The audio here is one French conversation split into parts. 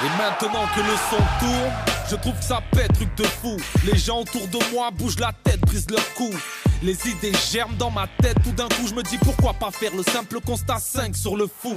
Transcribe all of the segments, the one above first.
Et maintenant que le son tourne, je trouve ça pète, truc de fou. Les gens autour de moi bougent la tête, brisent leur cou. Les idées germent dans ma tête, tout d'un coup je me dis pourquoi pas faire le simple constat 5 sur le foot.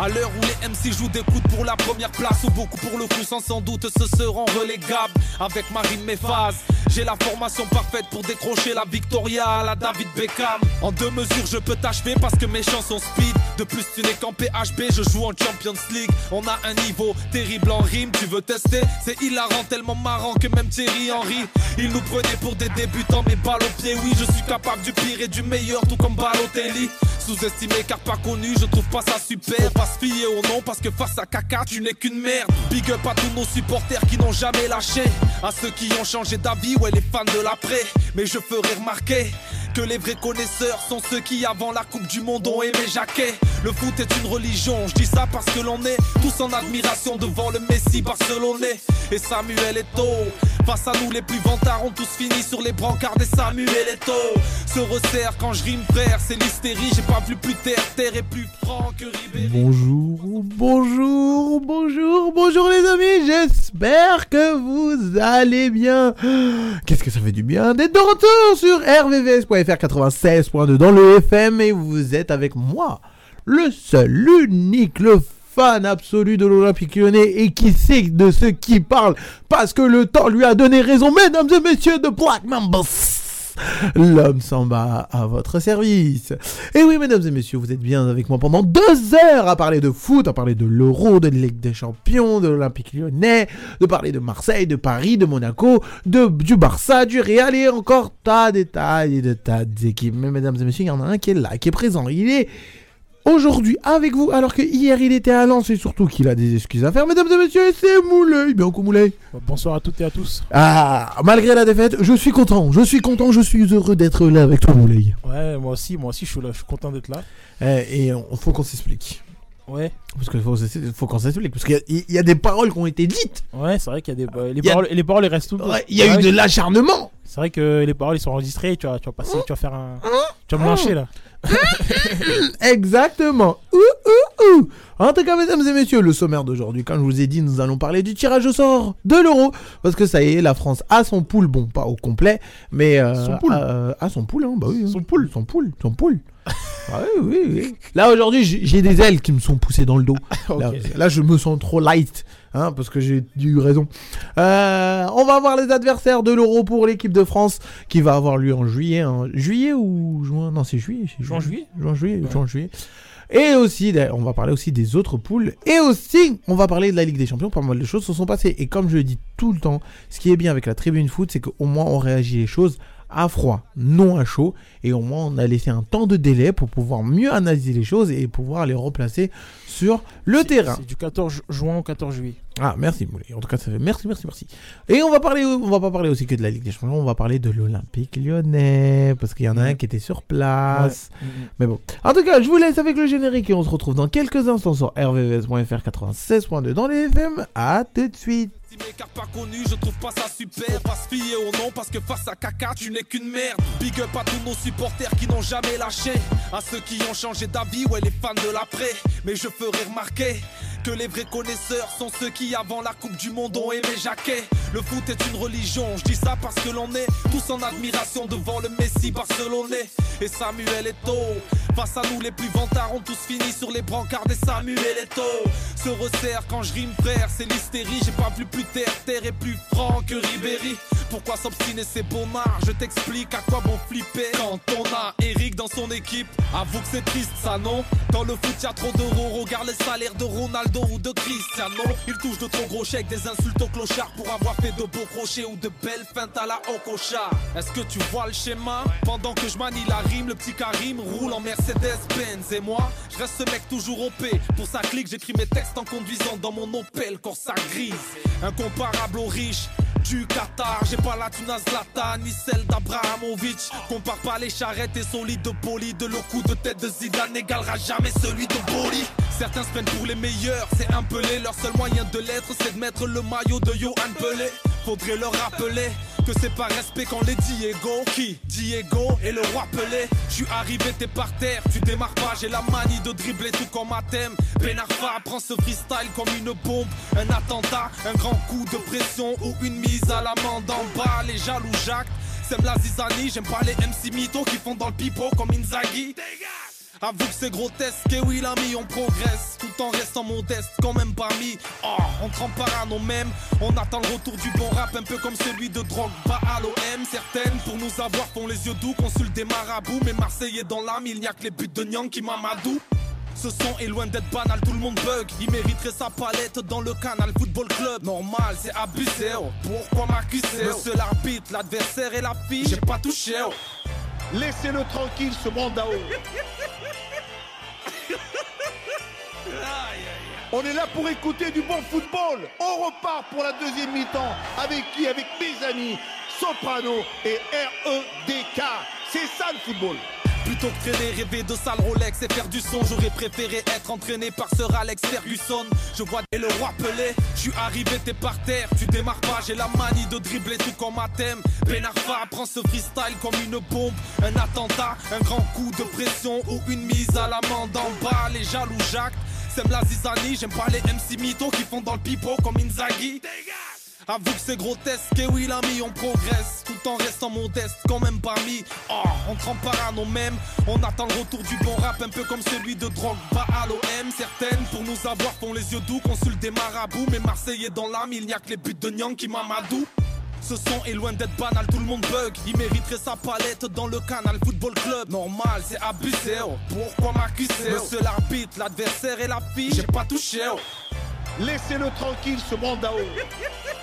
À l'heure où les MC jouent des coups pour la première place, ou beaucoup pour le coup, sans sans doute se seront relégables. Avec Marine Méphase, j'ai la formation parfaite pour décrocher la Victoria à la David Beckham. En deux mesures, je peux t'achever parce que mes chansons speed. De plus, tu n'es qu'en PHB, je joue en Champions League. On a un niveau terrible en rime, tu veux tester? C'est hilarant, tellement marrant que même Thierry Henry, il nous prenait pour des débutants, mais balle au pied, oui, je suis capable du pire et du meilleur, tout comme Balotelli. Sous-estimé car pas connu, je trouve pas ça super. Se fier au nom parce que face à caca, tu n'es qu'une merde. Big up à tous nos supporters qui n'ont jamais lâché. À ceux qui ont changé d'avis, ouais, les fans de l'après. Mais je ferai remarquer que les vrais connaisseurs sont ceux qui avant la Coupe du Monde ont aimé Jacquet. Le foot est une religion, je dis ça parce que l'on est tous en admiration devant le Messi barcelonais et Samuel Eto'o. Face à nous les plus vantards ont tous fini sur les brancards des Samuel Eto'o. Se resserre quand je rime frère, c'est l'hystérie, j'ai pas vu plus terre, terre est plus franc que Ribéry. Bonjour, bonjour, bonjour, bonjour les amis, j'espère que vous allez bien. Qu'est-ce que ça fait du bien d'être de retour sur rvvs.fr 96.2 dans le FM et vous êtes avec moi, le seul, l'unique, le fan absolu de l'Olympique lyonnais et qui sait de ce qui parle parce que le temps lui a donné raison, mesdames et messieurs de Black Mambas. L'homme s'en bat à votre service. Et oui, mesdames et messieurs, vous êtes bien avec moi pendant deux heures à parler de foot, à parler de l'Euro, de Ligue des Champions, de l'Olympique lyonnais, de parler de Marseille, de Paris, de Monaco, de, du Barça, du Real et encore tas de tas et de tas d'équipes. Mais mesdames et messieurs, il y en a un qui est là, qui est présent. Il est aujourd'hui avec vous, alors que hier il était à Lens et surtout qu'il a des excuses à faire. Mesdames et messieurs, c'est Moulay. Bien coup Moulay. Bonsoir à toutes et à tous. Ah, malgré la défaite, je suis content, je suis content, je suis heureux d'être là avec toi Moulay. Ouais, moi aussi, moi aussi je suis là, je suis content d'être là. Eh, et il faut qu'on s'explique. Ouais. Parce qu'il faut, faut qu'on s'explique. Parce qu'il y, y, a des paroles qui ont été dites. Ouais, c'est vrai qu'il y a des bah, les, Y a- paroles, les paroles elles restent tout. Ouais, Il y a eu de l'acharnement. C'est vrai que les paroles ils sont enregistrées, tu vas, tu vas passer, tu vas faire un. Tu vas me lyncher là. Exactement. Ouh, ouh, ouh. En tout cas, mesdames et messieurs, le sommaire d'aujourd'hui, comme je vous ai dit, nous allons parler du tirage au sort de l'euro. Parce que ça y est, la France a son poule, bon, pas au complet, mais. euh, Son poule. euh, a son poule, hein, bah oui. hein. Son poule. Son poule, son poule. Ah oui, oui, oui. Là, aujourd'hui, j'ai des ailes qui me sont poussées dans le dos. Là, Ok. là, je me sens trop light, hein, parce que j'ai eu raison. Euh, on va voir les adversaires de l'Euro pour l'équipe de France, qui va avoir lieu en juillet. hein. Juillet ou juin? Non, c'est juillet. Juin, juillet Juin, juillet, Ouais. juin, juillet. Et aussi, d'ailleurs, on va parler aussi des autres poules. Et aussi, on va parler de la Ligue des Champions. Pas mal de choses se sont passées. Et comme je le dis tout le temps, ce qui est bien avec la tribune foot, c'est qu'au moins on réagit les choses à froid, non à chaud. Et au moins on a laissé un temps de délai pour pouvoir mieux analyser les choses et pouvoir les replacer sur le terrain. C'est du 14 juin au 14 juillet. Ah, merci Moulay. En tout cas, ça fait merci, merci, merci. Et on va parler, on va pas parler aussi que de la Ligue des Champions, on va parler de l'Olympique lyonnais, parce qu'il y en a un qui était sur place. Ouais. Mais bon. En tout cas, je vous laisse avec le générique et on se retrouve dans quelques instants sur rvvs.fr 96.2 dans les FM. À tout de suite. Estimé car pas connu, je trouve pas ça super. Pas se fier au nom parce que face à caca, tu n'es qu'une merde. Big up à tous nos supporters qui n'ont jamais lâché. À ceux qui ont changé d'avis, ouais, les fans de l'après. Mais je ferai remarquer que les vrais connaisseurs sont ceux qui, avant la Coupe du Monde, ont aimé Jacquet. Le foot est une religion, je dis ça parce que l'on est tous en admiration devant le Messi barcelonais et Samuel Eto'o. Face à nous, les plus vantards ont tous fini sur les brancards des Samuel Eto'o. Se resserre quand je rime, frère, c'est l'hystérie. J'ai pas vu plus terre, terre est plus franc que Ribéry. Pourquoi s'obstiner, c'est bonnard Je t'explique à quoi bon flipper quand on a Eric dans son équipe. Avoue que c'est triste, ça non? Dans le foot, y'a trop d'euros. Regarde les salaires de Ronaldo ou de Cristiano. Il touche de trop gros chèques, des insultes au clochard pour avoir fait de beaux crochets ou de belles feintes à la Okocha. Est-ce que tu vois le schéma? Pendant que je manie la rime, le petit Karim roule en Mercedes-Benz. Et moi, je reste ce mec toujours OP. Pour sa clique, j'écris mes textes en conduisant dans mon Opel Corsa grise. Incomparable aux riches du Qatar. J'ai pas la thune à Zlatan ni celle d'Abrahamovic. Compare pas les charrettes et son lit de poli. De le coup de tête de Zidane n'égalera jamais celui de Boli. Certains se prennent pour les meilleurs, c'est un pelé. Leur seul moyen de l'être, c'est de mettre le maillot de Johan Pelé. Faudrait leur rappeler que c'est pas respect quand les Diego Qui Diego et le roi Pelé. Je arrivé, t'es par terre, tu démarres pas. J'ai la manie de dribbler tout comme un thème Benarfa prend ce freestyle comme une bombe Un attentat, un grand coup de pression Ou une mise à l'amende en bas. Les jaloux Jacques Sème la zizanie, j'aime pas les MC mythos Qui font dans le pipeau comme Inzaghi Avoue que c'est grotesque, et oui l'ami on progresse Tout en restant modeste, quand même parmi Oh, on trempe par nos mêmes On attend le retour du bon rap Un peu comme celui de Drogba à l'OM Certaines pour nous avoir font les yeux doux Consultent des marabouts, mais Marseillais dans l'âme Il n'y a que les buts de Nyang qui m'amadou ce son est loin d'être banal, tout le monde bug. Il mériterait sa palette dans le canal Football Club. Normal, c'est abusé. Oh. Pourquoi m'accuser Monsieur l'arbitre, l'adversaire et la fille, j'ai pas touché. Oh. Laissez-le tranquille, ce mandao. On est là pour écouter du bon football. On repart pour la deuxième mi-temps. Avec qui? Avec mes amis Soprano et REDK. C'est ça le football. Plutôt que traîner, rêver de sale Rolex et faire du son, j'aurais préféré être entraîné par Sir Alex Ferguson. Je vois et le roi Pelé, je suis arrivé, t'es par terre, tu démarres pas, j'ai la manie de dribbler tout comme thème. Benarfa prend ce freestyle comme une bombe, un attentat, un grand coup de pression ou une mise à l'amende en bas. Les jaloux Jacques, sème la zizanie, j'aime pas les MC mythos qui font dans le pipeau comme Inzaghi. Avoue que c'est grotesque, et oui l'ami on progresse Tout en restant modeste, quand même parmi Oh, on trempe par à nos mêmes On attend le retour du bon rap Un peu comme celui de Drogba à l'OM Certaines pour nous avoir font les yeux doux Consultent des marabouts, mais Marseillais dans l'âme Il n'y a que les buts de Nyang qui m'amadou ce son est loin d'être banal, tout le monde bug. Il mériterait sa palette dans le canal Football Club. Normal, c'est abusé. Oh. Pourquoi m'accuser Monsieur l'arbitre, l'adversaire et la fille, j'ai pas touché. Oh. Laissez-le tranquille, ce mandao.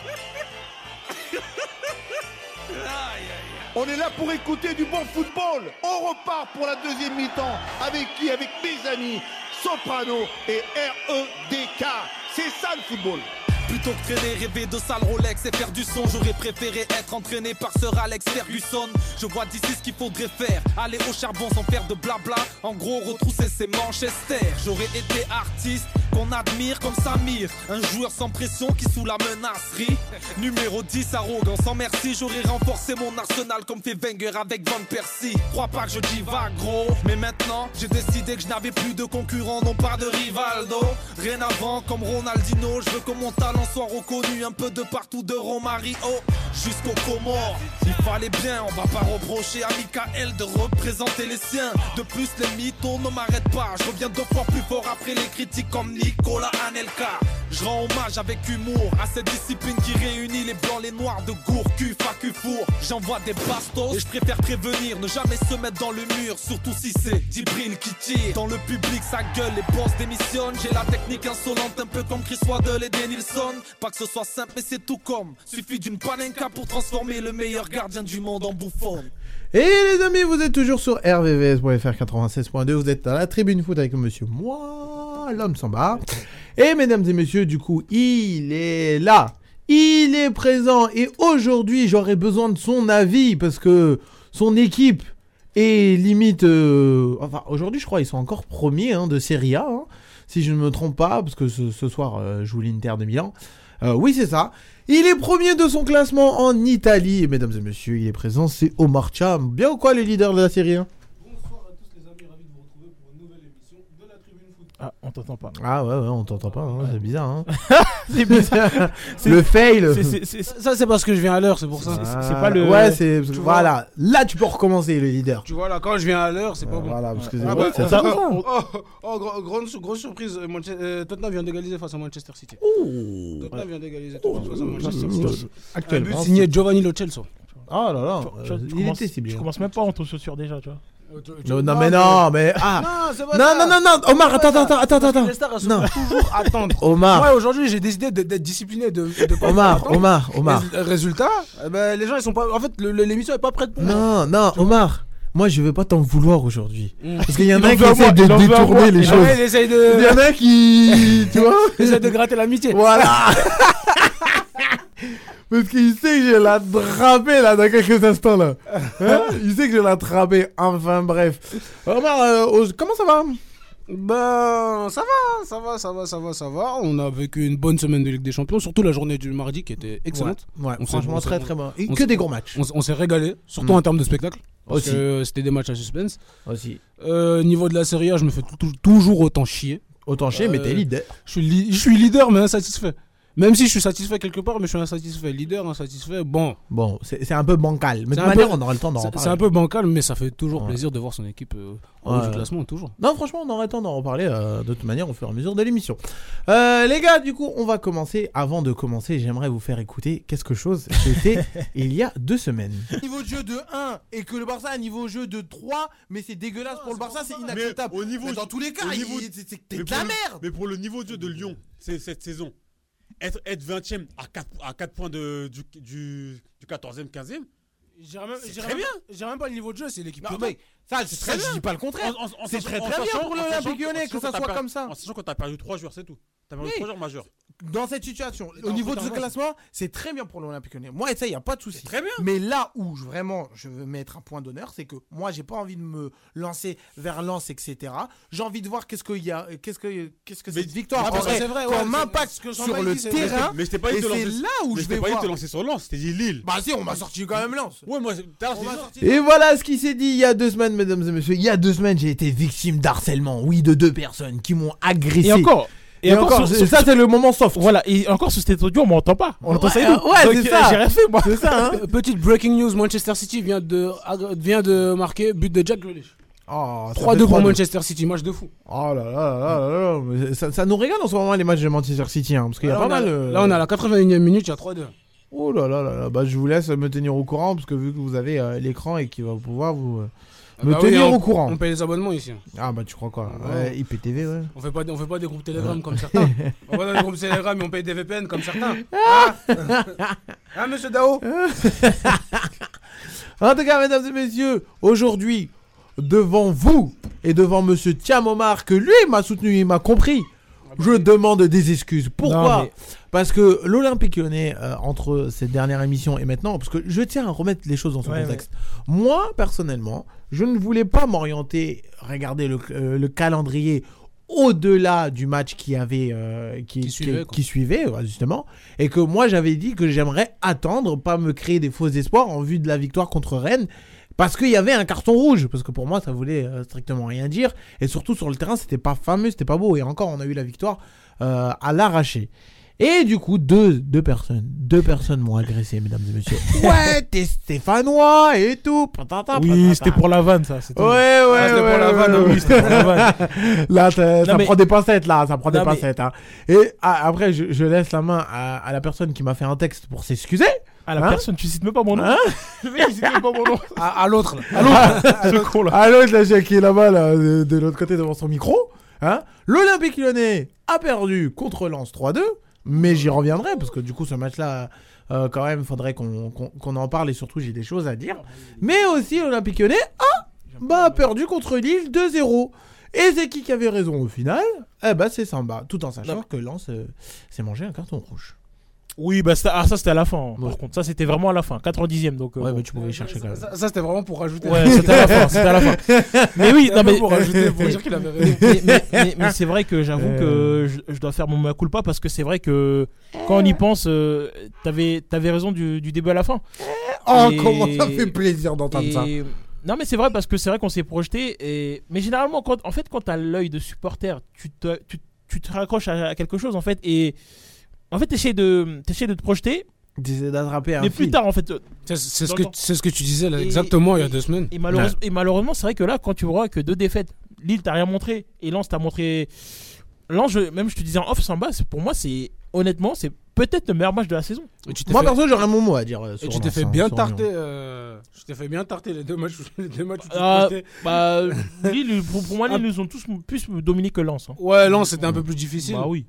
On est là pour écouter du bon football. On repart pour la deuxième mi-temps. Avec qui? Avec mes amis Soprano et REDK. C'est ça le football. Plutôt que traîner, rêver de sale Rolex et faire du son, j'aurais préféré être entraîné par Sir Alex Ferguson. Je vois d'ici ce qu'il faudrait faire, aller au charbon sans faire de blabla. En gros, retrousser ses Manchester. J'aurais été artiste qu'on admire comme Samir, un joueur sans pression qui sous la menacerie. Numéro 10, arrogant sans merci, j'aurais renforcé mon arsenal comme fait Wenger avec Van Persie. Crois pas que je dis va gros, mais maintenant j'ai décidé que je n'avais plus de concurrent, non pas de Rivaldo. Rien avant comme Ronaldinho, je veux que mon talent soit reconnu un peu de partout de Romario jusqu'au Comores. Il fallait bien, on va pas reprocher à Michael de représenter les siens. De plus, les mythos ne m'arrêtent pas. Je reviens deux fois plus fort après les critiques comme Nicolas Anelka. Je rends hommage avec humour à cette discipline qui réunit les blancs, les noirs de Gourcu, Facufour. J'envoie des bastos et je préfère prévenir, ne jamais se mettre dans le mur, surtout si c'est Djibril qui tire. Dans le public, sa gueule, les boss démissionnent. J'ai la technique insolente, un peu comme Chris Waddle et Denilson. Pas que ce soit simple, mais c'est tout comme. Suffit d'une panenka pour transformer le meilleur gardien du monde en bouffon. Et les amis, vous êtes toujours sur RVVS.fr 96.2. Vous êtes à la tribune foot avec monsieur moi, l'homme sans barre. Et mesdames et messieurs, du coup, il est là. Il est présent. Et aujourd'hui, j'aurais besoin de son avis parce que son équipe est limite. euh, Enfin, aujourd'hui, je crois, ils sont encore premiers hein, de Serie A. hein, si je ne me trompe pas, parce que ce, soir, euh, joue l'Inter de Milan. Euh, oui, c'est ça. Il est premier de son classement en Italie. Mesdames et messieurs, il est présent, c'est Omar Cham. Bien ou quoi, les leaders de la série 1 Bonsoir à tous les amis, ravi de vous retrouver pour une nouvelle émission de la Tribune Foot. Ah, on t'entend pas. Ah ouais, ouais, on t'entend pas, hein, c'est bizarre. Hein. C'est bizarre. Le fail. Ça, c'est parce que je viens à l'heure, c'est pour ça. c'est- c'est pas le- Ouais, c'est. Vois. Voilà, là tu peux recommencer, le leader. Tu vois, là, quand je viens à l'heure, c'est pas bon. Voilà, parce que Ah c'est- bah, c'est oh, ça. oh, oh, oh, grosse surprise, euh, Manche- euh, Tottenham vient d'égaliser face à Manchester City. Ouh. Tottenham vient d'égaliser Tottenham face à Manchester City. Un but Actuellement. signé Giovanni Lo Celso. Oh là là, tu commences- même pas en chaussures déjà, tu vois. Non, non, mais non, mais. Ah Non, Non, non, non, non, Omar, attends, attends, attends, attends. Les stars, elles Non. toujours attendre. Omar, Moi, aujourd'hui, j'ai décidé d'être discipliné, de, Omar. Omar, Omar. Rés- Résultat, eh ben, les gens, ils sont pas. En fait, l'émission est pas prête pour. Non, non, Omar. Moi, je vais pas t'en vouloir aujourd'hui. Mm. Parce qu'il y en a qui essaient de détourner les Et choses. il y en a qui. Tu vois il essaye de gratter l'amitié. Voilà Parce qu'il sait que je vais l'attraper là dans quelques instants là. Hein? Il sait que je vais l'attraper. Enfin bref. Omar, euh, comment ça va? Ben, ça va, ça va, ça va, ça va, ça va. On a vécu une bonne semaine de Ligue des Champions, surtout la journée du mardi qui était excellente. Ouais, On franchement, très très bon. Et que des gros matchs. On, s'est régalé, surtout Mm. en termes de spectacle. Parce Aussi. que c'était des matchs à suspense. Aussi. Euh, niveau de la Serie A, je me fais tou- tou- toujours autant chier. Autant chier, mais Euh, t'es leader. Je suis, li- je suis leader, mais insatisfait. Même si je suis satisfait quelque part, mais je suis insatisfait. Leader, insatisfait, bon. Bon, c'est un peu bancal. Mais de toute manière, peu- on aura le temps d'en reparler. c'est un peu bancal, mais ça fait toujours Ouais. plaisir de voir son équipe euh, en haut Ouais. du classement, toujours. Non, franchement, on aura le temps d'en reparler euh, de toute manière au fur et à mesure de l'émission. Euh, les gars, du coup, on va commencer. Avant de commencer, j'aimerais vous faire écouter quelque chose. C'était il y a deux semaines. Niveau de jeu de 1 et que le Barça a un niveau de jeu de 3, mais c'est dégueulasse pour le Barça, c'est inacceptable. Mais au niveau- Mais dans tous les cas, c'est de la merde. Mais pour le niveau de jeu de Lyon, c'est cette saison, être, être 20ème à 4, à 4 points de, du, du, du 14e, 15e, J'irais même, C'est très bien. j'irais même pas le niveau de jeu, c'est l'équipe. Non, mais ça, c'est très très bien. Je dis pas le contraire. C'est très très bien pour l'Olympique Lyonnais que ça soit comme ça. En sachant que t'as perdu 3 joueurs, c'est tout. T'as perdu Oui. 3 joueurs majeurs. Dans cette situation, au niveau de ce classement, c'est très bien pour l'Olympique Lyonnais. Moi, et ça, il n'y a pas de souci. Très bien. Mais là où je- vraiment je veux mettre un point d'honneur, c'est que moi, j'ai pas envie de me lancer vers Lens, etc. J'ai envie de voir qu'est-ce qu'il y a, qu'est-ce que, qu'est-ce que Mais- cette victoire parce que aurait c'est vrai, ouais, comme impact ce que sur le dit, terrain. Mais je t'ai pas dit Et c'est lancer- là où mais je vais pas dit de voir. te lancer sur Lens, c'était dit Lille. Bah si, on m'a sorti quand même Lens. Ouais, moi, Et voilà ce qui s'est dit il y a deux semaines, mesdames et messieurs. Il y a deux semaines, j'ai été victime d'harcèlement. Oui, de deux personnes qui m'ont agressé. Et encore. Et encore, sur- ça c'est le moment soft. Voilà, et encore sur cet audio, on m'entend pas. On entend ça et Ouais, nous. ouais, c'est euh, ça. J'ai rien fait, moi. C'est ça, hein Pe- Petite breaking news, Manchester City vient de, vient de marquer but de Jack Grealish. Oh, ça 3-2 fait pour 3-2. Manchester City, match de fou. Oh là là là là là là, mais ça, ça nous régale en ce moment les matchs de Manchester City, hein, parce qu'il y a là, pas on a, mal. euh, là, on est à la 81e minute, il y a 3-2. Oh là là là là, bah je vous laisse me tenir au courant, parce que vu que vous avez euh, l'écran et qu'il va pouvoir vous euh, me Bah oui, tenir on- au courant. On paye les abonnements ici. hein. Ah bah tu crois quoi Ouais. Ouais, IPTV, ouais. On fait pas, on fait pas des groupes Telegram comme certains. on va dans des groupes Telegram et on paye des VPN comme certains. Ah, ah monsieur Dao En tout cas, mesdames et messieurs, aujourd'hui, devant vous et devant monsieur Thiamomar, que lui m'a soutenu, il m'a compris, je demande des excuses. Pourquoi Non, mais- Parce que l'Olympique lyonnais, euh, entre cette dernière émission et maintenant, parce que je tiens à remettre les choses dans son Ouais, contexte. Moi, personnellement, je ne voulais pas m'orienter, regarder le, euh, le calendrier au-delà du match qui avait euh, qui, Qui suivait, qui justement et que moi j'avais dit que j'aimerais attendre pas me créer des faux espoirs en vue de la victoire contre Rennes parce qu'il y avait un carton rouge parce que pour moi ça voulait euh, strictement rien dire et surtout sur le terrain c'était pas fameux c'était pas beau et encore on a eu la victoire euh, à l'arraché et du coup deux deux personnes deux personnes m'ont agressé mesdames et messieurs ouais t'es stéphanois et tout Patata, Oui, c'était pour la vanne, ça. ouais ouais, Ah, c'était ouais, pour la ouais, vanne, ouais, oui, ouais. C'était pour la vanne. Là, ça mais- prend des pincettes, là, ça prend des mais- pincettes. hein. Et ah, après, je, je laisse la main à, à la personne qui m'a fait un texte pour s'excuser. À la Hein personne, tu cites même pas mon nom. Hein Le mec, il cite même pas mon nom. À, à l'autre là. À l'autre, ce con là. À l'autre, là, qui est là-bas, là, de, de l'autre côté devant son micro. Hein L'Olympique lyonnais a perdu contre Lens 3-2, mais j'y reviendrai, parce que du coup, ce match-là, euh, quand même, faudrait qu'on en parle, et surtout, j'ai des choses à dire. Mais aussi, l'Olympique lyonnais a bah, perdu contre Lille 2-0. Et c'est qui qui avait raison au final Eh bah, c'est Samba, tout en sachant Non. que Lens euh, s'est mangé un carton rouge. Oui, bah ça, ah, ça c'était à la fin. hein, Ouais. Par contre, ça c'était vraiment à la fin, 90ème. Donc, euh, Ouais, bon. mais tu pouvais chercher quand même. Ça, ça, c'était vraiment pour rajouter. Ouais, c'était à la fin. C'était à la fin. Mais oui, non, mais, pour rajouter, pour mais- dire qu'il avait raison. mais, mais- mais- mais c'est vrai que j'avoue Euh. que je, je dois faire mon mea culpa parce que c'est vrai que quand on y pense, euh, t'avais avais raison du, du début à la fin. Oh, Et- comment ça fait plaisir d'entendre ça. Et- Non mais c'est vrai parce que c'est vrai qu'on s'est projeté et mais généralement quand en fait quand t'as l'œil de supporter tu te tu, tu te raccroches à, à quelque chose en fait et en fait t'essayes de t'essayes de te projeter D'essayer d'attraper un mais plus fil. tard en fait C'est c'est ce, que- c'est ce que tu disais là, Et- exactement il y a deux semaines. et, malheureuse- et malheureusement c'est vrai que là quand tu vois que deux défaites Lille t'a rien montré et Lens t'a montré Lens je- même je te disais en off Samba pour moi c'est honnêtement c'est peut-être le meilleur match de la saison Moi, fait, perso, j'aurais mon mot à dire. euh, et tu t'es fait hein, bien tarter. Euh, tu t'es fait bien tarter les deux matchs. Les deux matchs où tu Ah, bah Lille pour, pour moi Lille ils ont tous plus dominé que Lens hein. Ouais, Lens c'était un peu plus difficile. bah oui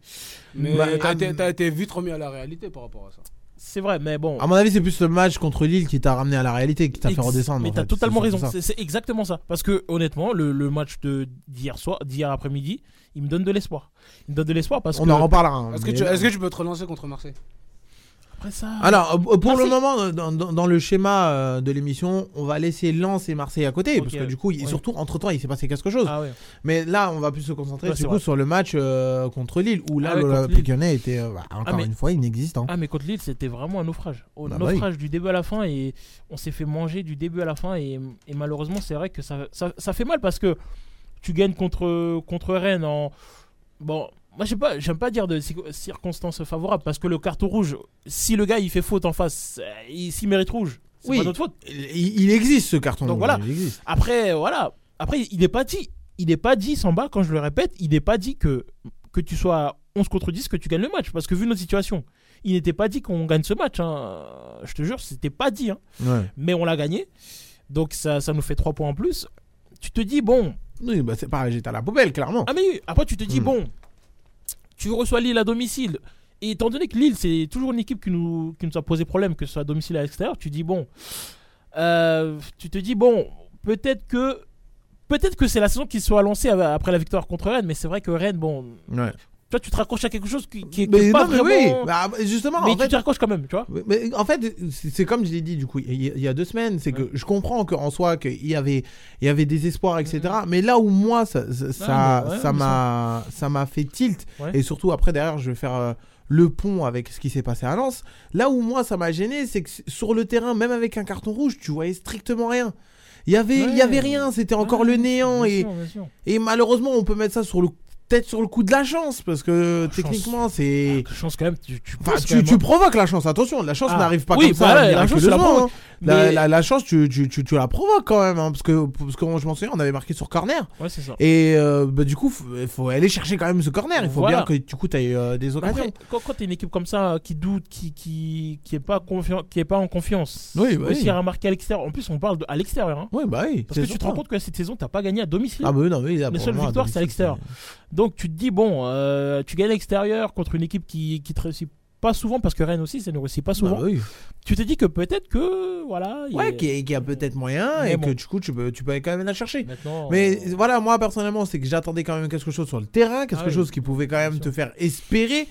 Mais Bah, t'as ah, été, t'as été vite remis à la réalité par rapport à ça. C'est vrai mais bon À mon avis, c'est plus le match contre Lille qui t'a ramené à la réalité, qui t'a fait redescendre. Mais t'as totalement raison. C'est exactement ça. Parce que honnêtement, le, le match de d'hier soir, d'hier après-midi, il me donne de l'espoir. Il me donne de l'espoir parce On que en reparlera. hein, Est-ce que, que tu peux te relancer contre Marseille? Après ça. Alors, euh, pour le moment, dans, dans- dans le schéma euh, de l'émission, on va laisser Lens et Marseille à côté, parce que du coup, il- surtout, entre-temps, il s'est passé quelque chose. Ah ouais. Mais là, on va plus se concentrer Ouais, du c'est coup vrai. sur le match euh, contre Lille, où là, Ah ouais, contre l'Olympique Lille. Lyonnais était euh, bah, encore mais- une fois inexistant. Ah mais contre Lille c'était vraiment un naufrage. Un Ah bah naufrage du début à la fin et on s'est fait manger du début à la fin et, et malheureusement c'est vrai que ça, ça, ça fait mal parce que tu gagnes contre, contre Rennes en... Bon, moi je sais pas, j'aime pas dire de cir- circonstances favorables parce que le carton rouge, si le gars il fait faute en face, euh, il- s'il mérite rouge, c'est Oui. pas notre faute. Il, il existe ce carton. Donc rouge, voilà. il. Après, voilà. Après, il n'est pas dit. Il n'est pas dit, Samba, quand je le répète, il n'est pas dit que, que tu sois 11 contre 10, que tu gagnes le match. Parce que vu notre situation, il n'était pas dit qu'on gagne ce match. hein. Je te jure, c'était pas dit. hein. Ouais. Mais on l'a gagné. Donc ça, ça nous fait 3 points en plus. Tu te dis, bon. Oui, bah, c'est pareil, j'étais à la poubelle, clairement. Ah, mais oui, après, tu te dis, Hmm. bon. Tu reçois Lille à domicile. Et étant donné que Lille, c'est toujours une équipe qui nous, qui nous a posé problème, que ce soit à domicile à l'extérieur, tu dis, bon. euh, tu te dis, bon, peut-être que. Peut-être que c'est la saison qui soit lancée après la victoire contre Rennes, mais c'est vrai que Rennes, bon. Toi tu te raccroches à quelque chose qui, qui, qui Mais est pas non, mais vraiment. oui. Bah, justement, mais en tu fait, t'y raccroches quand même, tu vois. Mais en fait, c'est comme je l'ai dit du coup il y, a- deux semaines, c'est que je comprends qu'en soi qu'il y avait il y avait des espoirs etc. Mais là où moi ça ça ça Mm-hmm. mais ouais, ça mais m'a ça m'a fait tilt et surtout après derrière je vais faire euh, le pont avec ce qui s'est passé à Lens. Là où moi ça m'a gêné, c'est que sur le terrain même avec un carton rouge, tu voyais strictement rien. Il y avait il y avait rien, c'était encore Ouais, le néant bien et sûr, bien sûr. et malheureusement on peut mettre ça sur le peut-être sur le coup de la chance parce que La techniquement c'est Ah, chance quand même, tu, tu, Enfin, pousses quand tu, même, tu hein. provoques la chance, attention, la chance Ah. n'arrive pas Oui, comme ça voilà, la chance, tu la hein. La, Mais- la- la chance, tu, tu, tu, tu la provoques quand même, hein, parce que, parce que je m'en souviens, on avait marqué sur corner, Ouais, c'est ça. et euh, bah, du coup, il faut aller chercher quand même ce corner, il faut Voilà. bien que du coup, tu aies des occasions. Après, quand, quand t'es une équipe comme ça euh, qui doute, qui qui qui est pas qui est pas en confiance, Oui, bah aussi oui. à remarquer à l'extérieur. En plus, on parle de, à l'extérieur, hein. Oui, bah oui. parce que tu te rends compte que cette saison, t'as pas gagné à domicile. Ah bah oui, non, là, Les seules victoires, c'est à l'extérieur. Donc tu te dis bon, euh, tu gagnes à l'extérieur contre une équipe qui qui te réussit pas souvent parce que Rennes aussi, ça ne réussit pas Bah souvent. oui. Tu te dis que peut-être que voilà. il y Ouais, a- qui, qui a peut-être moyen, Mais et bon. que du coup, tu peux, tu peux quand même la chercher. Maintenant, Mais euh, voilà, moi personnellement, c'est que j'attendais quand même quelque chose sur le terrain, quelque Ah oui, chose qui pouvait quand même te faire espérer,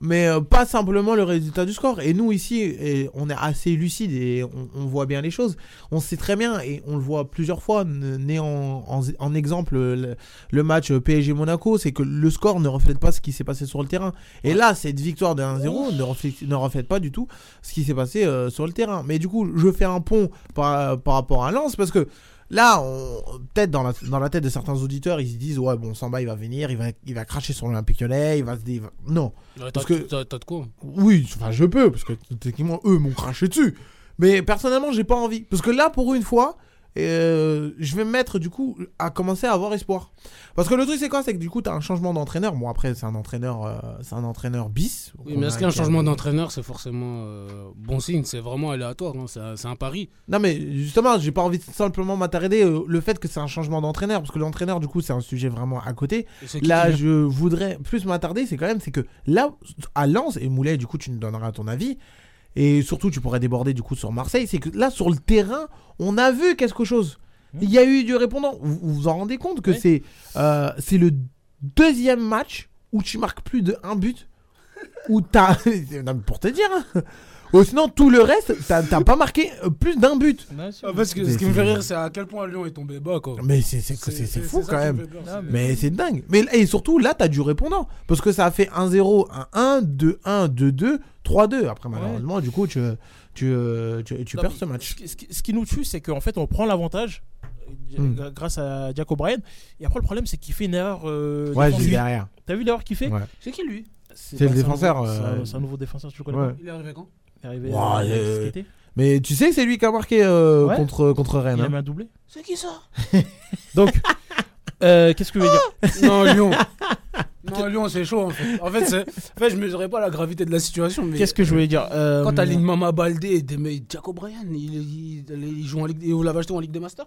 mais euh, pas simplement le résultat du score. Et nous ici, et on est assez lucide et on, on voit bien les choses. On sait très bien et on le voit plusieurs fois, né en, en, en exemple le, le match PSG Monaco, c'est que le score ne reflète pas ce qui s'est passé sur le terrain. Et là, cette victoire de 1-0 ne reflète, ne reflète pas du tout ce qui s'est passé euh, sur le terrain. Mais du coup, je fais un pont par, par rapport à Lens parce que Là, on- peut-être dans la, dans la tête de certains auditeurs, ils se disent Ouais, bon, Samba, il va venir, il va, il va cracher sur l'Olympique lyonnais, il va se dire. Non. Ouais, Parce que- t'as de quoi Oui, enfin, je peux, parce que techniquement, eux m'ont craché dessus. Mais personnellement, j'ai pas envie. Parce que là, pour une fois, euh, je vais me mettre, du coup, à commencer à avoir espoir. Parce que le truc, c'est quoi? C'est que du coup, t'as un changement d'entraîneur. Bon, après, c'est un entraîneur, euh, c'est un entraîneur bis. Oui, mais est-ce qu'un changement d'entraîneur, c'est forcément euh, bon signe? C'est vraiment aléatoire, hein, c'est un- c'est un pari. Non mais justement, j'ai pas envie de simplement m'attarder le fait que c'est un changement d'entraîneur parce que l'entraîneur du coup c'est un sujet vraiment à côté. Là, je voudrais plus m'attarder, c'est quand même c'est que là à Lens et Moulet du coup tu nous donneras ton avis et surtout tu pourrais déborder du coup sur Marseille, c'est que là sur le terrain, on a vu quelque chose. Il y a eu du répondant. Vous vous, en rendez compte que Oui. c'est euh, c'est le deuxième match où tu marques plus de un but? Où t'as pour te dire hein. Ou sinon tout le reste t'as t'as pas marqué plus d'un but. Ah, Parce que ce qui me fait rire, c'est à quel point Lyon est tombé bas, quoi. Mais c'est c'est c'est- c'est fou quand même. peur, Non, c'est- mais- Mais c'est dingue. Mais et surtout là, t'as du répondant parce que ça a fait 1-0, 1-1, 2-1, 2-2, 3-2. Après malheureusement, du coup, tu tu tu, tu Non, perds ce match. Ce qui, ce qui- ce qui nous tue, c'est qu'en fait, on prend l'avantage euh, Hmm. grâce à Jack O'Brien. Et après, le problème, c'est qu'il fait une erreur. euh, Ouais, je derrière. T'as vu l'erreur qu'il fait Ouais. C'est qui lui? C'est le un défenseur, nouveau- c'est un- euh, C'est un nouveau défenseur, tu le connais Ouais. pas Il est arrivé quand? Il est arrivé euh, euh. Mais tu sais que c'est lui qui a marqué euh, Ouais. contre contre Rennes. Il a hein. mis un doublé. C'est qui ça? Donc, euh, qu'est-ce que je veux dire? Non, Lyon. Non, Lyon, c'est chaud en fait. En fait, c'est- en fait je mesurais pas la gravité de la situation. Mais Qu'est-ce que je voulais dire Euh, quand t'alignes Mama Baldé et des mecs, Jack O'Brien, il, il, il, il joue en Ligue. Et vous l'avez acheté en Ligue des Masters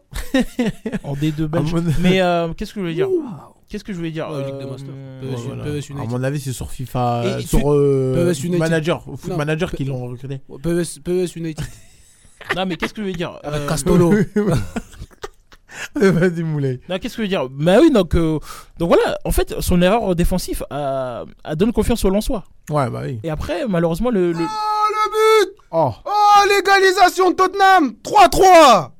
En D2 belge. Mon- Mais euh, qu'est-ce que je voulais dire. Qu'est-ce que je voulais dire Ouais, Ligue des Euh, Masters. euh, PSU, Ouais, voilà. PES United. À mon avis, c'est sur FIFA, Et- euh, et sur euh, PES United. Manager, Foot Non, Manager qui l'ont recruté. PES, PES United. Non, mais qu'est-ce que je voulais dire Avec Euh, Castolo. Vas-y Moulay. Non, qu'est-ce que je veux dire? Bah oui, donc, euh, donc voilà, en fait, son erreur défensive a, a donné confiance au Lensois. Ouais, bah oui. Et après, malheureusement, le. le- but Oh, Oh, l'égalisation de Tottenham 3-3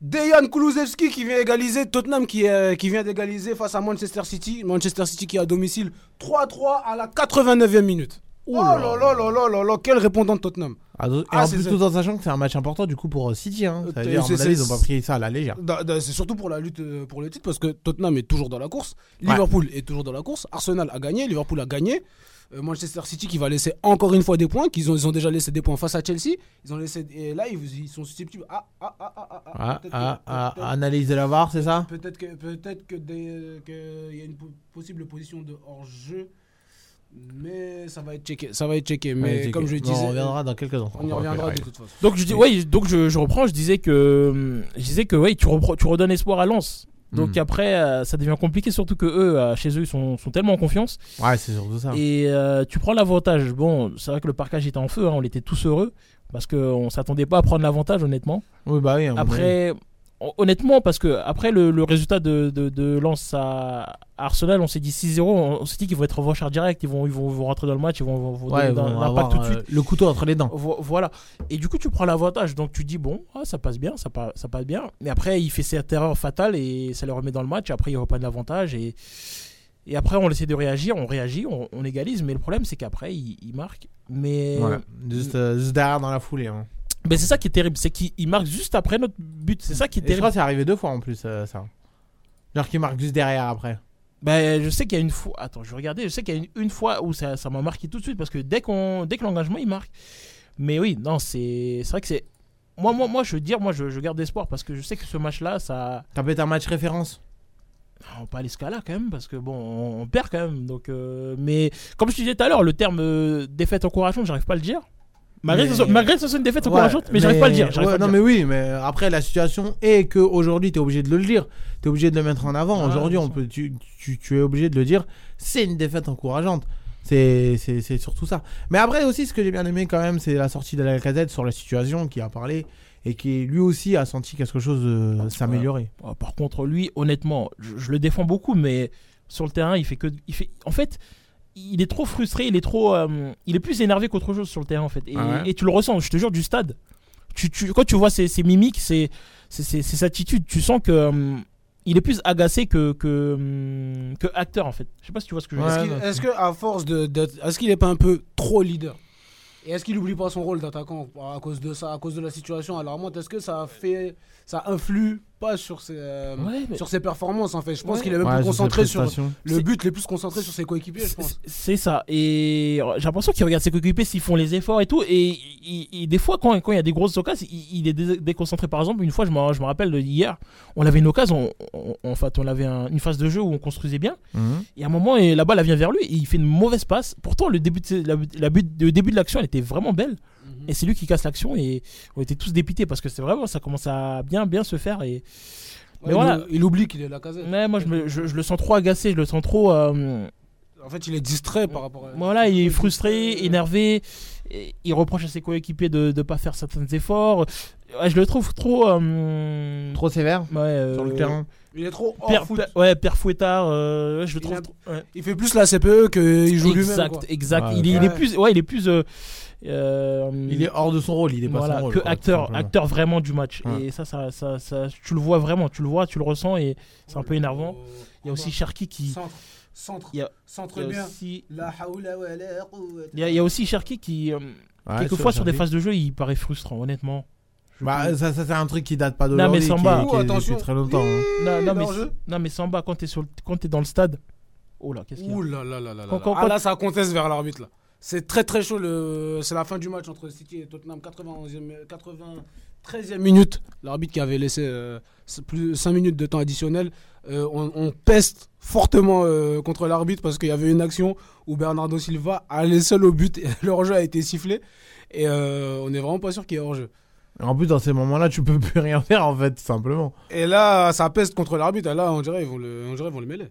Dejan Kulusevski qui vient égaliser, Tottenham qui, euh, qui vient d'égaliser face à Manchester City. Manchester City qui est à domicile 3-3 à la 89e minute. Oh là là là là là là, quel répondant de Tottenham. Ah, et Ah, en c'est plus, tout en sachant que c'est un match important du coup pour euh, City. Hein. Ça veut dire, à avis, ils ont pas pris ça à la légère. Da- da- C'est surtout pour la lutte euh, pour le titre parce que Tottenham est toujours dans la course. Ouais. Liverpool est toujours dans la course. Arsenal a gagné, Liverpool a gagné. Euh, Manchester City qui va laisser encore une fois des points, qu'ils ont, ils ont déjà laissé des points face à Chelsea. Ils ont laissé et là ils, ils sont susceptibles. Ah ah ah peut-être que- peut-être- analyse de la VAR, c'est ça? Peut-être que peut-être que des- que y a une po- possible position de hors jeu, mais ça va être checké. Ça va être checké. Mais comme je disais, on reviendra dans quelques instants. on y reviendra de toute façon. Donc je dis, ouais, donc je, je reprends, je disais que, je disais que, ouais, tu, reprends- tu redonnes espoir à Lens. Donc Hmm. après, euh, ça devient compliqué, surtout que eux, euh, chez eux, ils sont, sont tellement en confiance. Ouais, c'est surtout ça. Et euh, tu prends l'avantage. Bon, c'est vrai que le parcage était en feu, hein, on était tous heureux parce qu'on s'attendait pas à prendre l'avantage, honnêtement. Oui, bah oui. Après, honnêtement, parce que après le, le résultat de, de, de Lens à Arsenal, on s'est dit 6-0, on, s'est dit qu'ils vont être revanchards direct, ils vont, ils, vont, rentrer dans le match, ils vont, vont, vont Ouais, donner tout de suite. euh, le couteau entre les dents. Vo- Voilà. Et du coup, tu prends l'avantage. Donc, tu dis, bon, ah, ça passe bien, ça, pa- ça passe bien. Mais après, il fait cette erreur fatale et ça le remet dans le match. Après, il reprend l'avantage. Et, et après, on essaie de réagir, on réagit, on, on égalise. Mais le problème, c'est qu'après, il, il marque. Mais, Ouais, juste, euh, juste derrière dans la foulée. Hein. Mais c'est ça qui est terrible. C'est qu'il il marque juste après notre but. C'est ça qui est Et je terrible. crois que c'est arrivé deux fois en plus, euh, ça. Genre qu'il marque juste derrière après. Ben, je sais qu'il y a une fois. Attends, je vais regarder. Je sais qu'il y a une, une fois où ça ça m'a marqué tout de suite parce que dès, qu'on, dès que l'engagement il marque. Mais oui, non, c'est, vrai que c'est. Moi, moi, moi, je veux dire, moi, je, je garde espoir parce que je sais que ce match-là, ça. T'as peut-être un match référence On peut aller ce cas-là quand même parce que bon, on, on perd quand même. Donc, euh, mais comme je te disais tout à l'heure, le terme euh, défaite encourageante, j'arrive pas à le dire. Malgré, Mais- que ce soit, malgré que ce soit une défaite Ouais, encourageante, mais, j'arrive pas à le dire. ouais, pas non, le dire. mais oui, mais après, la situation est que aujourd'hui, t'es obligé de le dire. T'es obligé de le mettre en avant. Ah, aujourd'hui, on peut, tu, tu, tu es obligé de le dire. C'est une défaite encourageante. C'est c'est- c'est surtout ça. Mais après aussi, ce que j'ai bien aimé quand même, c'est la sortie de la casette sur la situation qui a parlé et qui lui aussi a senti quelque chose euh, s'améliorer. Oh, par contre, lui, honnêtement, je, je le défends beaucoup, mais sur le terrain, il fait que. Il fait, en fait, il est trop frustré, il est trop. euh, il est plus énervé qu'autre chose sur le terrain, en fait. Et, Ah ouais et tu le ressens, je te jure, du stade. Tu, tu- quand tu vois ses, ses mimiques, ses, ses, ses- ses attitudes, tu sens que. euh, il est plus agacé que, que, hum, que acteur, en fait. Je sais pas si tu vois ce que je veux Ouais, dire. Est-ce qu'il- non, Est-ce que à force de, d'être- est-ce qu'il est pas un peu trop leader? Et est-ce qu'il oublie pas son rôle d'attaquant à cause de ça, à cause de la situation alarmante Est-ce que ça fait, ça influe pas sur ses, euh, Ouais, mais- sur ses performances en fait Je pense Ouais. qu'il est même Ouais, plus concentré sur le but, il est plus concentré sur ses coéquipiers, je C'est- pense. C'est ça. Et j'ai l'impression qu'il regarde ses coéquipiers s'ils font les efforts et tout. Et il- il- des fois, quand, quand il y a des grosses occasions, il, il est dé- déconcentré. Par exemple, une fois, je me, je me rappelle hier, on avait une occasion, on, on- en fait, on avait un- une phase de jeu où on construisait bien. Mhm. Et à un moment, et la balle elle vient vers lui et il fait une mauvaise passe. Pourtant, le début de, la, la but- le début de l'action, elle était vraiment belle. Et c'est lui qui casse l'action et on était tous dépités parce que c'est vraiment, ça commence à bien, bien se faire. Et... Mais Ouais, voilà. il, il oublie qu'il est la casette. Mais moi, je, me- je- je le sens trop agacé, je le sens trop. euh, En fait, il est distrait par rapport à. Voilà, il est frustré, énervé. et Il reproche à ses coéquipiers de ne pas faire certains efforts. Ouais, je le trouve trop. euh, Trop sévère ouais, euh, sur le terrain. Il est trop Père, foot. père- ouais, père fouettard. euh, je le Il trouve. a- trop- ouais. Il fait plus la CPE qu'il joue lui-même. Exact, quoi. exact. Ouais, il, est, il plus. Ouais, il est plus. Euh, Il est hors de son rôle, il est pas voilà, son rôle. que quoi, acteur, acteur vraiment du match. Ouais. Et ça, ça, ça, ça, tu le vois vraiment, tu le vois, tu le ressens et c'est un peu énervant. Il y a aussi Cherki qui. Centre, centre, Il y a, centre il y a bien. aussi, il y a, il y a aussi Cherki qui, euh, Ouais, quelquefois sur des phases de jeu, il paraît frustrant, honnêtement. Bah, ça, ça c'est un truc qui date pas Non, d'aujourd'hui. mais Samba. qui très longtemps. hein. Non, non, mais, non, mais Samba, quand t'es sur le- quand t'es dans le stade. Oh là, qu'est-ce qu'il y a Ouh là là là là là. Quand- là. quand- Ah quand- là, ça conteste vers l'arbitre là. C'est très très chaud. Le... C'est la fin du match entre City et Tottenham. 91e, 93e minute. L'arbitre qui avait laissé euh, plus 5 minutes de temps additionnel. Euh, on, on peste fortement euh, contre l'arbitre parce qu'il y avait une action où Bernardo Silva allait seul au but et le hors-jeu a été sifflé. Et on n'est vraiment pas sûr qu'il y ait hors-jeu. En plus, dans ces moments-là, tu peux plus rien faire en fait, simplement. Et là, ça peste contre l'arbitre. Là, on dirait ils vont le, on dirait, ils vont le mêler.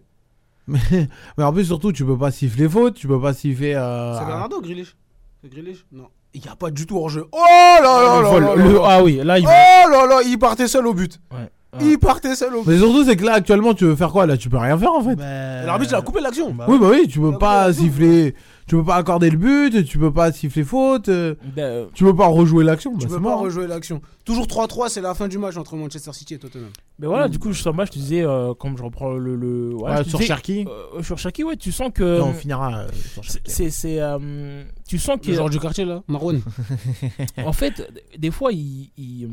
Mais, mais en plus, surtout, tu peux pas siffler faute, tu peux pas siffler. euh, C'est Bernardo C'est Grealish Non. Il n'y a pas du tout hors-jeu. Oh là là Le là là là là. Ah oui, là, il Oh là là, il partait seul au but. Ouais. Il partait seul au Mais surtout, c'est que là, actuellement, tu veux faire quoi? Là, tu peux rien faire en fait. Bah, L'arbitre il a coupé l'action. bah, Oui, bah oui, tu peux Ah, pas ouais, siffler. Tu peux pas accorder le but, tu peux pas siffler faute, euh, bah, euh, tu peux pas rejouer l'action. Tu bah, peux pas mort. rejouer l'action. Toujours 3-3, c'est la fin du match entre Manchester City et Tottenham. mais voilà, du coup, sur moi, je te disais, euh, comme je reprends le. le Ouais, sur disais, Cherki. euh, sur Cherki, ouais, tu sens que. on finira euh, sur c'est- c'est. euh, tu sens Le qu'il. genre du quartier là, Marwan. En fait, des fois, il, il,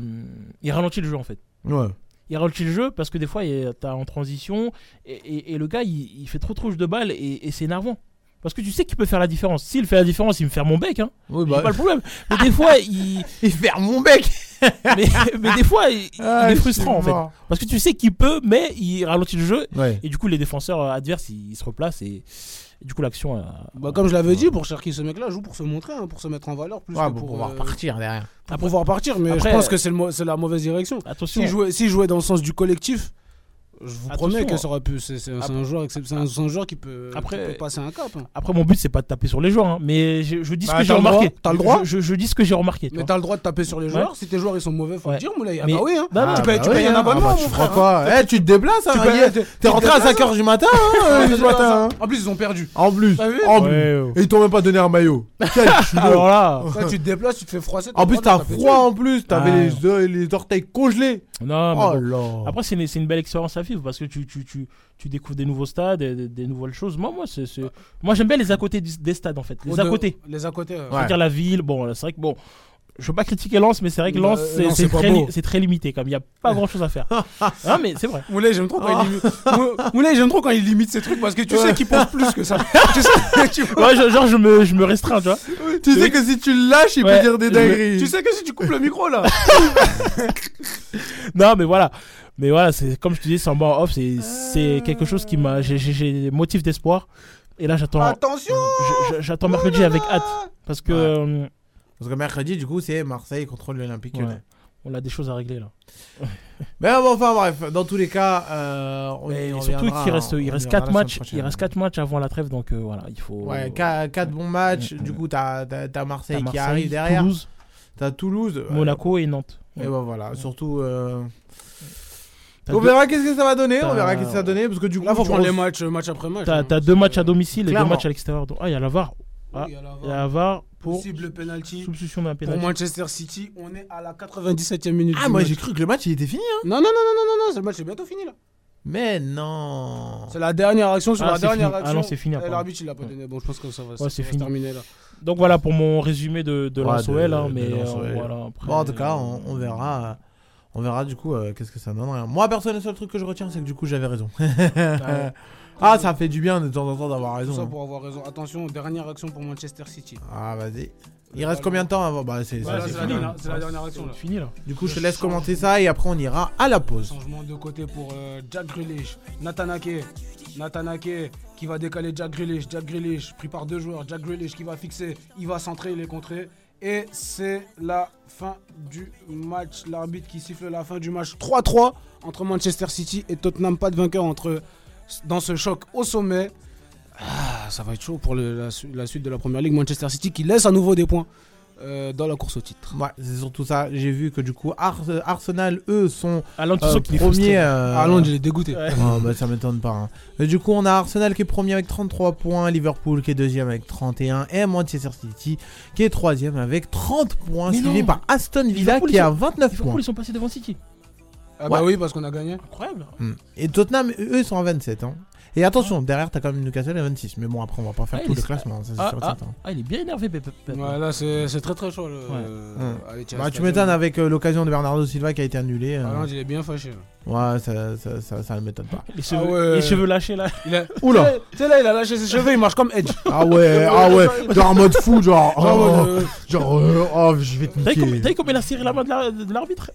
il ralentit le jeu, en fait. Ouais. il ralentit le jeu parce que des fois t'as en transition et, et- et le gars il, il fait trop trop de balles et, et c'est énervant. Parce que tu sais qu'il peut faire la différence. S'il fait la différence, il me fait mon bec, hein. Oui, bah. pas le problème. Mais des fois, il, Il ferme mon bec mais, mais des fois, il, il Ah, est frustrant en fait. Parce que tu sais qu'il peut, mais il ralentit le jeu Ouais. et du coup les défenseurs euh, adverses ils, ils se replacent et, et du coup l'action. euh, Bah, comme je l'avais dit, pour Cherki, ce mec-là joue pour se montrer, hein, pour se mettre en valeur, plus Ouais, que pour pour, pouvoir euh, partir derrière. pour pouvoir partir. Mais Après, je pense euh, que c'est le mo- c'est la mauvaise direction. Attention. S'il jouait, s'il jouait dans le sens du collectif, je vous Attention. promets que ça aurait pu. C'est c'est- c'est Après- un joueur, excep- c'est un, c'est un joueur qui peut, Après- qui peut passer un cap. hein. Après mon but c'est pas de taper sur les joueurs, hein, mais je, je dis ce Bah, que j'ai t'as le droit, remarqué. t'as le droit. Je, je- je dis ce que j'ai remarqué. tu Mais t'as le droit de taper sur les joueurs. Si tes joueurs ils sont mauvais, faut Ouais. le dire, Moulay. Ah Mais- bah oui, hein. Tu Ah, payes, bah oui, un hein. abonnement, Ah, bah, mon tu frère, feras quoi Eh, tu te déplaces, hein, T'es rentré à déplaces, 5h du matin, hein, euh, hein. En plus, ils ont perdu. En plus. Et ils t'ont même pas donné un maillot. Alors là, tu te déplaces, tu te fais froisser. En plus, t'as froid en plus, t'avais Ah. les, orteils congelés. non, mais Oh. Après, c'est une, c'est une belle expérience à parce que tu, tu, tu, tu découvres des nouveaux stades, des, des- nouvelles choses. Moi, moi, c'est, c'est- moi j'aime bien les à côté des stades en fait. Les à de- côté. Les à côté. Ouais. C'est-à-dire la ville. Bon, c'est vrai que bon. Je veux pas critiquer Lens, mais c'est vrai que Bah, Lens, euh, c'est, non, c'est c'est pas très, beau. li- c'est très limité. Comme il y a pas grand chose à faire. ah, mais c'est vrai. Moulay, j'aime trop quand Ah. il limite. Mou- Moulay, j'aime trop quand il limite ses trucs parce que tu sais qu'il pense plus que ça. tu sais, tu vois. Ouais, je- genre, je me, je me restreins, tu vois. Tu sais que si tu le lâches, il Ouais. peut dire des Je- dingueries. Tu sais que si tu coupes le micro là. Non, mais voilà. Mais voilà, c'est comme je te dis, c'est en off, c'est, c'est quelque chose qui m'a. J'ai, motifs d'espoir. Et là, j'attends. Attention j'attends mercredi avec hâte. Parce que. Ouais. euh, Parce que mercredi, du coup, c'est Marseille contre l'Olympique. ouais, on a des choses à régler là. Mais bon, enfin bref, dans tous les cas, euh, on, Mais on surtout qu'il reste, il reste reviendra 4 la semaine matchs, il reste 4 matchs avant la trêve, donc euh, voilà, il faut. Ouais, 4, bons matchs. Du coup, t'as t'as- t'as Marseille, qui arrive derrière. Toulouse, T'as Toulouse. Monaco et Nantes. Et ben voilà, surtout. euh, On verra qu'est-ce que ça va donner. On verra qu'est-ce que ça va donner. Parce que du coup, Là, faut tu prendre les matchs euh, match après match. T'as hein. t'as deux matchs à domicile et deux Clairement. matchs à l'extérieur. donc- Ah, il y a la VAR. Ah, il y a la il y a VAR. la VAR pour Possible penalty. substitution d'un Pour pénalty. Manchester City, on est à la 97e minute. Ah, du moi match. j'ai cru que le match il était fini. hein. Non, non, non, non, non, non, non, le match est bientôt fini là. Mais non. C'est la dernière action sur Ah, la c'est dernière fini. Ah action. non, c'est fini, Et apparemment. L'arbitre il l'a pas donné. Bon, je pense que ça va, ça c'est se fini. terminer là. Donc voilà pour mon résumé de, de Ouais, de- hein, de mais Lens euh, OL. voilà. après, Bon, en tout cas, euh, on, on verra. On verra du coup euh, qu'est-ce que ça donnerait. Moi, perso, le seul truc que je retiens, c'est que du coup, j'avais raison. ouais. ah, ça fait du bien de temps en temps d'avoir Tout raison. ça hein. pour avoir raison. Attention, dernière action pour Manchester City. Ah, vas-y. Il reste combien de temps avant? Bah, c'est fini. dernière- c'est la dernière action là. C'est fini là. Du coup, je te laisse commenter ça et après, on ira à la pause. Changement de côté pour euh, Jack Grealish. Nathan Ake. Nathan Ake qui va décaler Jack Grealish. Jack Grealish pris par deux joueurs. Jack Grealish qui va fixer. Il va centrer, il est contré. Et c'est la fin du match. L'arbitre qui siffle la fin du match 3-3 entre Manchester City et Tottenham. Pas de vainqueur entre, dans ce choc au sommet. Ah, ça va être chaud pour la suite de la première ligue. Manchester City qui laisse à nouveau des points euh, dans la course au titre. Ouais, c'est surtout ça. J'ai vu que du coup, Ars- Arsenal, eux, sont Alain, tu euh, premiers. euh, Ah, Londres, il est dégoûté. Ouais. Oh, bah, ça m'étonne pas. hein. Et du coup, on a Arsenal qui est premier avec 33 points, Liverpool qui est deuxième avec 31 et Manchester City qui est troisième avec 30 points, Mais suivi non. par Aston Villa Liverpool, qui à 29 Liverpool, points. ils sont passés devant City. Ah bah Ouais. oui, parce qu'on a gagné. Incroyable. Hmm. Et Tottenham, eux, ils sont à 27. hein. Et attention, derrière, t'as quand même Newcastle à 26. Mais bon, après, on va pas faire Ah, tout il le est- classement. Ça, c'est Ah, sûr et ah, certain. ah, il est bien énervé, Pep. Pep. Ouais, là, c'est c'est très très chaud. Le, Ouais. euh, Bah, tu Stadium. m'étonnes avec euh, l'occasion de Bernardo Silva qui a été annulée. euh, Ah, Londres, il est bien fâché. là. Ouais, ça, ça, ça, ça ne m'étonne pas. Les cheveux, Ah ouais. les cheveux lâchés là. Il a... Oula Tu sais, là, il a lâché ses cheveux, il marche comme Edge. Ah ouais, ah ouais, genre en mode fou, genre. Genre, oh, euh, genre, euh, oh, je vais te T'as vu comme- niquer. t'as vu comme il a serré la main de la- de l'arbitre?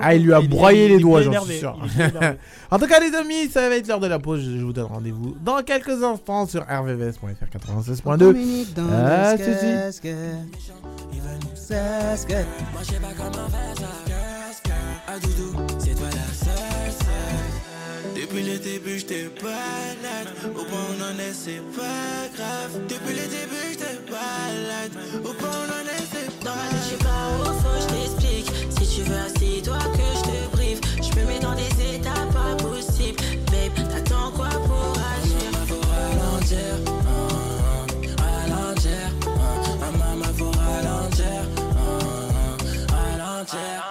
Ah, il lui a Il broyé il les doigts, j'en suis sûr. En tout cas, les amis, ça va être l'heure de la pause. Je vous donne rendez-vous dans quelques instants sur rvvs.fr 96.2. Dominique dans Ah, le si, si. Moi je sais pas comment faire ça doudou, depuis le début j'étais balade Au point où on en est c'est pas grave. Depuis le début j'étais balade Au point où on en est c'est pas grave Dans ma tête pas au faux je t'explique. Si tu veux assis-toi que je te brive. Je me mets dans des états pas possibles. Babe t'attends quoi pour agir? Maman faut ralentir Ralentir ah, ah, ah, Maman faut ralentir Ralentir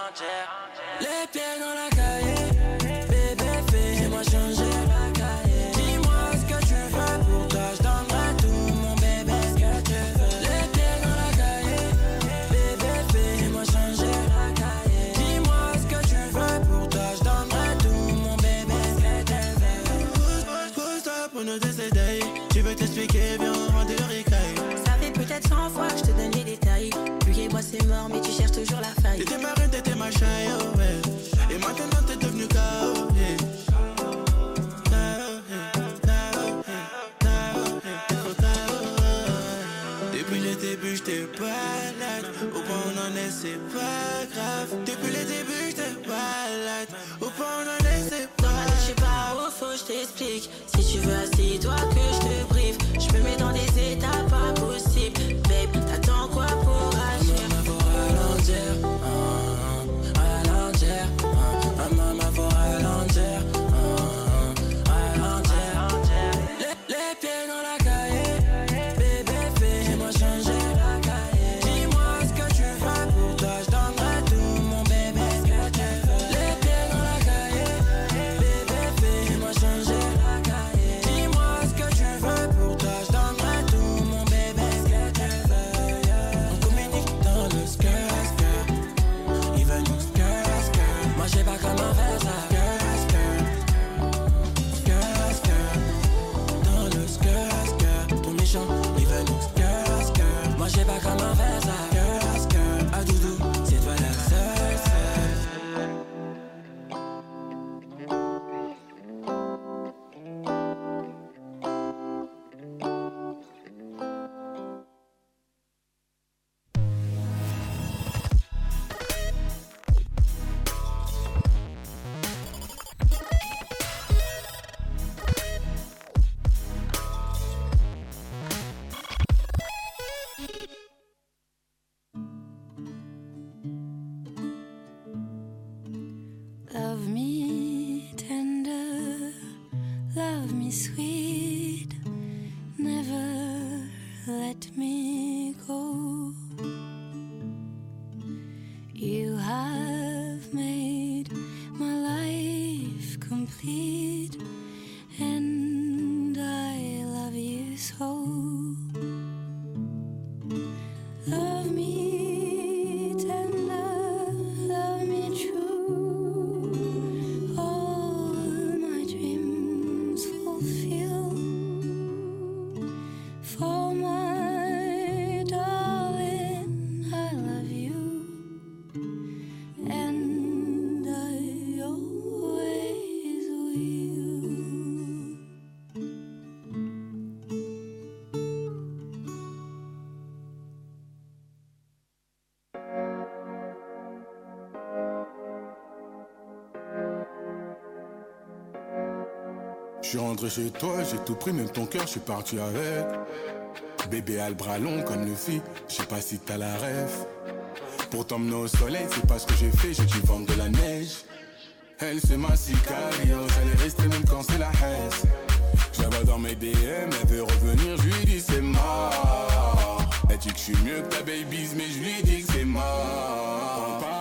Tu veux t'expliquer, viens loin de ricaille Ça fait peut-être 100 fois que je te donne les détails. Tu et moi c'est mort mais tu cherches toujours la faille. T'étais ma reine, t'étais ma chaille, ouais. Et maintenant t'es devenu KO, Depuis le début j'étais balade Au point où on en est c'est pas grave. Depuis le début j'étais balade Au point où on en est c'est pas grave je t'explique. Suis rentré chez toi, j'ai tout pris, même ton cœur, je suis parti avec. Bébé a le bras long comme le fit, je sais pas si t'as la rêve. Pour t'emmener au soleil, c'est pas ce que j'ai fait, j'ai dû vendre de la neige. Elle c'est ma sicario, j'allais rester même quand c'est la haine. Vois dans mes DM, elle veut revenir, je lui dis c'est mort. Elle dit que je suis mieux que ta babies, mais je lui dis que c'est mort.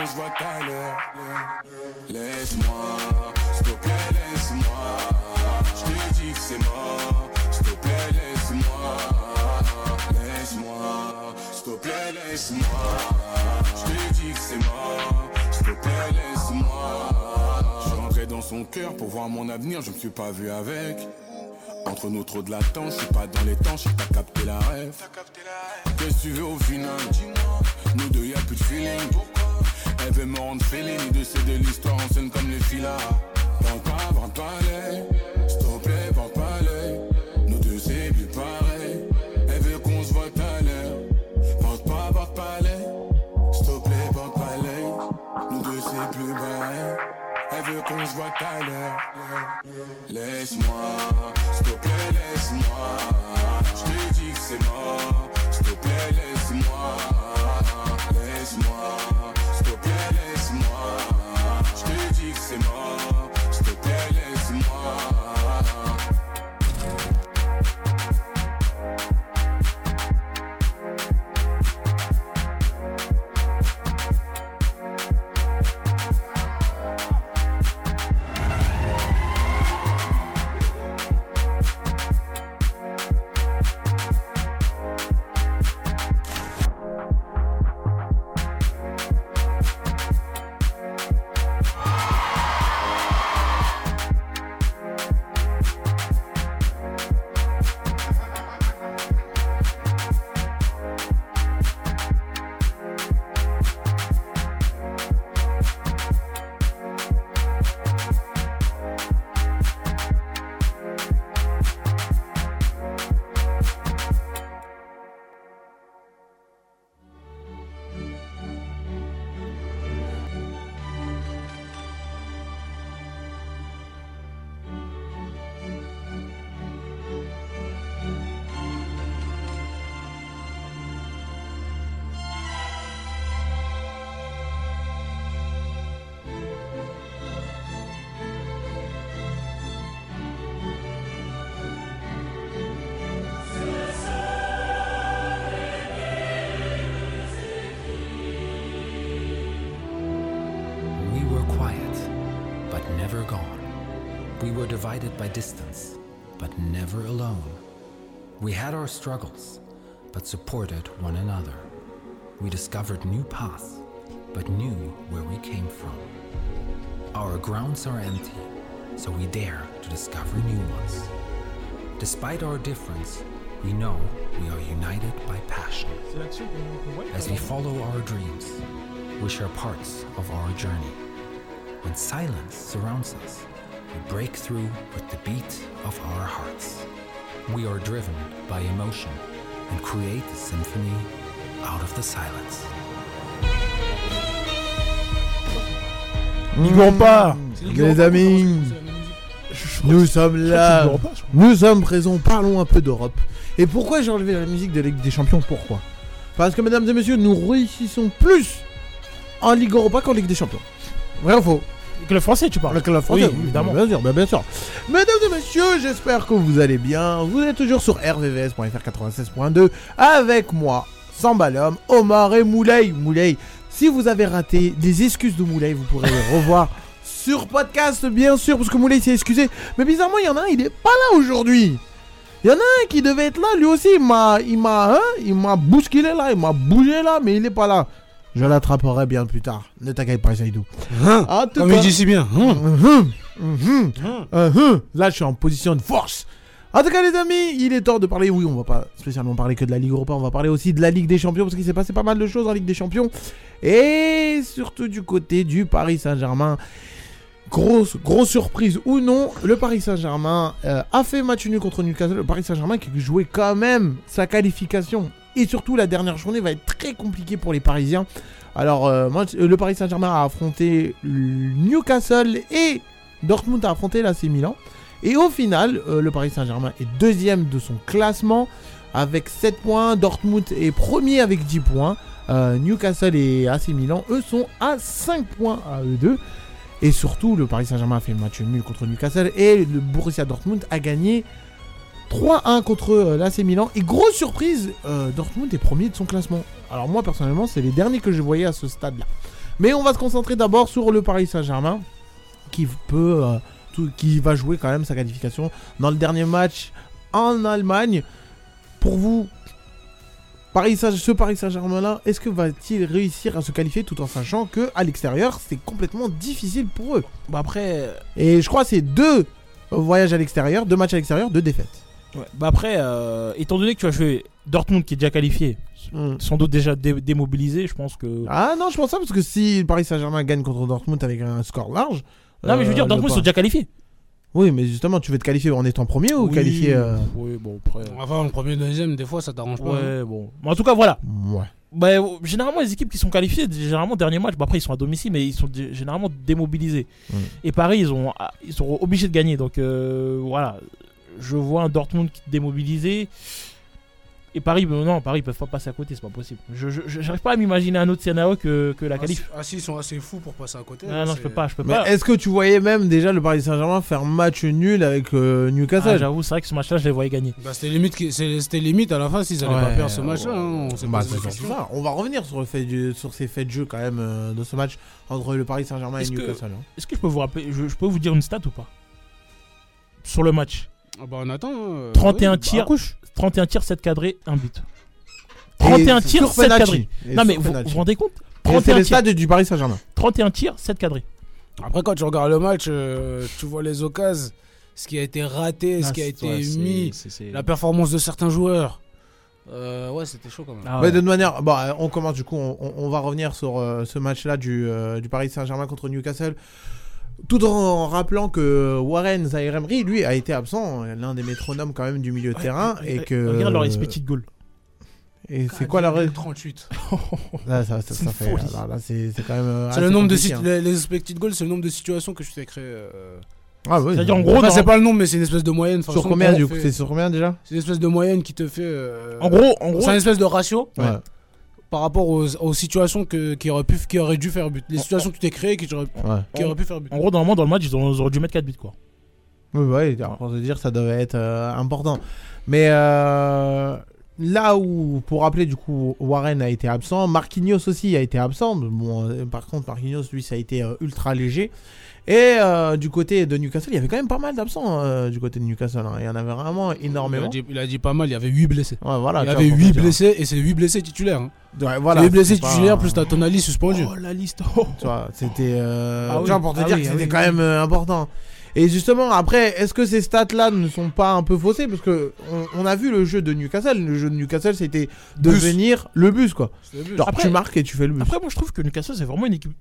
Tout à l'heure. Laisse-moi, s'il te plaît, laisse-moi. Je te dis que c'est mort. S'il te plaît, laisse-moi. Laisse-moi, s'il te plaît, laisse-moi. Je te dis que c'est mort. S'il te plaît, laisse-moi. Je rentré dans son cœur pour voir mon avenir, je me suis pas vu avec. Entre nous trop de latence, je suis pas dans les temps, je pas capté la rêve. Qu'est-ce que tu veux au final? Nous deux y a plus de feeling. Elle veut me rendre fêlé, nous deux c'est de l'histoire en scène comme les filas. Vends pas, vends pas l'œil, s'il plaît, vends pas l'œil. Nous deux c'est plus pareil. Elle veut qu'on se voit à l'heure. Porte pas, porte pas l'œil, s'il plaît, porte pas l'œil. Nous deux c'est plus pareil. Elle veut qu'on se voit à l'heure. Laisse-moi, s'il te plaît, laisse-moi. Je te dis que c'est mort. Had our struggles, but supported one another. We discovered new paths, but knew where we came from. Our grounds are empty, so we dare to discover new ones. Despite our difference, we know we are united by passion. As we follow our dreams, we share parts of our journey. When silence surrounds us, we break through with the beat of our hearts. We are driven by emotion and create the symphony out of the silence. N'y pas Les amis, nous sommes là. Nous sommes présents. Parlons un peu d'Europe. Et pourquoi j'ai enlevé la musique de Ligue des Champions? Pourquoi? Parce que, mesdames et messieurs, nous réussissons plus en Ligue Europa qu'en Ligue des Champions. Vrai ou faux? Club français, tu parles Le club français, Oui, évidemment. Bien sûr, bien, bien sûr. Mesdames et messieurs, j'espère que vous allez bien. Vous êtes toujours sur rvvs.fr 96.2 avec moi, Sambalom, Omar et Moulay. Moulay, si vous avez raté des excuses de Moulay, vous pourrez les revoir sur podcast, bien sûr, parce que Moulay s'est excusé. Mais bizarrement, il y en a un, il est pas là aujourd'hui. Il y en a un qui devait être là, lui aussi, il m'a, il m'a, hein, il m'a bousculé là, il m'a bougé là, mais il est pas là. Je l'attraperai bien plus tard. Ne t'inquiète pas, Saïdou. En tout Comme il dit si bien. Hein. Mhm, mhm. Là, je suis en position de force. En tout cas, les amis, il est temps de parler. Oui, on va pas spécialement parler que de la Ligue Europa. On va parler aussi de la Ligue des Champions parce qu'il s'est passé pas mal de choses en Ligue des Champions. Et surtout du côté du Paris Saint-Germain. Grosse, grosse surprise ou non, le Paris Saint-Germain euh, a fait match nul contre Newcastle. Le Paris Saint-Germain qui jouait quand même sa qualification. Et surtout, la dernière journée va être très compliquée pour les Parisiens. Alors, euh, moi, le Paris Saint-Germain a affronté Newcastle et Dortmund a affronté l'AC Milan. Et au final, euh, le Paris Saint-Germain est deuxième de son classement avec 7 points. Dortmund est premier avec 10 points. Euh, Newcastle et AC Milan, eux, sont à 5 points à eux deux. Et surtout, le Paris Saint-Germain a fait le match nul contre Newcastle et le Borussia Dortmund a gagné 3-1 contre euh, l'AC Milan. Et grosse surprise, euh, Dortmund est premier de son classement. Alors moi, personnellement, c'est les derniers que je voyais à ce stade-là. Mais on va se concentrer d'abord sur le Paris Saint-Germain qui peut, euh, qui va jouer quand même sa qualification dans le dernier match en Allemagne. Pour vous, Paris ce Paris Saint-Germain-là, est-ce que va-t-il réussir à se qualifier tout en sachant que à l'extérieur, c'est complètement difficile pour eux? Bah après, Et je crois c'est deux voyages à l'extérieur, deux matchs à l'extérieur, deux défaites. Ouais, bah après euh, étant donné que tu as joué Dortmund qui est déjà qualifié, Mm. sans doute déjà dé- démobilisé, je pense que. Ah non, je pense pas parce que si Paris Saint-Germain gagne contre Dortmund avec un score large. non, mais je veux dire, euh, Dortmund sont déjà qualifiés. Oui, mais justement, tu veux te qualifier en étant premier ou Oui, qualifier. euh, Oui, bon, après. Enfin, le premier, deuxième, des fois, ça t'arrange pas. hein. Ouais, bon. Mais en tout cas, voilà. Ouais. Bah, euh, généralement, les équipes qui sont qualifiées, généralement, dernier match, bah, après, ils sont à domicile, mais ils sont généralement démobilisés. Mm. Et Paris, ils, ont, ah, ils sont obligés de gagner. Donc, euh, voilà. Je vois un Dortmund qui est démobilisé. Et Paris, non, Paris, ils peuvent pas passer à côté, c'est pas possible. Je j'arrive pas à m'imaginer un autre scénario que, que la Ah, si- qualif. Ah, si, ils sont assez fous pour passer à côté. Ah, non, je peux pas, je peux Mais pas. est-ce que tu voyais même déjà le Paris Saint-Germain faire match nul avec euh, Ah, Newcastle J'avoue, c'est vrai que ce match-là, je les voyais gagner. Bah, c'était limite, c'était limite à la fin s'ils allaient pas perdre ce match-là. hein, on Bah, ça. On va revenir sur, le fait du- sur ces faits de jeu quand même euh, de ce match entre le Paris Saint-Germain et Newcastle. hein. Est-ce que je peux vous rappeler, je, je peux vous dire une stat ou pas? Sur le match Ah bah, on attend. euh, 31 oui, bah, tirs, accouche. 31 tirs, 7 cadrés, 1 but. Et 31 sur tirs, 7 penalty. cadrés. Et Non mais sur vous penalty. vous rendez compte Et C'est 31 les tirs, stades du Paris Saint-Germain. 31 tirs, 7 cadrés. Après, quand tu regardes le match, euh, tu vois les occasions, ce qui a été raté, ce Ah, qui a été mis, la performance de certains joueurs. Euh, ouais, c'était chaud quand même. Ah Ouais, ouais. de toute manière, bon, euh, on commence du coup, on, on- on va revenir sur euh, ce match-là du, euh, du Paris Saint-Germain contre Newcastle. Tout en rappelant que Warren Zaire Emery, lui, a été absent, l'un des métronomes quand même du milieu de terrain. Ouais, et ouais, que... Regarde leur expected goal. Et c'est quoi la règle 38 Là, ça, ça, C'est ça fait. folie. Là, là, c'est quand même. euh, C'est le nombre de hein. les, les expected goals, c'est le nombre de situations que je t'ai créé. euh. Ah, ouais, C'est-à-dire, en gros, Enfin, c'est pas le nombre, mais c'est une espèce de moyenne. Enfin, Sur combien du coup fait- C'est sur combien déjà? C'est une espèce de moyenne qui te fait. euh, En gros, en gros, c'est une espèce de ratio Ouais. Par rapport aux, aux situations que, qui, auraient pu, qui auraient dû faire but. Les situations que tu t'es créées qui, auraient- Ouais. qui auraient pu faire but. en gros, normalement, dans le match, ils, auraient dû mettre 4 buts, quoi. Oui, ouais, alors, pour te dire, ça devait être euh, important. Mais euh, là où, pour rappeler, du coup, Warren a été absent, Marquinhos aussi a été absent. Bon, euh, par contre, Marquinhos, lui, ça a été euh, ultra léger. Et euh, du côté de Newcastle, il y avait quand même pas mal d'absents euh, du côté de Newcastle. hein. Il y en avait vraiment Il a, énormément. dit, il a dit pas mal, il y avait 8 blessés. Ouais, voilà, il y tu avait vois, pour 8 te dire. blessés et c'est 8 blessés titulaires. hein. Ouais, voilà, 8 blessés c'est pas- titulaires plus ta Tonali suspendu. Oh la liste. oh. Tu vois, c'était. euh, Ah oui, vois, pour te ah dire oui, que ah c'était oui, quand oui. même euh, important. Et justement, après, est-ce que ces stats-là ne sont pas un peu faussées? Parce que on, on a vu le jeu de Newcastle. Le jeu de Newcastle, c'était devenir le bus, quoi. Le. Genre, Après- tu marques et tu fais le bus. Après, moi je trouve que Newcastle c'est vraiment une équipe.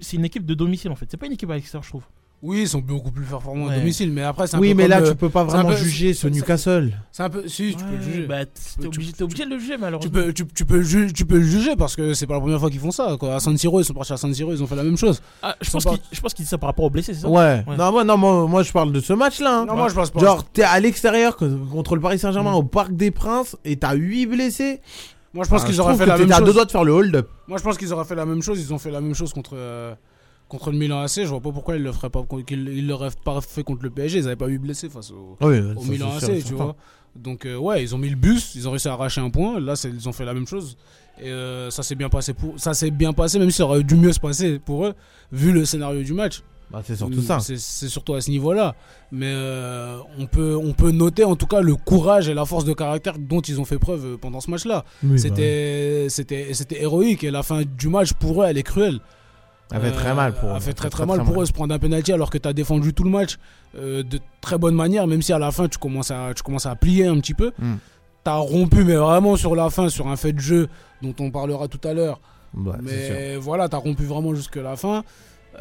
C'est une équipe de domicile en fait. C'est pas une équipe à l'extérieur, je trouve. Oui, ils sont beaucoup plus performants Ouais. à domicile, mais après, c'est un Oui, peu mais comme, là, euh, tu peux pas c'est un vraiment peu- juger ce c'est- Newcastle. C'est un peu. Si, tu peux le juger. Bah, t'es obligé, t'es obligé de le juger, Tu malheureusement. peux, tu, tu peux, ju- tu peux le juger parce que c'est pas la première fois qu'ils font ça. Quoi. À San Siro, ils sont partis à San Siro, ils ont fait la même chose. Ah, je pense sont qu'il je pense qu'il dit ça par rapport aux blessés, c'est ça Ouais. Ouais. Non, moi, non, moi, moi, je parle de ce match-là. hein. Non, moi je pense pas. Genre, t'es à l'extérieur contre le Paris Saint-Germain Mm. au Parc des Princes et t'as 8 blessés. moi je pense Ah, qu'ils je auraient trouve fait que la même t'étais à deux chose. doigts de faire le hold-up. Moi je pense qu'ils auraient fait la même chose. Ils ont fait la même chose contre, euh, contre le Milan AC. Je vois pas pourquoi ils le feraient pas, qu'ils ils l'auraient pas fait contre le PSG. Ils avaient pas eu blessé face au, Oui, au Milan AC, tu vois. Donc euh, ouais, ils ont mis le bus, ils ont réussi à arracher un point. Là, ils ont fait la même chose. Et euh, ça s'est bien passé pour, ça s'est bien passé, même si ça aurait dû mieux se passer pour eux, vu le scénario du match. Bah, c'est surtout ça. C'est surtout à ce niveau-là. Mais euh, on, peut, on peut noter en tout cas le courage et la force de caractère dont ils ont fait preuve pendant ce match-là. Oui, bah, C'était c'était c'était héroïque et la fin du match pour eux, elle est cruelle. Ça fait très mal pour eux. Ça fait très très, mal pour eux se prendre un penalty alors que tu as défendu tout le match euh, de très bonne manière, même si à la fin tu commences à, tu commences à plier un petit peu. Mm. Tu as rompu, mais vraiment sur la fin, sur un fait de jeu dont on parlera tout à l'heure. Ouais, mais voilà, tu as rompu vraiment jusque la fin.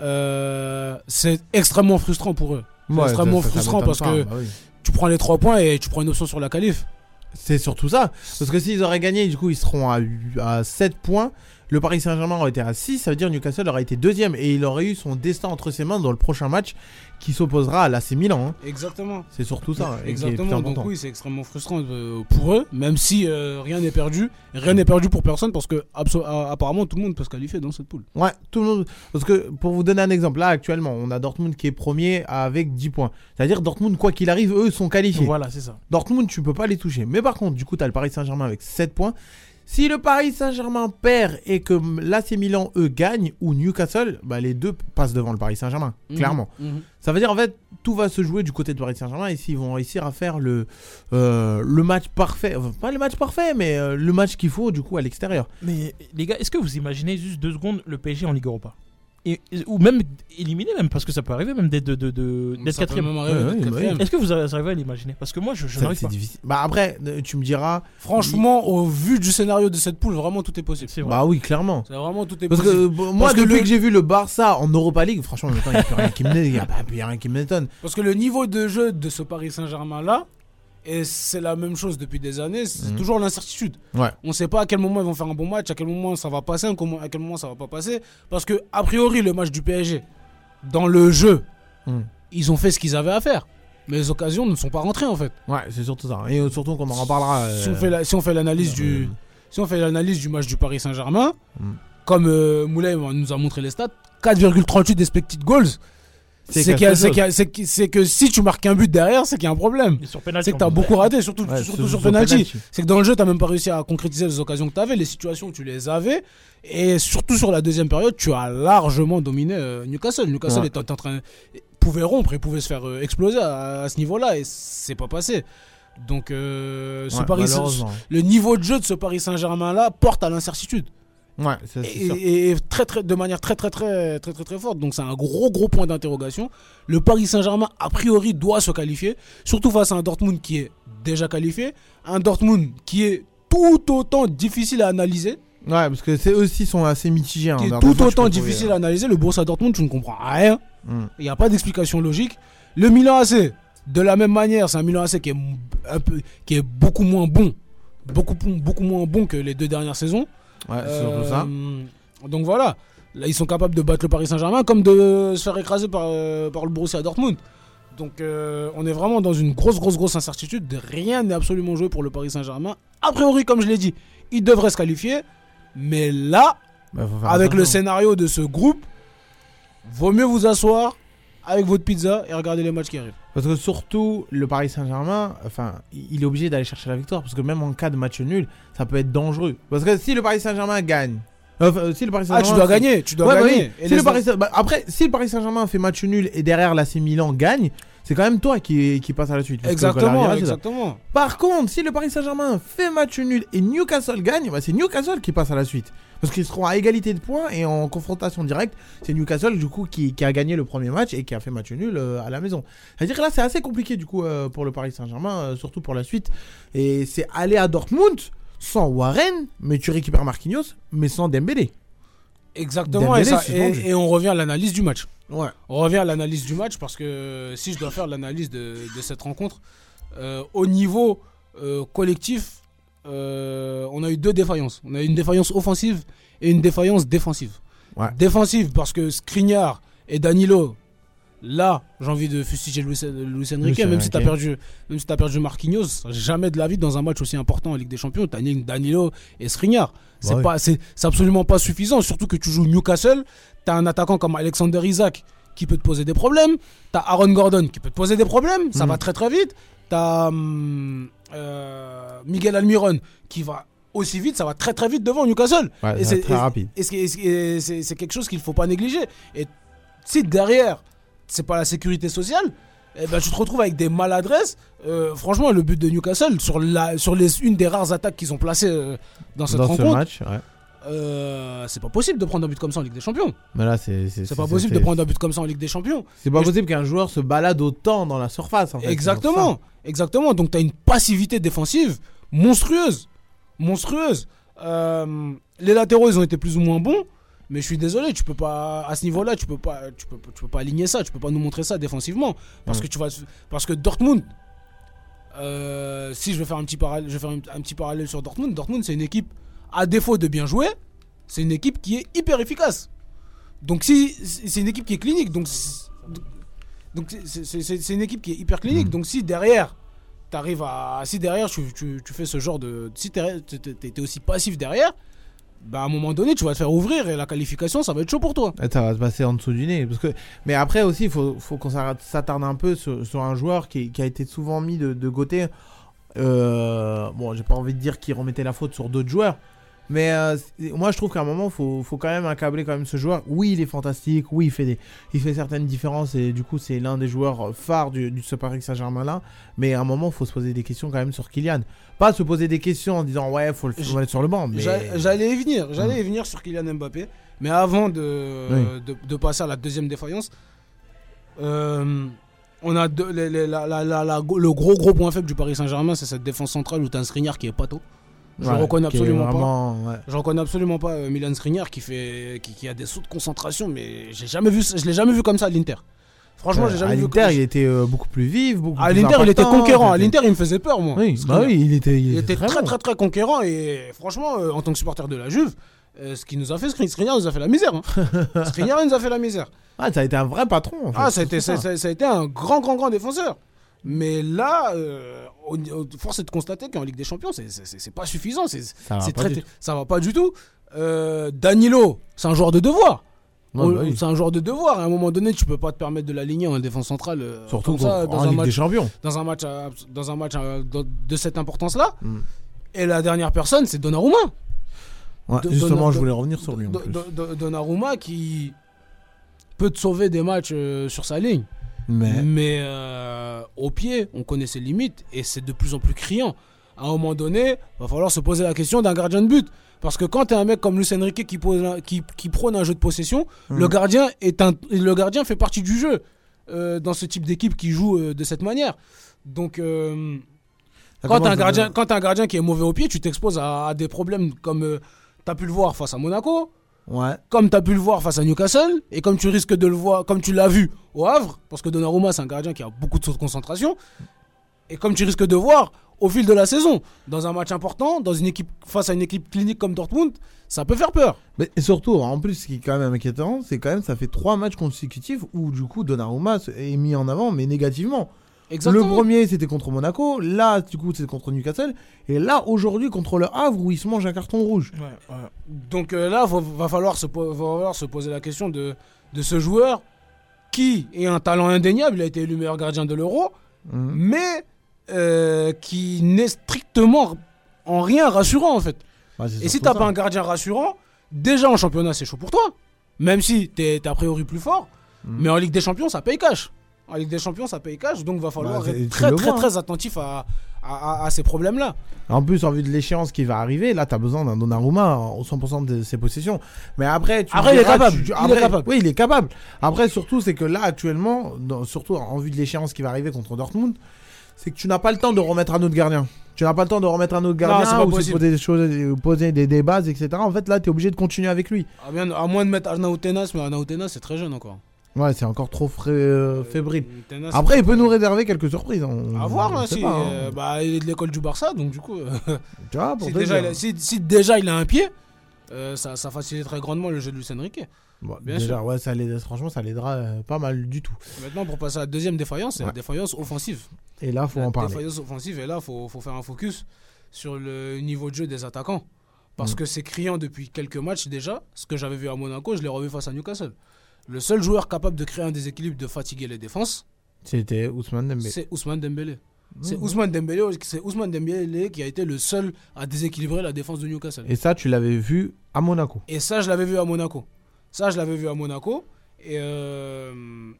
Euh, c'est extrêmement frustrant pour eux. C'est Ouais, extrêmement ça- ça frustrant parce pas, que bah oui. tu prends les 3 points et tu prends une option sur la qualif. C'est surtout ça. Parce que s'ils auraient gagné, du coup, ils seront à, à 7 points. Le Paris Saint-Germain aurait été à 6. Ça veut dire Newcastle aurait été deuxième. Et il aurait eu son destin entre ses mains dans le prochain match qui s'opposera à l'AC Milan. hein. Exactement. C'est surtout ça. plus Exactement. Donc oui, c'est extrêmement frustrant euh, pour eux, même si euh, rien n'est perdu. Rien n'est perdu pour personne parce que a- apparemment tout le monde peut se qualifier dans cette poule. Ouais, tout le monde. Parce que pour vous donner un exemple, là actuellement, on a Dortmund qui est premier avec 10 points. C'est-à-dire Dortmund, quoi qu'il arrive, eux sont qualifiés. Voilà, c'est ça. Dortmund, tu peux pas les toucher. Mais par contre, du coup, tu as le Paris Saint-Germain avec 7 points. Si le Paris Saint-Germain perd et que l'AC Milan, eux, gagnent, ou Newcastle, bah, les deux passent devant le Paris Saint-Germain, Mhm. clairement. Mhm. Ça veut dire, en fait, tout va se jouer du côté de Paris Saint-Germain et s'ils vont réussir à faire le, euh, le match parfait. Enfin, pas le match parfait, mais euh, le match qu'il faut, du coup, à l'extérieur. Mais les gars, est-ce que vous imaginez juste deux secondes le PSG en Ligue Europa? Et, Ou même éliminé, même, parce que ça peut arriver même d'être de, de, de- d'être Ça peut quatrième. Ouais. Est-ce que vous arrivez à l'imaginer? Parce que moi, je, je n'arrive C'est pas. difficile. Bah, après, euh, tu me diras. Franchement, au vu du scénario de cette poule, vraiment tout est possible. C'est vrai. Bah oui, clairement. C'est vraiment tout est Parce que possible. euh, moi, Parce que depuis le- que j'ai vu le Barça en Europa League, franchement, il n'y a plus rien qui me- y a pas- y a rien qui m'étonne. Parce que le niveau de jeu de ce Paris Saint-Germain là, et c'est la même chose depuis des années, c'est Mhm. toujours l'incertitude. Ouais. On ne sait pas à quel moment ils vont faire un bon match, à quel moment ça va passer, à quel moment ça va pas passer. Parce que, a priori, le match du PSG, dans le jeu, Mhm. ils ont fait ce qu'ils avaient à faire. Mais les occasions ne sont pas rentrées en fait. Ouais, c'est surtout ça. Et euh, surtout qu'on en reparlera. euh, Si on fait la- si on fait l'analyse euh, du, si on fait l'analyse du match du Paris Saint-Germain, Mm. comme euh, Moulay nous a montré les stats, 4,38 expected goals. C'est que- si tu marques un but derrière, c'est qu'il y a un problème. C'est que t'as plus. beaucoup raté, surtout, Ouais, surtout sur- penalty. penalty. C'est que dans le jeu, t'as même pas réussi à concrétiser les occasions que t'avais, les situations tu les avais, et surtout sur la deuxième période, tu as largement dominé euh, Newcastle. Newcastle Ouais. était en train, pouvait rompre et pouvait se faire euh, exploser à, à ce niveau-là, et c'est pas passé. Donc, euh, ce Ouais, Paris, malheureusement. le niveau de jeu de ce Paris Saint-Germain-là porte à l'incertitude. Ouais, ça, c'est Et, sûr. et- et très, très, de manière très très très très très très forte. Donc c'est un gros gros point d'interrogation. Le Paris Saint-Germain a priori doit se qualifier, surtout face à un Dortmund qui est déjà qualifié, un Dortmund qui est tout autant difficile à analyser, Ouais, parce que c'est eux aussi sont assez mitigés. hein, qui est tout autant difficile à analyser. Le Borussia Dortmund, tu ne comprends rien. Mm. Il n'y a pas d'explication logique. Le Milan AC, de la même manière, c'est un Milan AC qui est un peu, qui est beaucoup moins bon, beaucoup beaucoup moins bon que les deux dernières saisons. Ouais, c'est surtout ça. Euh, Donc voilà, là ils sont capables de battre le Paris Saint-Germain comme de se faire écraser par, euh, par le Borussia Dortmund. Donc euh, on est vraiment dans une grosse grosse grosse incertitude. Rien n'est absolument joué pour le Paris Saint-Germain. A priori, comme je l'ai dit, ils devraient se qualifier. Mais là, Bah, avec le scénario de ce groupe, vaut mieux vous asseoir avec votre pizza et regarder les matchs qui arrivent. Parce que surtout, le Paris Saint-Germain, enfin, il est obligé d'aller chercher la victoire. Parce que même en cas de match nul, ça peut être dangereux. Parce que si le Paris Saint-Germain gagne. euh, si le Paris Ah, tu Saint-Germain dois gagner, tu dois Ouais, bah gagner. oui. Et Si les- le Paris Saint- bah, après, si le Paris Saint-Germain fait match nul et derrière l'AC Milan gagne, c'est quand même toi qui, qui passe à la suite. Exactement, exactement. Par contre, si le Paris Saint-Germain fait match nul et Newcastle gagne, bah, c'est Newcastle qui passe à la suite. Parce qu'ils seront à égalité de points et en confrontation directe, c'est Newcastle du coup qui, qui a gagné le premier match et qui a fait match nul euh, à la maison. C'est-à-dire que là, c'est assez compliqué du coup euh, pour le Paris Saint-Germain, euh, surtout pour la suite. Et c'est aller à Dortmund sans Warren, mais tu récupères Marquinhos, mais sans Dembélé. Exactement, ça- et on revient à l'analyse du match. Ouais. On revient à l'analyse du match parce que si je dois faire l'analyse de, de cette rencontre, euh, au niveau euh, collectif, euh, on a eu deux défaillances. On a eu une défaillance offensive et une défaillance défensive. Ouais. Défensive parce que Skriniar et Danilo, là, j'ai envie de fustiger Luis, Luis Enrique, Luis même si tu as perdu, même si as perdu Marquinhos, jamais de la vie dans un match aussi important en Ligue des Champions, tu as Danilo et Skriniar. C'est Ouais. pas, c'est c'est absolument pas suffisant, surtout que tu joues Newcastle, tu as un attaquant comme Alexander Isaac qui peut te poser des problèmes, tu as Aaron Gordon qui peut te poser des problèmes, ça Mhm. va très très vite, tu as Miguel Almiron qui va aussi vite, ça va très très vite devant Newcastle. Ouais, et c'est très et- rapide. et c'est- quelque chose qu'il faut pas négliger. Et si derrière, c'est pas la sécurité sociale, eh ben, tu te retrouves avec des maladresses. Euh, franchement, le but de Newcastle, sur, la, sur les, une des rares attaques qu'ils ont placées euh, dans cette Dans ce rencontre, match, ouais. Euh, c'est pas possible de prendre un but comme ça en Ligue des Champions. Mais là, c'est. Pas possible de prendre un but comme ça en Ligue des Champions. C'est pas Et je- possible qu'un joueur se balade autant dans la surface. En fait. Exactement, exactement. Donc tu as une passivité défensive monstrueuse, monstrueuse. Euh, les latéraux, ils ont été plus ou moins bons, mais je suis désolé, tu peux pas à ce niveau-là, tu peux pas, tu peux, tu peux pas aligner ça, tu peux pas nous montrer ça défensivement, parce Mm. que tu vas, parce que Dortmund. euh, si je vais faire un petit parallèle, je vais faire un, un petit parallèle sur Dortmund. Dortmund, c'est une équipe, à défaut de bien jouer, c'est une équipe qui est hyper efficace. Donc si c'est une équipe qui est clinique, donc donc c'est- une équipe qui est hyper clinique. Donc si derrière, t'arrives à, si derrière tu, tu- tu fais ce genre de, si t'es aussi passif derrière, bah à un moment donné tu vas te faire ouvrir et la qualification ça va être chaud pour toi. Et ça va se passer en dessous du nez. Parce que... Mais après aussi, il faut, faut qu'on s'attarde un peu sur, sur un joueur qui, qui a été souvent mis de, de côté. Euh, bon, j'ai pas envie de dire qu'il remettait la faute sur d'autres joueurs. Mais euh, moi, je trouve qu'à un moment, il faut, faut quand même accabler quand même ce joueur. Oui, il est fantastique. Oui, il fait, des, il fait certaines différences. Et du coup, c'est l'un des joueurs phares du, du ce Paris Saint-Germain-là. Mais à un moment, il faut se poser des questions quand même sur Kylian. Pas se poser des questions en disant, ouais, faut le faut le mettre sur le banc. Mais... J'allais y venir, j'allais y venir sur Kylian Mbappé, mais avant de, Oui. de, de passer à la deuxième défaillance, euh, on a deux- les- les- la- la- la- la- le gros gros point faible du Paris Saint-Germain, c'est cette défense centrale où tu as un Skriniar qui est pato. Je Ouais, reconnais absolument vraiment, pas. ouais. Je reconnais absolument pas euh, Milan Skriniar qui fait qui, qui a des sauts de concentration, mais j'ai jamais vu, je l'ai jamais vu comme ça à l'Inter. Franchement, j'ai jamais à vu. l'Inter, il était euh, beaucoup plus vif. Beaucoup À l'Inter, il était conquérant. À l'Inter, il me faisait peur, moi. Oui, bah oui, il était, il Il était très, très, très conquérant. Et franchement, euh, en tant que supporter de la Juve, euh, ce qui nous a fait, Skri- Skriniar nous a fait la misère. Hein. Skriniar nous a fait la misère. Ah, ça a été un vrai patron. En fait. Ah, ça a, été, ça, ça- ça a été un grand, grand, grand défenseur. Mais là, euh, force est de constater qu'en Ligue des Champions, c'est- pas suffisant. c'est- très-. Ça va pas du tout. Euh, Danilo, c'est un joueur de devoir. Ouais, bah oui. C'est un joueur de devoir. À un moment donné, tu peux pas te permettre de l'aligner en défense centrale. euh, Surtout comme ça, en dans un Ligue match, des Champions. Dans un match, à- dans un match à- de cette importance-là. Mm. Et la dernière personne, c'est Donnarumma. Ouais, justement, Donna- je voulais revenir sur lui. en plus. Donnarumma qui peut te sauver des matchs euh, sur sa ligne. Mais- euh, au pied, on connaît ses limites et c'est de plus en plus criant. À un moment donné, va falloir se poser la question d'un gardien de but. Parce que quand tu un mec comme Luis Enrique qui, pose un- qui, qui prône un jeu de possession, Mhm. le, gardien est un, le gardien fait partie du jeu euh, dans ce type d'équipe qui joue euh, de cette manière. Donc, euh, quand tu t'as un gardien qui est mauvais au pied, tu t'exposes à, à des problèmes comme tu as pu le voir face à Monaco, Ouais. comme tu as pu le voir face à Newcastle, et comme tu risques de le voir, comme tu l'as vu au Havre, parce que Donnarumma c'est un gardien qui a beaucoup de sauts de concentration, et comme tu risques de voir au fil de la saison, dans un match important, dans une équipe face à une équipe clinique comme Dortmund, ça peut faire peur. Mais et surtout, en plus, ce qui est quand même inquiétant, c'est quand même ça fait trois matchs consécutifs où du coup Donnarumma est mis en avant, mais négativement. Exactement. Le premier, c'était contre Monaco. Là, du coup, c'est contre Newcastle. Et là, aujourd'hui, contre le Havre, où il se mange un carton rouge. Donc euh, là, va, va falloir se, poser la question de, de ce joueur qui est un talent indéniable, il a été élu meilleur gardien de l'Euro, Mhm. mais euh, qui n'est strictement en rien rassurant en fait. C'est Et si t'as pas un gardien rassurant, déjà en championnat c'est chaud pour toi. Même si t'es t'es a priori plus fort, Mhm. mais en Ligue des Champions ça paye cash. En Ligue des Champions ça paye cash, donc va falloir Bah, être tu très très vois, très attentif à, à, à- à ces problèmes-là. En plus, en vue de l'échéance qui va arriver, là, t'as besoin d'un Donnarumma au 100% de ses possessions. Mais après, tu Après, il est capable. tu- Il est après- capable. Oui, il est capable. Après, surtout, c'est que là, actuellement, dans- surtout en vue de l'échéance qui va arriver contre Dortmund, c'est que tu n'as pas le temps de remettre un autre gardien. Tu n'as pas le temps de remettre un autre gardien pas ou poser des choses, poser des, des bases, etc. En fait, là, tu es obligé de continuer avec lui. À, bien- à moins de mettre Arnaud Tenas, mais Arnaud Tenas c'est très jeune encore. Ouais, c'est encore trop frais, euh, fébrile. Tenas, Après, il peut nous réserver quelques surprises. On, À voir, on hein, sait si, pas, hein. euh, bah, il est de l'école du Barça, donc du coup, euh, Tu vois, pour si, te déjà, dire. il a, si, si déjà il a un pied, euh, ça, ça faciliterait grandement le jeu de Luis Enrique. Bon, bien déjà, sûr. ouais, ça l'aide- franchement, ça l'aidera euh, pas mal du tout. Maintenant, pour passer à la deuxième défaillance, c'est la Ouais. défaillance offensive. Et là, faut la en parler. défaillance offensive, et là, il faut, faut faire un focus sur le niveau de jeu des attaquants. Parce Mm. que c'est criant depuis quelques matchs déjà. Ce que j'avais vu à Monaco, je l'ai revu face à Newcastle. Le seul joueur capable de créer un déséquilibre, de fatiguer les défenses, C'était Ousmane Dembélé. c'est Ousmane Dembélé. C'est. Ousmane Dembélé, c'est Ousmane Dembélé qui a été le seul à déséquilibrer la défense de Newcastle. Et ça, tu l'avais vu à Monaco. Et ça, je l'avais vu à Monaco. Ça, je l'avais vu à Monaco. Et euh,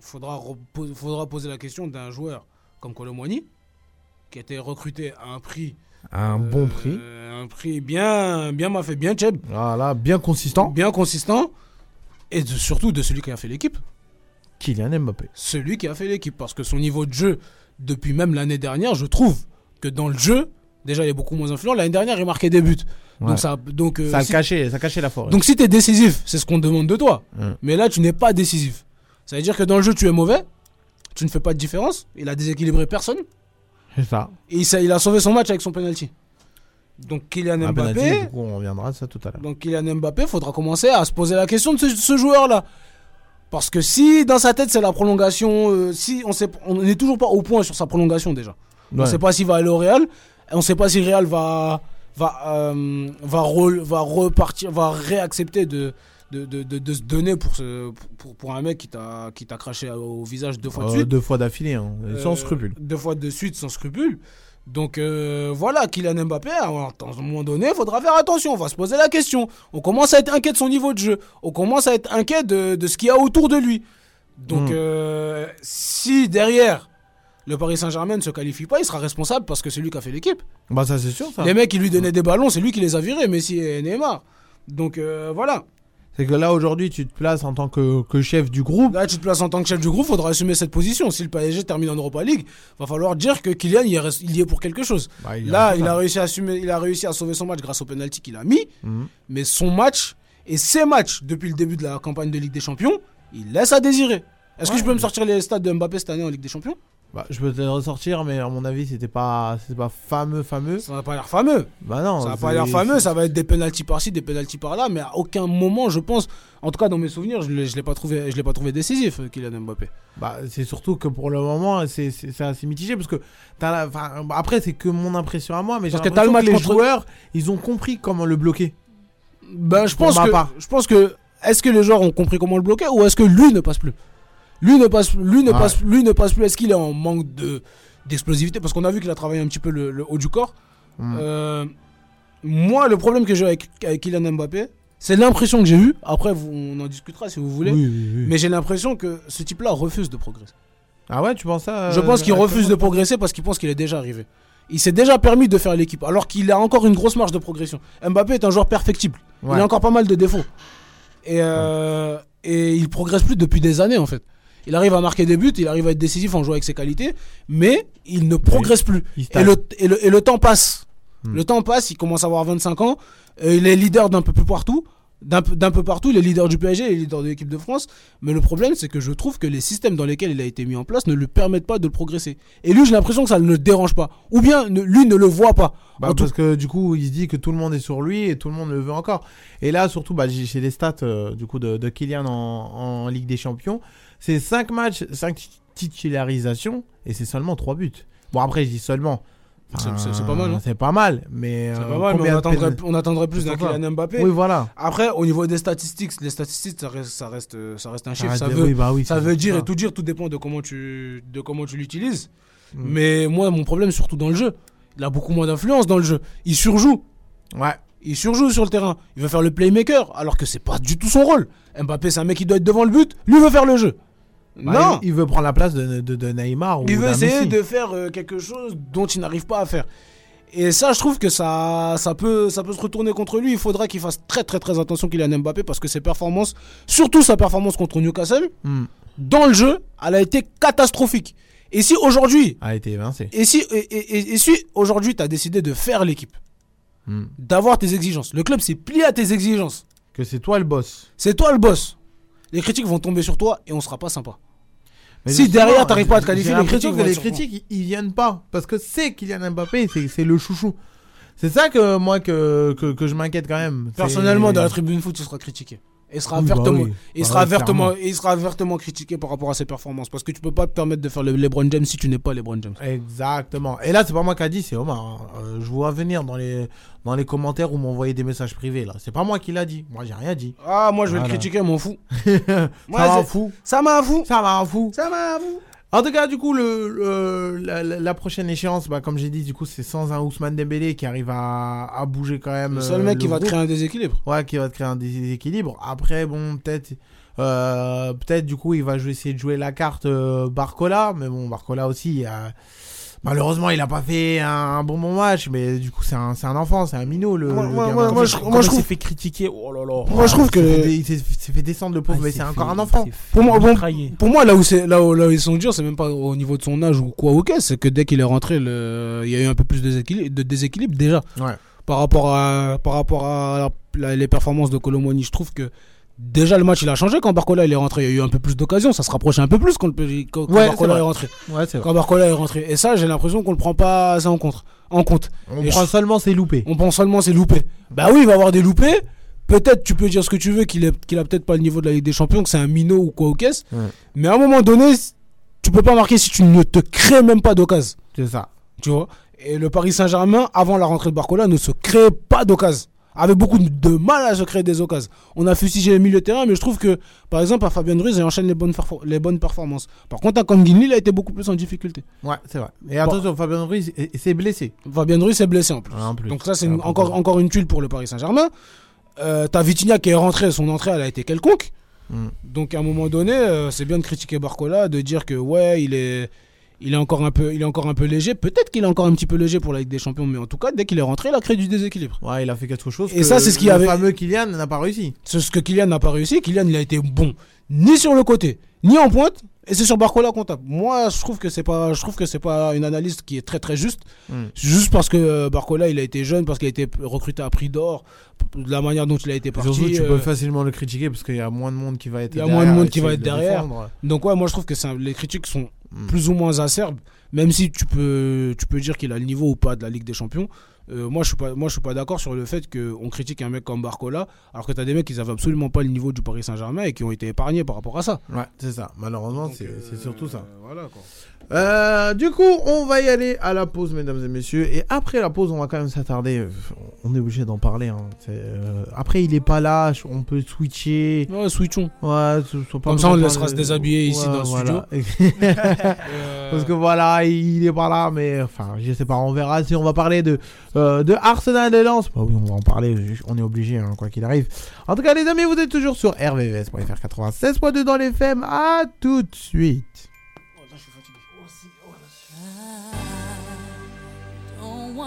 faudra, faudra poser la question d'un joueur comme Colomboigny, qui a été recruté à un prix. À un bon prix. euh, un prix bien, bien m'a fait bien cheb. Voilà, bien consistant. Bien consistant. Et de- surtout de celui qui a fait l'équipe. Kylian Mbappé. Celui qui a fait l'équipe. Parce que son niveau de jeu, depuis même l'année dernière, je trouve que dans le jeu, déjà, il est beaucoup moins influent. L'année dernière, il marquait des buts. Ouais. Donc, ça, donc, euh, ça, a si- caché, ça la forêt. Donc si tu es décisif, c'est ce qu'on demande de toi. Mais là, tu n'es pas décisif. Ça veut dire que dans le jeu, tu es mauvais. Tu ne fais pas de différence. Il a déséquilibré personne. C'est ça. Et il, s'est- il a sauvé son match avec son penalty. Donc Kylian Un Mbappé, penalty, du coup, on reviendra à ça tout à l'heure. donc Kylian Mbappé, faudra commencer à se poser la question de ce, ce joueur-là. Parce que si dans sa tête c'est la prolongation, euh, si on sait, on n'est toujours pas au point sur sa prolongation déjà. On ne sait pas s'il va aller au Real. On ne sait pas si le Real va va euh, va, re- va repartir, va réaccepter de de, de, de- de se donner pour, ce, pour, pour un mec qui t'a qui t'a craché au visage deux fois de Euh, suite. deux fois d'affilée, hein, sans Euh, scrupule. Deux fois de suite sans scrupule. Donc euh, voilà, Kylian Mbappé, à un moment donné, il faudra faire attention. On va se poser la question. On commence à être inquiet de son niveau de jeu. On commence à être inquiet de, de ce qu'il y a autour de lui. Donc Mm. euh, si derrière le Paris Saint-Germain ne se qualifie pas, il sera responsable parce que c'est lui qui a fait l'équipe. Bah, ça, c'est sûr, ça. Les mecs qui lui donnaient des ballons, c'est lui qui les a virés, Messi et Neymar. Donc euh, voilà. C'est que là, aujourd'hui, tu te places en tant que, que chef du groupe. Là, tu te places en tant que chef du groupe, faudra assumer cette position. Si le PSG termine en Europa League, va falloir dire que Kylian il y est, res- il y est pour quelque chose. Bah, il Là, il a responsable. réussi à assumer, il a réussi à sauver son match grâce au penalty qu'il a mis. Mhm. Mais son match et ses matchs depuis le début de la campagne de Ligue des Champions, il laisse à désirer. Est-ce que je peux me sortir les stats de Mbappé cette année en Ligue des Champions? Bah, je peux te ressortir, mais à mon avis, c'était pas, c'était pas fameux, fameux. Ça n'a pas l'air fameux. Bah non. Ça n'a pas l'air fameux, ça va être des pénalties par-ci, des pénalties par-là, mais à aucun moment, je pense, en tout cas dans mes souvenirs, je ne l'ai pas trouvé, je l'ai pas trouvé décisif, euh, Kylian Mbappé. Bah, c'est surtout que pour le moment, c'est c'est- assez mitigé parce que la- bah, après, c'est que mon impression à moi, mais j'ai Parce que que les contre- joueurs, ils ont compris comment le bloquer. Ben, je pense que, je pense que, est-ce que les joueurs ont compris comment le bloquer ou est-ce que lui ne passe plus? Lui ne passe, lui ne Ouais. passe, lui ne passe plus. Est-ce qu'il est en manque de d'explosivité? Parce qu'on a vu qu'il a travaillé un petit peu le, le haut du corps. Mm. Euh, moi, le problème que j'ai avec, avec Kylian Mbappé, c'est l'impression que j'ai eue. Après, vous- on en discutera si vous voulez. Oui, oui, oui. Mais j'ai l'impression que ce type-là refuse de progresser. Ah ouais, tu penses ça Je euh, pense qu'il refuse de progresser parce qu'il pense qu'il est déjà arrivé. Il s'est déjà permis de faire l'équipe, alors qu'il a encore une grosse marge de progression. Mbappé est un joueur perfectible. Ouais. Il a encore pas mal de défauts. Et, euh, et il progresse plus depuis des années en fait. Il arrive à marquer des buts, il arrive à être décisif en jouant avec ses qualités, mais il ne progresse plus. Et le, et, le, et le temps passe. Hmm. Le temps passe, il commence à avoir 25 ans, euh, il est leader d'un peu plus partout. D'un peu- partout, il est leader du PSG, il est leader de l'équipe de France. Mais le problème, c'est que je trouve que les systèmes dans lesquels il a été mis en place ne lui permettent pas de progresser. Et lui, j'ai l'impression que ça ne le dérange pas. Ou bien, ne- lui ne le voit pas. Bah, tout- parce que du coup, il se dit que tout le monde est sur lui et tout le monde le veut encore. Et là, surtout, bah, j'ai j'ai les stats euh, du coup de, de Kylian en, en Ligue des Champions. C'est 5 matchs, 5 titularisations et c'est seulement 3 buts. Bon, après, je dis seulement. C'est- pas mal, hein. C'est pas mal, mais. Euh, pas mal, mais on attendrait, pénal- on attendrait plus d'un. Kylian Mbappé. Oui, voilà. Après, au niveau des statistiques, les statistiques, ça reste, ça reste, ça reste un chiffre. Ça veut, oui, bah oui, ça veut dire ça. et tout dire, tout dépend de comment tu, de comment tu l'utilises. Mm. Mais moi, mon problème, surtout dans le jeu, il a beaucoup moins d'influence dans le jeu. Il surjoue. Ouais. Il surjoue sur le terrain. Il veut faire le playmaker, alors que c'est pas du tout son rôle. Mbappé, c'est un mec qui doit être devant le but. Lui veut faire le jeu. Bah, non. Il, il veut prendre la place de, de, de Neymar ou Il veut essayer Messi. de faire euh, quelque chose dont il n'arrive pas à faire. Et ça, je trouve que ça, ça, peut, ça peut se retourner contre lui. Il faudra qu'il fasse très très très attention Kylian Mbappé parce que ses performances, surtout sa performance contre Newcastle, Hmm. dans le jeu, elle a été catastrophique. Et si aujourd'hui, A été évincé. et si, et, et- et- et si aujourd'hui tu as décidé de faire l'équipe, Hmm. d'avoir tes exigences, le club s'est plié à tes exigences, Que c'est toi le boss. c'est toi le boss. Les critiques vont tomber sur toi et on sera pas sympa. Mais si derrière t'arrives pas à te qualifier, les critiques les critiques ils, ils viennent pas parce que c'est Kylian Mbappé, c'est c'est le chouchou. C'est ça que moi que, que, que je m'inquiète quand même. Personnellement, dans la tribune foot, il sera critiqué. Et sera Oui, bah vertement, oui. il Bah sera oui, vertement, il sera vertement critiqué par rapport à ses performances. Parce que tu peux pas te permettre de faire le LeBron James si tu n'es pas LeBron James. Exactement. Et là, c'est pas moi qui a dit, c'est Omar. hein. Euh, je vois venir dans les, dans les commentaires où m'envoyer des messages privés là. C'est pas moi qui l'a dit. Moi, j'ai rien dit. Ah, moi je vais Voilà. le critiquer, m'en fous. ça m'en fout. Ça m'en fout. Ça m'en fout. Ça m'en fout. En tout cas, du coup, le, le- la, la- prochaine échéance, bah, comme j'ai dit, du coup, c'est sans un Ousmane Dembélé qui arrive à, à bouger quand même. Le seul euh, mec qui va te créer un déséquilibre. Ouais, qui va te créer un déséquilibre. Après, bon, peut-être, euh, peut-être du coup, il va essayer de jouer la carte euh, Barcola, mais bon, Barcola aussi, euh, malheureusement, il a pas fait un, un bon bon match, mais du coup, c'est un, c'est un enfant, c'est un minot le. Moi- le moi- gamin. moi- moi, je- Comment moi, je il s'est fait critiquer? Oh là là. Moi, je trouve Il s'est fait que. il s'est fait descendre le pauvre, Ah, mais c'est encore un enfant. Pour moi, bon, pour moi, là où, c'est, là, où, là où ils sont durs, c'est même pas au niveau de son âge ou quoi, ok, c'est que dès qu'il est rentré, le- il y a eu un peu plus de déséquilibre, de déséquilibre déjà. Ouais. Par rapport à, par rapport à la- les performances de Colomoni, je trouve que déjà le match il a changé quand Barcola il est rentré. Il y a eu un peu plus d'occasions, ça se rapprochait un peu plus quand, le- quand- Ouais, Barcola vrai. est rentré. Ouais, c'est vrai. Quand Barcola est rentré. Et ça, j'ai l'impression qu'on le prend pas assez en compte. En compte. On Et prend je- seulement ses loupés. On pense seulement c'est loupé. Bah oui, il va avoir des loupés. Peut-être tu peux dire ce que tu veux qu'il qu'il a peut-être pas le niveau de la Ligue des Champions, que c'est un minot ou quoi au caisse. Ouais. Mais à un moment donné, tu peux pas marquer si tu ne te crées même pas d'occasion. C'est ça. Tu vois? Et le Paris Saint-Germain, avant la rentrée de Barcola, ne se crée pas d'occasion. Avait beaucoup de mal à se créer des occasions. On a fustigé les milieux de terrain, mais je trouve que, par exemple, à Fabien Ruiz, il enchaîne les bonnes, les bonnes performances. Par contre, à Kanginli, il a été beaucoup plus en difficulté. Ouais, c'est vrai. Et attention, Fabien Ruiz s'est blessé. Fabien Ruiz est blessé en plus. Ah, en plus. Donc ça, c'est encore, encore une tuile pour le Paris Saint-Germain. Euh, T'as Vitinha qui est rentré, son entrée, elle a été quelconque. Mm. Donc à un moment donné, euh, c'est bien de critiquer Barcola, de dire que ouais, il est, il est encore un peu, il est encore un peu léger. Peut-être qu'il est encore un petit peu léger pour la Ligue des Champions, mais en tout cas, dès qu'il est rentré, il a créé du déséquilibre. Ouais, il a fait quelque chose. Et que ça, c'est ce qui le avait- fameux Kylian n'a pas réussi. C'est ce que Kylian n'a pas réussi. Kylian, il a été bon ni sur le côté, ni en pointe. Et c'est sur Barcola qu'on tape. Moi, je trouve que c'est pas, je trouve que c'est pas une analyse qui est très très juste. Mm. Juste parce que euh, Barcola, il a été jeune, parce qu'il a été recruté à prix d'or, de la manière dont il a été parti. Surtout, tu euh, peux facilement le critiquer parce qu'il y a moins de monde qui va être il y a derrière moins de monde qui va être de le derrière. défendre. Donc ouais, moi je trouve que un- les critiques sont Mm. plus ou moins acerbes, même si tu peux, tu peux dire qu'il a le niveau ou pas de la Ligue des Champions. Euh, moi je suis pas, moi je suis pas d'accord sur le fait qu'on critique un mec comme Barcola, alors que t'as des mecs qui avaient absolument pas le niveau du Paris Saint-Germain et qui ont été épargnés par rapport à ça. Ouais, c'est ça. Malheureusement, c'est euh, c'est surtout ça. Voilà quoi. Euh, du coup, on va y aller à la pause, mesdames et messieurs. Et après la pause, on va quand même s'attarder. On est obligé d'en parler. hein. Euh, Après, il est pas là. On peut switcher. Ouais, switchons. Ouais, pas Comme ça, on le laissera de- se déshabiller ici dans le voilà. Euh, Parce que voilà, il est pas là, mais enfin, je sais pas, on verra si on va parler de, euh, de Arsenal et Lens. Bah oui, on va en parler, on est obligé, hein, quoi qu'il arrive. En tout cas, les amis, vous êtes toujours sur rvvs.fr 96.2 dans les FM. À tout de suite.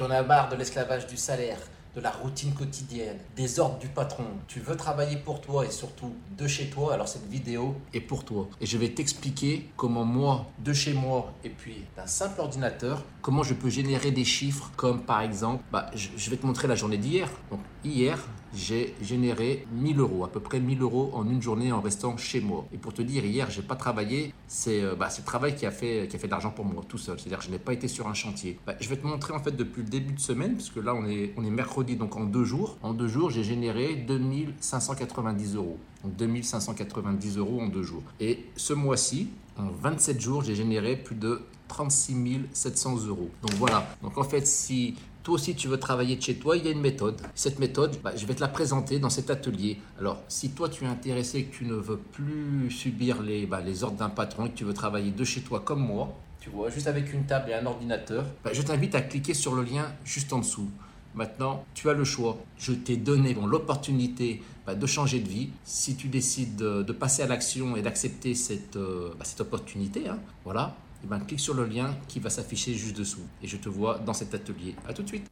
Tu en as marre de l'esclavage du salaire, de la routine quotidienne, des ordres du patron. Tu veux travailler pour toi et surtout de chez toi, alors cette vidéo est pour toi. Et je vais t'expliquer comment moi, de chez moi et puis d'un simple ordinateur, comment je peux générer des chiffres comme par exemple, bah, je, vais te montrer la journée d'hier. Donc hier, j'ai généré 1000 euros, à peu près 1000 euros en une journée en restant chez moi. Et pour te dire, hier, j'ai pas travaillé, c'est euh, bah, le travail qui a fait, qui a fait de l'argent pour moi, tout seul. C'est-à-dire que je n'ai pas été sur un chantier. Bah, je vais te montrer en fait depuis le début de semaine, puisque là, on est, on est mercredi, donc en deux jours. En deux jours, j'ai généré 2590 euros. Donc 2590 euros en deux jours. Et ce mois-ci, en 27 jours, j'ai généré plus de 36 700 euros. Donc voilà. Donc en fait, si toi aussi tu veux travailler de chez toi, il y a une méthode. Cette méthode, bah, je vais te la présenter dans cet atelier. Alors, si toi tu es intéressé et que tu ne veux plus subir les, bah, les ordres d'un patron et que tu veux travailler de chez toi comme moi, tu vois, juste avec une table et un ordinateur, bah, je t'invite à cliquer sur le lien juste en dessous. Maintenant, tu as le choix. Je t'ai donné l'opportunité de changer de vie. Si tu décides de, passer à l'action et d'accepter cette, euh, cette opportunité, hein, voilà, et ben, clique sur le lien qui va s'afficher juste dessous. Et je te vois dans cet atelier. À tout de suite.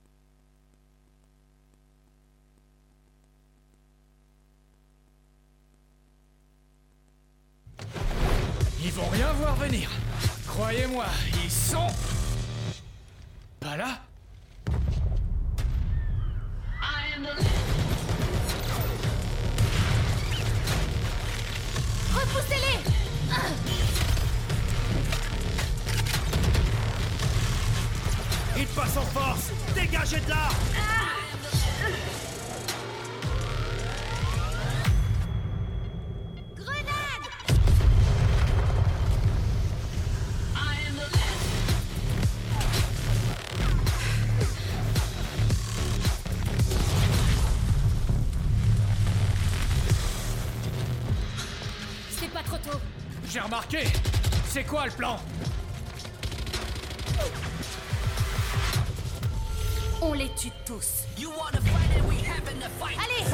Ils vont rien voir venir. Croyez-moi, ils sont... Pas là Repoussez-les Ils passent en force. Dégagez de là. C'est pas trop tôt. J'ai remarqué. C'est quoi le plan? On les tue tous. Allez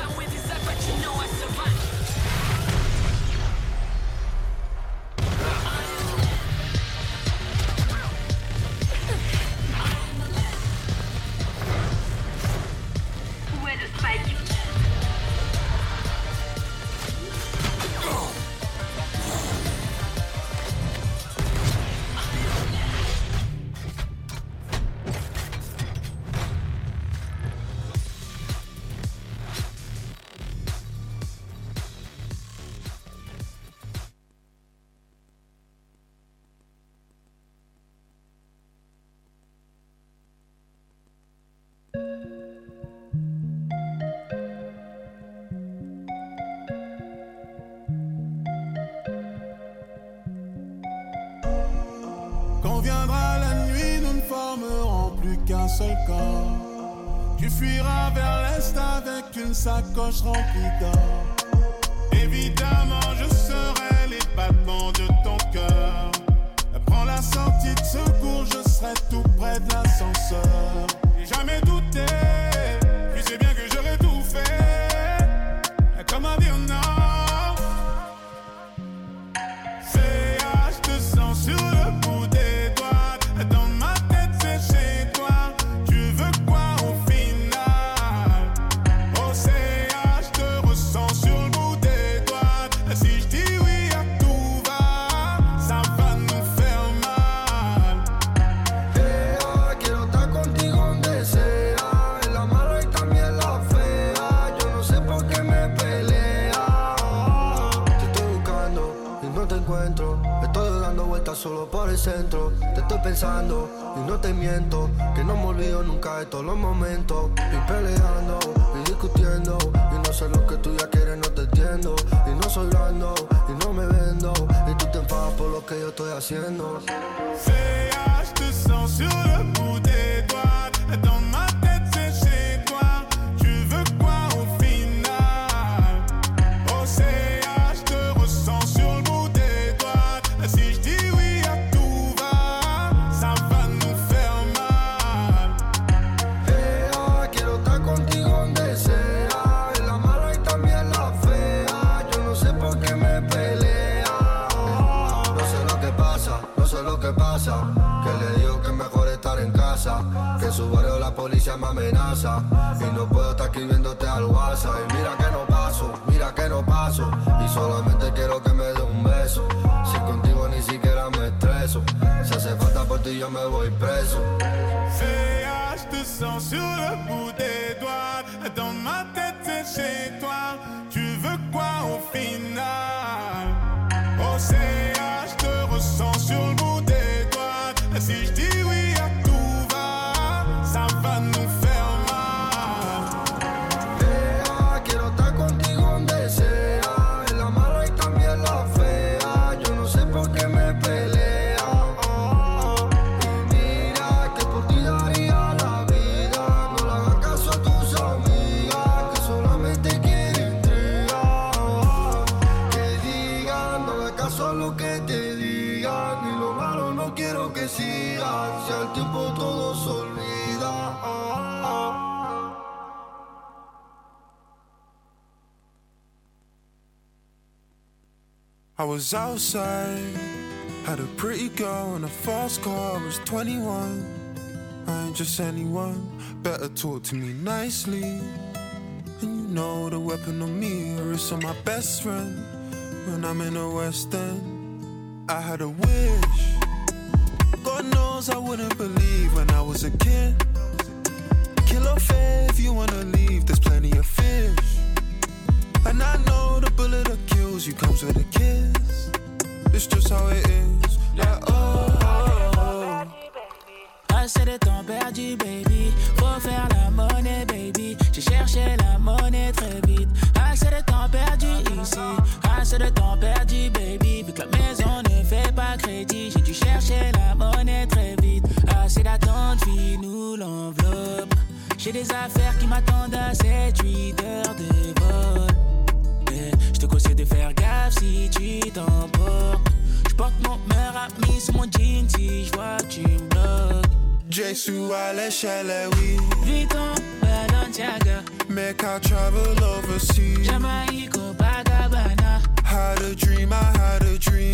Tu fuiras vers l'est avec une sacoche remplie d'or. Évidemment, je serai les battements de ton cœur. Prends la sortie de secours, je serai tout près de l'ascenseur. Jamais centro. Te estoy pensando y no te miento. Que no me olvido nunca de todos los momentos. Y peleando y discutiendo. Y no sé lo que tú ya quieres, no te entiendo. Y no soy blando y no me vendo. Y tú te enfadas por lo que yo estoy haciendo. Sens sur le bout des doigts. Dans policía me amenaza. Y no puedo estar escribiéndote al WhatsApp. Y mira que no paso, mira que no paso. Y solamente quiero que me dé un beso. Si contigo ni siquiera me estreso. Si hace falta por ti, yo me voy preso. Te sens sur le bout des doigts. Dans ma tête, c'est chez toi. Tu veux quoi au final? Oh, je te ressens sur le bout des doigts. Si je dis was outside, had a pretty girl in a fast car, I was 21. I ain't just anyone, better talk to me nicely. And you know the weapon on me is on my best friend. When I'm in the West End, I had a wish. God knows I wouldn't believe when I was a kid. Kill fair if you wanna leave, there's plenty of fish. And I know the bullet that kills you comes with a kiss. It's just how it is. Like, oh, oh. Assez de temps perdu, baby. Faut faire la monnaie, baby. J'ai cherché la monnaie très vite. Assez de temps perdu ici. Assez de temps perdu, baby. Vu que la maison ne fait pas crédit, j'ai dû chercher la monnaie très vite. Assez d'attente, nous l'enveloppe. J'ai des affaires qui m'attendent à 7-8 heures de vol. Eh, de faire gaffe si tu t'emportes. Je porte mon meilleur ami sur mon jean si je vois que tu me bloques. Jesu à l'échelle, oui. Vuitton, Balenciaga. Make I travel overseas. Jamaïque, Copacabana. Had a dream, I had a dream.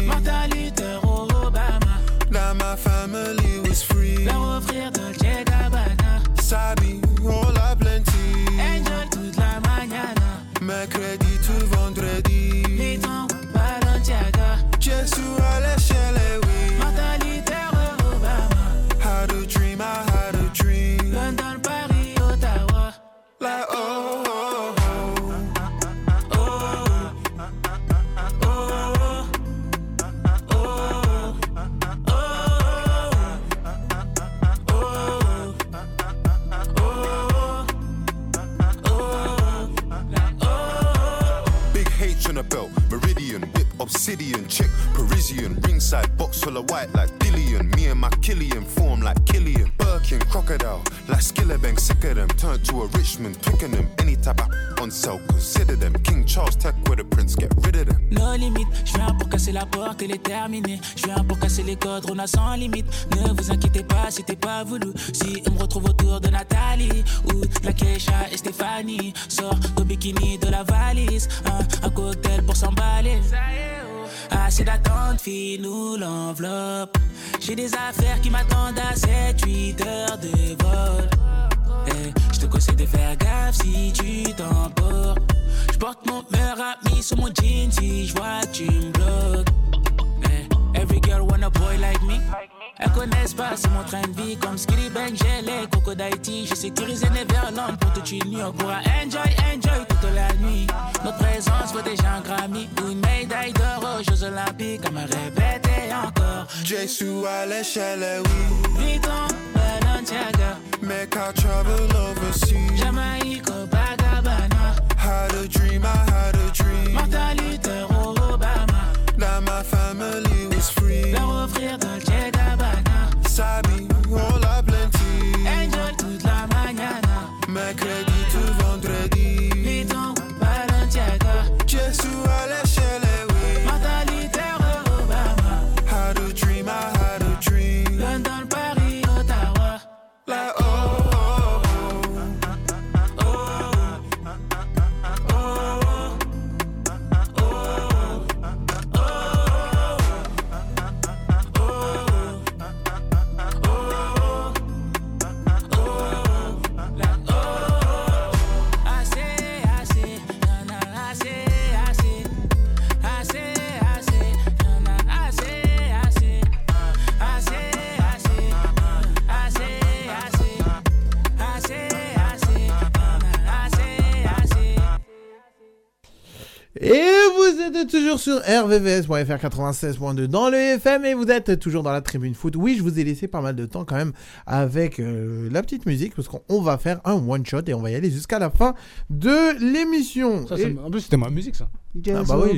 Toujours sur RVVS.fr 96.2 dans le FM et vous êtes toujours dans la tribune foot. Oui, je vous ai laissé pas mal de temps quand même avec euh, la petite musique parce qu'on va faire un one shot et on va y aller jusqu'à la fin de l'émission. Ça, Et- c'est- En plus, c'était ma musique, ça. Ah bah oui,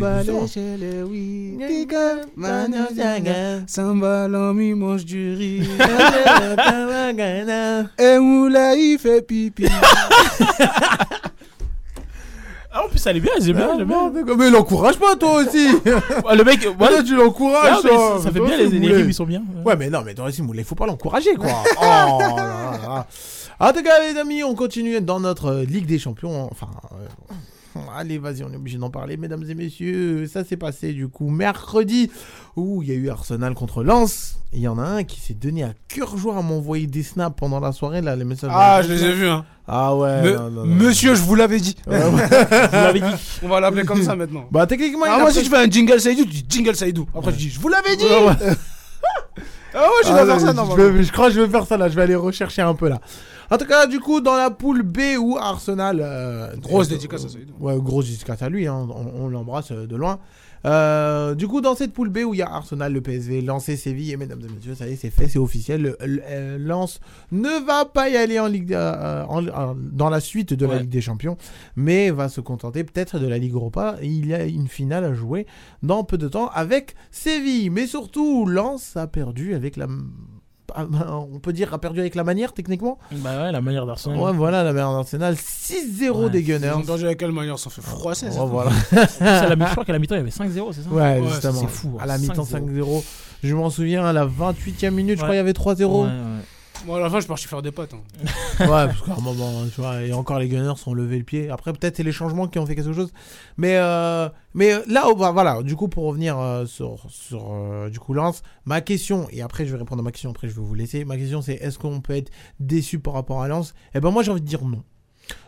mange du riz. Et Moula, il fait pipi. Ah, elle est bien, j'aime bien, j'aime bien. Mais l'encourage pas toi aussi Ah, le mec, voilà. Tu l'encourages Ah, ça- ça fait bien, les- rimes, ils sont bien. Ouais mais non mais aussi Moulay, faut pas l'encourager quoi Oh là là. En tout cas les amis on continue dans notre Ligue des Champions Enfin euh, Allez vas-y on est obligé d'en parler mesdames et messieurs Ça s'est passé du coup mercredi Où il y a eu Arsenal contre Lens Et il y en a un qui s'est donné à cœur joie à m'envoyer des snaps pendant la soirée là les messages Ah, je les ai vus, hein. Ah ouais Me- non, non, non. Monsieur, je vous l'avais dit. Ouais, ouais. Vous l'avez dit. On va l'appeler comme ça maintenant. Bah techniquement Ah, moi, si tu fais un jingle Saïdou, tu dis jingle Saïdou. Après, tu dis, je vous l'avais dit. Ouais, ouais. Ah ouais, je vais Ah, faire ça, je, vais- je crois que je vais faire ça là, je vais aller rechercher un peu là. En tout cas, du coup, dans la poule B où Arsenal. euh, Grosse dédicace à Saïdou. Ouais, grosse dédicace à lui, hein, on, on l'embrasse euh, de loin. Euh, du coup, dans cette poule B où il y a Arsenal, le PSV, et Séville, et mesdames et messieurs, ça y est, c'est fait, c'est officiel. Le, le- Lens ne va pas y aller en Ligue, euh, en- en- dans la suite de la. Ligue des Champions, mais va se contenter peut-être de la Ligue Europa. Il y a une finale à jouer dans peu de temps avec Séville. Mais surtout, Lens a perdu avec la. Ah, On peut dire a perdu avec la manière techniquement Bah ouais, la manière d'Arsenal. Ouais, voilà, la manière d'Arsenal. 6-0 des Gunners. Ils ont perdu avec quelle manière Ça fait froisser. voilà. La je crois qu'à la mi-temps, il y avait 5-0, c'est ça Ouais, justement. C'est fou. À la mi-temps 5-0. 5-0. Je m'en souviens, à la 28e minute, je crois qu'il y avait 3-0. Ouais, Bon, à la fin, je suis faire des potes. hein. Ouais, parce qu'à un moment, tu vois, et encore les Gunners ont levé le pied. Après, peut-être c'est les changements qui ont fait quelque chose. Mais, euh, mais euh, là, va- voilà, du coup, pour revenir euh, sur, sur du coup, Lens, ma question, et après je vais répondre à ma question, après je vais vous laisser. Ma question, c'est est-ce qu'on peut être déçu par rapport à Lens Eh ben, moi, j'ai envie de dire non.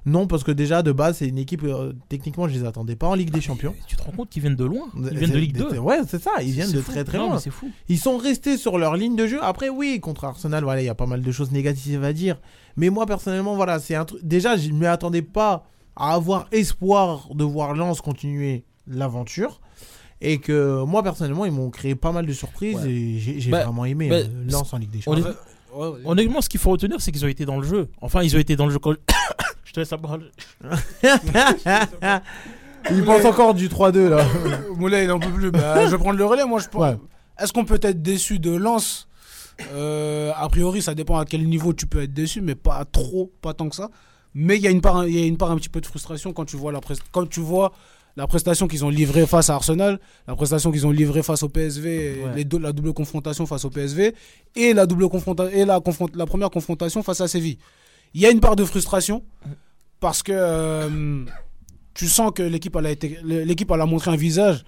Non, parce que déjà, de base, c'est une équipe, euh, techniquement, je les attendais pas en Ligue des Champions. Tu te rends compte qu'ils viennent de loin? Ils viennent de Ligue 2. Ouais, c'est ça, ils viennent de fou. très très Non, loin. mais c'est fou. Ils sont restés sur leur ligne de jeu. Après, oui, contre Arsenal, voilà, il y a pas mal de choses négatives à dire. Mais moi, personnellement, voilà, c'est un truc. Déjà, je ne m'y attendais pas à avoir espoir de voir Lens continuer l'aventure. Et que moi, personnellement, ils m'ont créé pas mal de surprises Ouais. et j'ai j'ai Bah, vraiment aimé bah, euh, Lens en Ligue des Champions. Honnêtement, ce qu'il faut retenir, c'est qu'ils ont été dans le jeu. Enfin, ils ont été dans le jeu quand. Je te laisse la parole. Il pense encore du 3-2 là. Moulay, il en peut plus. Bah, je vais prendre le relais. Moi, je pense. Ouais. Est-ce qu'on peut être déçu de Lens Euh, A priori, ça dépend à quel niveau tu peux être déçu, mais pas trop, pas tant que ça. Mais il y a une part, il y a une part un petit peu de frustration quand tu vois la pres- quand tu vois la prestation qu'ils ont livrée face à Arsenal, la prestation qu'ils ont livrée face au PSV, Ouais. les deux- la double confrontation face au PSV et la double confronta- et la, confront- la première confrontation face à Séville. Il y a une part de frustration parce que euh, tu sens que l'équipe elle a été l'équipe elle a montré un visage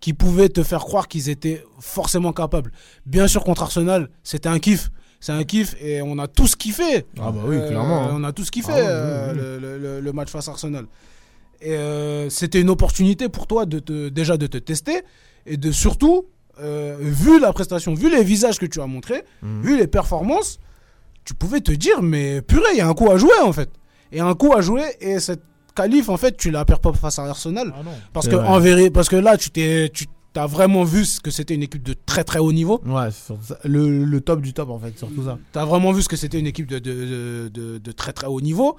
qui pouvait te faire croire qu'ils étaient forcément capables. Bien sûr contre Arsenal, c'était un kiff. C'est un kiff et on a tous kiffé. Ah bah oui, clairement, hein. On a tous kiffé Ah euh, oui, oui. Le, le- le- le match face à Arsenal. Et euh, c'était une opportunité pour toi de te, déjà de te tester et de surtout, euh, vu la prestation, vu les visages que tu as montrés, Mhm. vu les performances, tu pouvais te dire, mais purée, il y a un coup à jouer en fait. Et un coup à jouer et cette qualif, en fait, tu la perds pas face à Arsenal. parce, C'est que, en vérité, parce que là, tu t'es. Tu as vraiment vu ce que c'était une équipe de très très haut niveau. Ouais. Le, le top du top en fait, surtout ça. Tu as vraiment vu ce que c'était une équipe de, de, de, de- de très très haut niveau.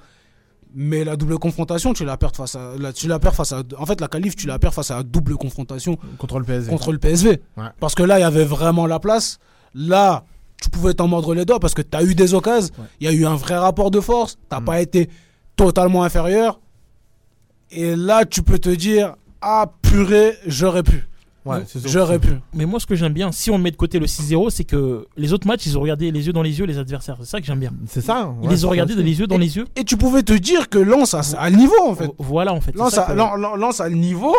Mais la double confrontation, tu la perds face à. la- tu la perds face à. En fait, la qualif, tu la perds face à la double confrontation. Contre le PSV. Contre le PSV. Ouais. Parce que là, il y avait vraiment la place. Là, tu pouvais t'en mordre les doigts parce que tu as eu des occasions. Il y a eu un vrai rapport de force. Tu Mm. pas été totalement inférieur. Et là, tu peux te dire Ah, purée, j'aurais pu. Ouais. J'aurais pu. Mais moi, ce que j'aime bien, si on met de côté le 6-0, c'est que les autres matchs, ils ont regardé les yeux dans les yeux les adversaires. C'est ça que j'aime bien. C'est ça. Ils les ont regardés les yeux dans les yeux. Et tu pouvais te dire que Lens a, a le niveau en fait. Voilà en fait. Lens ça a, que- Lens- Lens- Lens a le niveau,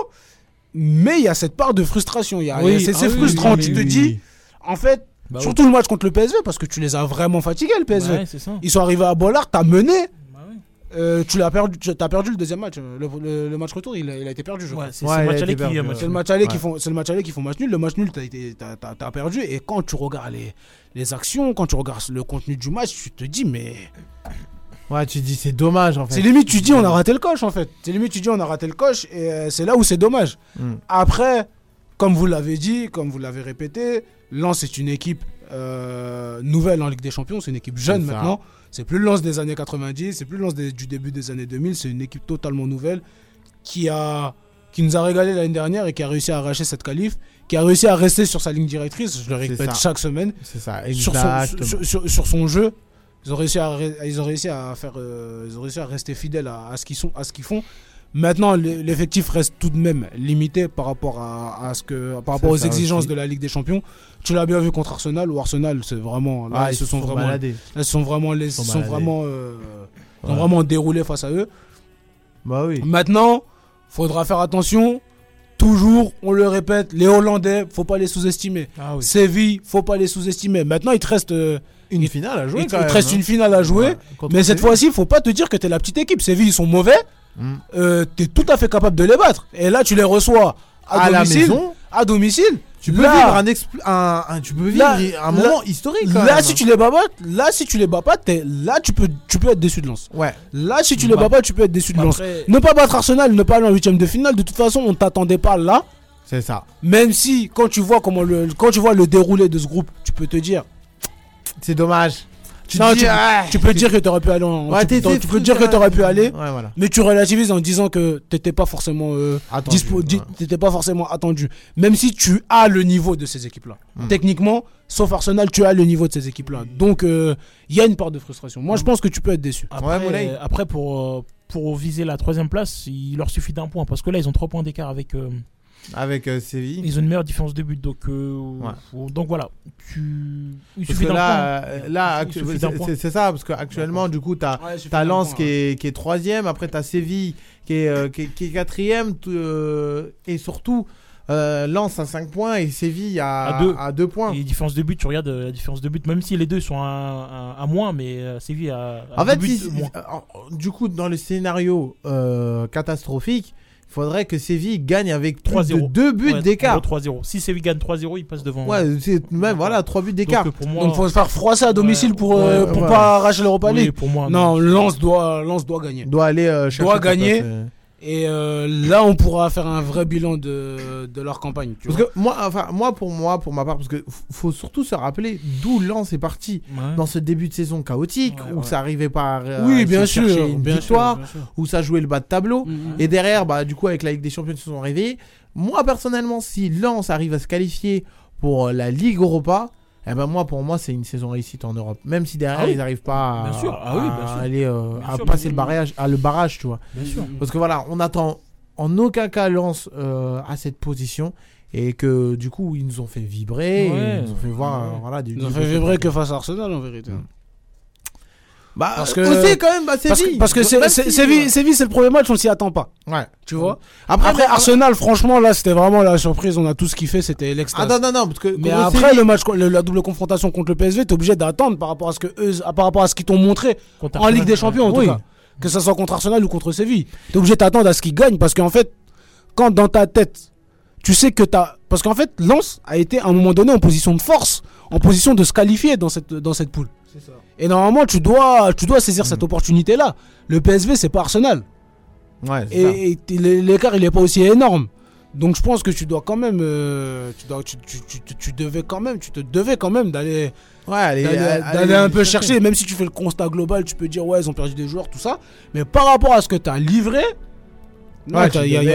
mais il y a cette part de frustration. Il y a- Oui, c'est ah oui, frustrant. oui, tu oui, te oui, dis, en fait, Bah surtout le match contre le PSV, parce que tu les as vraiment fatigués le PSV. Ouais, ça. Ils sont arrivés à Bollard, t'as mené. Bah Euh, tu l'as perdu, tu as perdu le deuxième match. euh, Le, le- le match retour, il a, il a été perdu. Je Ouais, crois. c'est- le match aller qui, perdu, euh, match C'est le nul. match aller Ouais. qui font, c'est le match aller qui font match nul. Le match nul, t'as perdu. Et quand tu regardes les, les actions, quand tu regardes le contenu du match, tu te dis mais Ouais, tu dis c'est dommage en fait. C'est limite, tu dis on a raté le coche en fait. C'est limite, tu dis on a raté le coche et euh, c'est là où c'est dommage. Mm. Après, comme vous l'avez dit, comme vous l'avez répété, Lens est une équipe euh, nouvelle en Ligue des Champions, c'est une équipe jeune maintenant. C'est plus le Lens des années 90, c'est plus le Lens des- du début des années 2000, c'est une équipe totalement nouvelle qui a qui nous a régalé l'année dernière et qui a réussi à arracher cette qualif, qui a réussi à rester sur sa ligne directrice, je le répète chaque semaine. C'est ça, sur son, sur, sur- sur son jeu. Ils ont réussi à, ils ont réussi à faire, euh, ils ont réussi à rester fidèles à, à ce qu'ils sont, à ce qu'ils font. Maintenant, l'e- l'effectif reste tout de même limité par rapport à, à ce que, par rapport aux exigences aussi. de la Ligue des Champions. Tu l'as bien vu contre Arsenal, où Arsenal, c'est vraiment, là, Ah, ils, se sont, vraiment, baladés. là, ils sont vraiment, les, sont sont vraiment, euh, Ouais. vraiment déroulé face à eux. Bah oui. Maintenant, faudra faire attention. Toujours, on le répète, les Hollandais, faut pas les sous-estimer. Ah Séville, faut pas les sous-estimer. Maintenant, il te reste euh, une il- finale à jouer Il, quand il te reste hein. une finale à jouer. Ouais, mais cette fois-ci, faut pas te dire que t'es la petite équipe. Séville, ils sont mauvais. Mm. Euh, t'es tout à fait capable de les battre. Et là, tu les reçois à, À la domicile. maison. À domicile. Tu peux Là- vivre un, expl- un, un- tu peux vivre Là- un là- moment historique. Quand Là, même. si tu les bats pas, là, si tu les bats pas, t'es- là, tu peux, tu peux être déçu de Lens. Ouais. Là, si tu les Bah, bats pas, tu peux être déçu de Lens. après- Ne pas battre Arsenal, ne pas aller en huitième de finale. De toute façon, on t'attendait pas là. C'est ça. Même si, quand tu vois comment le, quand tu vois le déroulé de ce groupe, tu peux te dire. C'est dommage. Tu, Non, te tu- dis- ah. tu peux dire que t'aurais pu aller en. Ouais, tu, tu peux dire que t'aurais pu aller. Ouais, voilà. Mais tu relativises en disant que t'étais pas forcément euh, Attendu, dispo- pas forcément attendu. Même si tu as le niveau de ces équipes-là. Mm. Techniquement, sauf Arsenal, tu as le niveau de ces équipes-là. Donc il y a une part de frustration. Moi, je Mm. pense que tu peux être déçu. Après, après, pour, euh, pour viser la troisième place, il leur suffit d'un point. Parce que là, ils ont trois points d'écart avec. Avec euh, Séville. ils ont une meilleure différence de but. Donc, euh, Ouais. faut- donc voilà. Tu... Il Parce suffit que d'un là, point. euh, là c'est- ça, parce qu'actuellement, du coup, Ouais, suffit as d'un Lens point, qui, est, qui est troisième, après t'as Séville qui est, euh, qui est, qui est quatrième, euh, et surtout, euh, Lens à 5 points et Séville à, à deux. à deux points. Et différence de but, tu regardes la différence de but, même si les deux sont à, à- à moins, mais Séville a, En fait, buts si- moins. du coup, dans le scénario euh, catastrophique, faudrait que Séville gagne avec plus de 3-0. deux buts Ouais, d'écart. en gros, 3-0. Si Séville gagne 3-0, il passe devant. Ouais, c'est même voilà, 3 buts d'écart. Donc, euh, pour moi, Donc faut se faire froisser à domicile pour, euh, ouais, pour ouais. pas arracher l'Europa Oui, League. pour moi, non, Lens doit, Lens doit gagner. doit aller euh, chercher doit gagner. place, euh. Et euh, là, on pourra faire un vrai bilan de, de leur campagne. tu Parce vois. que moi, enfin, moi, pour moi, pour ma part, parce que faut surtout se rappeler d'où Lens est parti Ouais. dans ce début de saison chaotique où ça arrivait pas à, Oui, bien se sûr, chercher une bien victoire, sûr, bien sûr. où ça jouait le bas de tableau. Mhm. Et derrière, bah, du coup, avec la Ligue des Champions, ils se sont réveillés. Moi, personnellement, si Lens arrive à se qualifier pour euh, la Ligue Europa, eh ben moi, pour moi, c'est une saison réussite en Europe. Même si derrière, Ah oui. ils n'arrivent pas à, Bien sûr. Ah oui, bien à sûr. aller, euh, Bien à sûr, passer le barrage, à le barrage, tu vois. Bien sûr. Parce que voilà, on attend en aucun cas Lens euh, à cette position et que du coup ils nous ont fait vibrer, Ouais. ils nous ont fait voir euh, Ouais. voilà du Ils ont fait vibrer que face à Arsenal en vérité. Bah Parce que aussi quand même bah, Parce Séville. que, parce que si, Séville, euh, Séville, c'est le premier match, on s'y attend pas. Ouais. Tu vois Après, Après, mais- Arsenal, franchement, là, c'était vraiment la surprise. On a tous kiffé, c'était l'extase. Ah non non non parce que Mais après, Séville- le match, le- la double confrontation contre le PSV, t'es obligé d'attendre par rapport à ce que eux, par rapport à ce qu'ils t'ont montré Contre en Arsenal, Ligue des Champions, en Oui. tout cas. Que ce soit contre Arsenal ou contre Séville. T'es obligé d'attendre à ce qu'ils gagnent parce qu'en fait, quand dans ta tête, tu sais que t'as. Parce qu'en fait, Lens a été à un moment donné en position de force, en position de se qualifier dans cette, dans cette poule. Et normalement, tu dois, tu dois saisir cette opportunité-là. Le PSV, c'est pas Arsenal. Ouais. Et, l'écart, il est pas aussi énorme. Donc je pense que tu dois quand même, euh, tu, dois, tu, tu, tu, tu- tu devais quand même, tu te devais quand même d'aller, Ouais, d'aller, allez- d'aller allez un peu chercher. chercher. Même si tu fais le constat global, tu peux dire ouais, ils ont perdu des joueurs, tout ça. Mais par rapport à ce que tu as livré, non, Ouais, il y, a- y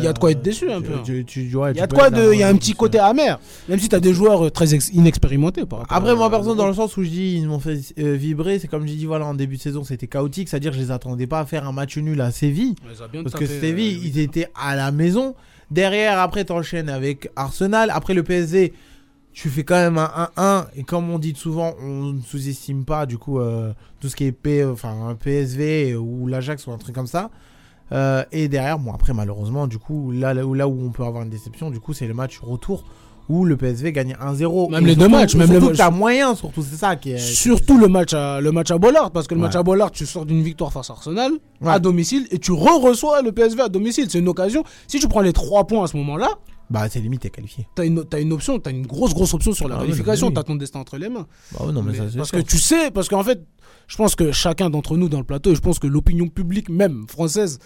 y y de quoi être euh, déçu un tu- peu. hein. tu- tu- ouais, Il y a de quoi être de, il y a un petit côté amer. Même si tu as des joueurs euh, très ex- inexpérimentés par rapport Après, à- moi, perso, dans le sens où je dis ils m'ont fait euh, vibrer, c'est comme j'ai dit, voilà, en début de saison, c'était chaotique, c'est-à-dire que je les attendais pas à faire un match nul à Séville. Parce que Séville, euh, ils étaient à la maison. Derrière, après, t'enchaînes avec Arsenal. Après, le PSG, tu fais quand même un 1-1. Et comme on dit souvent, on ne sous-estime pas, du coup, euh, tout ce qui est P, enfin, un PSV ou l'Ajax ou un truc comme ça. Euh, et derrière, bon, après, malheureusement, du coup, là, là, où, là où on peut avoir une déception, du coup, c'est le match retour où le PSV gagne 1-0. Même Et les deux matchs, même surtout t'as matchs. moyen, surtout, c'est ça qui est. Surtout le match à, le match à Bollard, parce que le Ouais. match à Bollard, tu sors d'une victoire face à Arsenal, Ouais. à domicile, et tu re-reçois le PSV à domicile. C'est une occasion. Si tu prends les 3 points à ce moment-là, bah, c'est limite, t'es qualifié. T'as une, une option, t'as une grosse, grosse option sur la ah, qualification. T'as ton destin entre les mains. Bah, ouais, non, mais, parce que tu sais, parce qu'en fait, je pense que chacun d'entre nous dans le plateau, et je pense que l'opinion publique même française,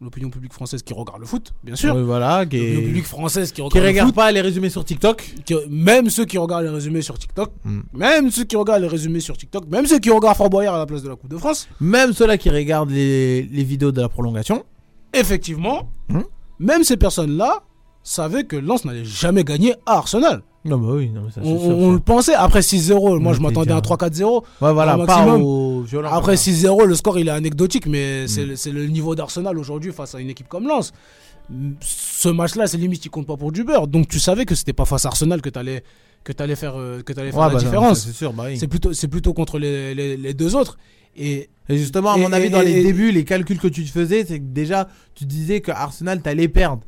l'opinion publique française qui regarde le foot, bien sûr. Oui, voilà, qui l'opinion publique française qui regarde, qui regarde le foot, pas les résumés sur TikTok. Qui, même ceux qui regardent les résumés sur TikTok, hmm. même ceux qui regardent les résumés sur TikTok, même ceux qui regardent Fort Boyard à la place de la Coupe de France, même ceux-là qui regardent les, vidéos de la prolongation. Effectivement, hmm. même ces personnes-là savait que Lens n'allait jamais gagner à Arsenal. Non, bah oui, non, mais on, on le pensait après 6-0. Moi, je m'attendais à 3-4-0. Voilà, pas après 6-0, le score il est anecdotique, mais mm. c'est le niveau d'Arsenal aujourd'hui face à une équipe comme Lens. Ce match-là, c'est limite, il compte pas pour du beurre. Donc, tu savais que c'était pas face à Arsenal que tu allais, allais faire, euh, que allais faire la bah différence. C'est bah oui. plutôt, plutôt contre les, deux autres. Et, justement, à mon avis, dans les débuts, les calculs que tu faisais, c'est que déjà, tu disais que Arsenal t'allais perdre.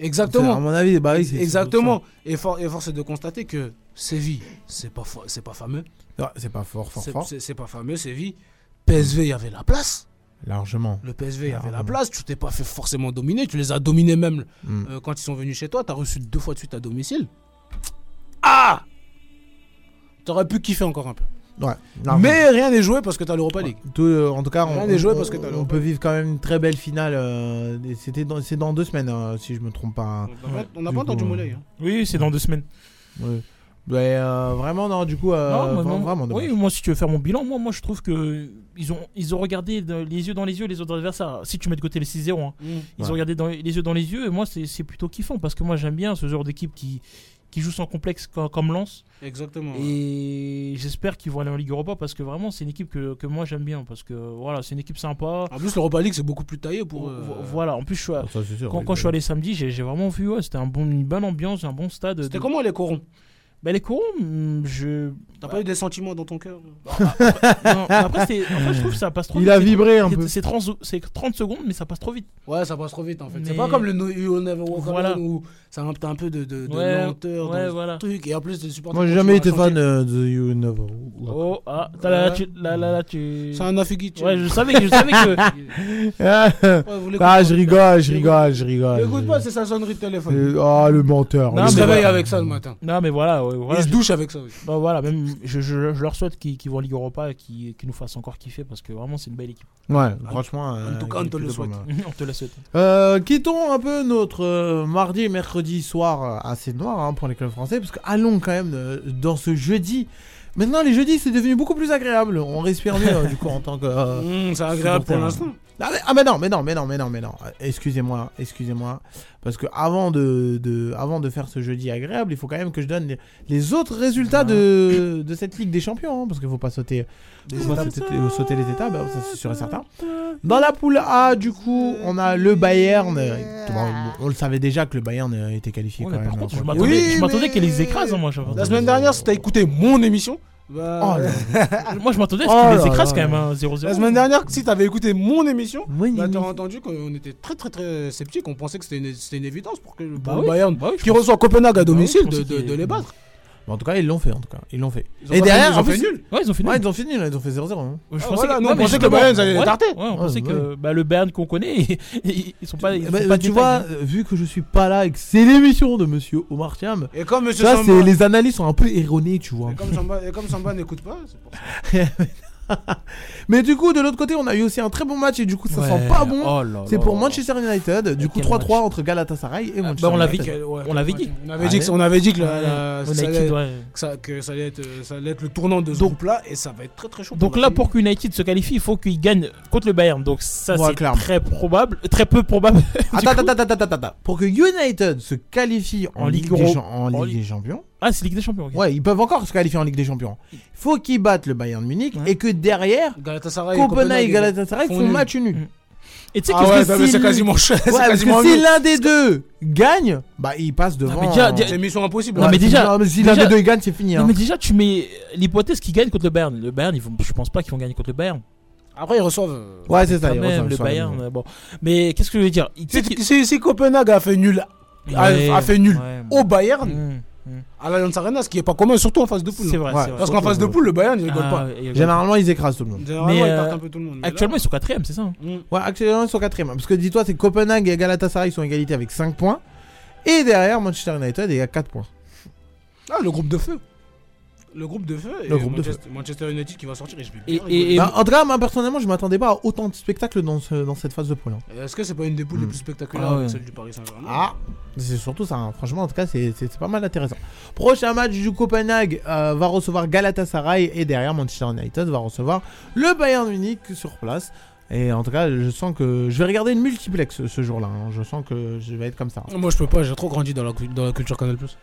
Exactement. À mon avis, bah oui, Exactement. Et, for et, force est de constater que Séville, c'est pas, c'est pas fameux. c'est pas fort, fort, fort. C'est pas fameux, Séville. PSV, il y avait la place. Largement. Le PSV, il y avait la place. Tu t'es pas fait forcément dominer. Tu les as dominés même hmm. euh, quand ils sont venus chez toi. Tu as reçu deux fois de suite à domicile. Ah T'aurais pu kiffer encore un peu. Mais rien n'est joué parce que tu as l'Europa League. Tout, euh, en tout cas, rien on, joué parce que as on peut vivre quand même une très belle finale. Euh, C'était c'est dans deux semaines, hein, si je me trompe pas. Hein. On n'a pas entendu Moulay. Euh, hein. Oui, c'est dans deux semaines. Mais euh, vraiment, non, du coup, non, non. Vraiment, oui, moi, si tu veux faire mon bilan, moi, moi je trouve que ils ont, ils ont regardé les yeux dans les yeux les autres adversaires. Si tu mets de côté les 6-0, hein, mm. ils ont regardé les yeux dans les yeux, et moi, c'est plutôt kiffant parce que moi, j'aime bien ce genre d'équipe qui, qui joue sans complexe comme Lens. Exactement. Et j'espère qu'ils vont aller en Ligue Europa parce que vraiment, c'est une équipe que, que moi j'aime bien parce que voilà, c'est une équipe sympa. En plus, l'Europa League, c'est beaucoup plus taillé pour. Euh... Voilà, en plus, je suis quand, quand je suis allé samedi, j'ai vraiment vu, c'était un bon, une bonne ambiance, un bon stade. C'était comment les corons? Ben, les corons, hmm, je. T'as pas eu des sentiments dans ton cœur bah, bah, non, après, c'est- en je trouve que ça passe trop Il vite. a C'est- vibré un peu. C'est 30, 30 secondes, mais ça passe trop vite. Ouais, ça passe trop vite en fait. C'est pas comme le No- You Will Never Walk Voilà. Où ça a un, peu de, de, de Ouais, lenteur ouais, dans le truc. Et en plus, de supporter. Moi, j'ai jamais été fan euh, de You Never. Oh, ah, t'as là, là, tu. Là, là, là, tu... C'est un affigui. tu Ouais, je savais que. Je savais que... Ah, ah, je rigole, je rigole, je rigole. Écoute pas, c'est sa sonnerie de téléphone. Ah, le menteur. Non, Il se réveille avec ça le matin. non, mais voilà, ouais. Euh, ils se douchent avec ça. Oui. Bah, voilà, même je, je, leur souhaite qu'ils vont en Ligue Europa et qu'ils nous fassent encore kiffer parce que vraiment c'est une belle équipe. Ouais, franchement. En tout euh, cas, on te, le souhaite. Euh, quittons un peu notre mardi et mercredi soir assez noir hein, pour les clubs français parce que allons quand même dans ce jeudi. Maintenant, les jeudis, c'est devenu beaucoup plus agréable. On respire mieux, hein, du coup, en tant que. Mmh, c'est agréable pour hein. l'instant ah mais non, mais non, mais non, mais non, mais non. Excusez-moi, excusez-moi. Parce que avant de, faire ce jeudi agréable, il faut quand même que je donne les, autres résultats ah. de, cette Ligue des Champions. Hein, parce qu'il ne faut pas sauter, les étapes, hein, ça c'est certain. Dans la poule A, du coup, on a le Bayern. on, le savait déjà que le Bayern était qualifié ouais, quand même. Hein, je m'attendais oui, mais... qu'ils les écrasent. Moi, la semaine dernière, si t'as écouté mon émission, bah... Oh euh, moi, je m'attendais à ce oh qu'il les écrase quand même, hein, 0-0. La semaine dernière, si t'avais écouté mon émission, oui, bah, t'aurais entendu qu'on était très, très, très sceptiques, On pensait que c'était une, une, évidence pour que le bah Bayern, bah qui reçoit Copenhague à domicile, de, de les battre. Mais en tout cas, ils l'ont fait. En tout cas, ils l'ont fait. Ils Et derrière, ils ont en fait plus- nul. Ouais, ils ont fini. Ouais, ils ont fait nul, ils ont fait 0-0. hein. Je ah, pensais voilà, que- nous, on non, mais ah, pensait que le Bayern, ils allaient ouais, ouais, on Ouais, pensait que bah, le Bayern qu'on connaît, ils ils sont pas. Ils sont ben, pas bah, tu vois, vu que je suis pas là et que c'est l'émission de Monsieur Omar Thiam, Et comme Monsieur ça, Samba, les analyses sont un peu erronées, tu vois. et comme Samba- et comme Samba n'écoute pas, c'est pour ça. Mais du coup, de l'autre côté, on a eu aussi un très bon match et du coup, ça sent pas bon. Oh c'est pour. Manchester United. Du coup, 3-3 entre Galatasaray et ah, bah, Manchester on United. on l'avait dit. On avait dit, on avait dit que, ça, allait être, ça allait être le tournant de ce là et ça va être très très chaud. Donc là, pour que United se qualifie, il faut qu'il gagne contre le Bayern. Donc ça, c'est très probable, très peu probable. attends, attends, attends, attends, Pour que United se qualifie en, Ligue, en Ligue des Champions, ah, c'est Ligue des Champions. Ouais, ils peuvent encore se qualifier en Ligue des Champions. Il Faut qu'ils battent le Bayern Munich et que derrière, Copenhague et Galatasaray font nul. match nul. Mm. Et tu sais Ah ouais, que bah mais c'est quasiment si l'un des deux gagne, bah il passe devant. mais déjà, ah, mission impossible. Non, mais déjà- si l'un des deux gagne, c'est fini. Non, hein. mais déjà, tu mets l'hypothèse qu'ils gagnent contre le Bayern. Le Bayern, je pense pas qu'ils vont gagner contre le Bayern. Après, ils reçoivent. Euh, ouais, c'est ça. Le Bayern. Euh, bon. Mais qu'est-ce que je veux dire? Si, Copenhague a fait nul, au Bayern, mm à l'Alliance Arena, ce qui n'est pas commun, surtout en phase de poule. C'est vrai, Parce qu'en phase de poule, le Bayern, il rigole ah, pas. Généralement, ils écrasent tout le monde. Généralement, mais ils partent un peu tout le monde. Euh, actuellement, ils sont quatrième, c'est ça. Hein mm. Ouais, actuellement, ils sont quatrième. Parce que dis-toi, c'est Copenhague et Galatasaray sont égalité avec 5 points. Et derrière, Manchester United est à 4 points. Ah, le groupe de feu. Le groupe de feu. Le groupe de Manchester, Manchester United qui va sortir et je vais Et-. Bah, en tout cas, moi personnellement, je m'attendais pas à autant de spectacles dans, ce- dans cette phase de poule. hein. Et Est-ce que c'est pas une des poules les plus spectaculaires Ah ouais. celle du Paris Saint-Germain? Ah, c'est surtout ça. hein. Franchement, en tout cas, c'est pas mal intéressant. Prochain match du Copenhague euh, va recevoir Galatasaray et derrière Manchester United va recevoir le Bayern Munich sur place. Et en tout cas, je sens que je vais regarder une multiplex ce, jour-là. hein. Je sens que je vais être comme ça. Moi, je peux pas, j'ai trop grandi dans la, dans la culture Canal Plus.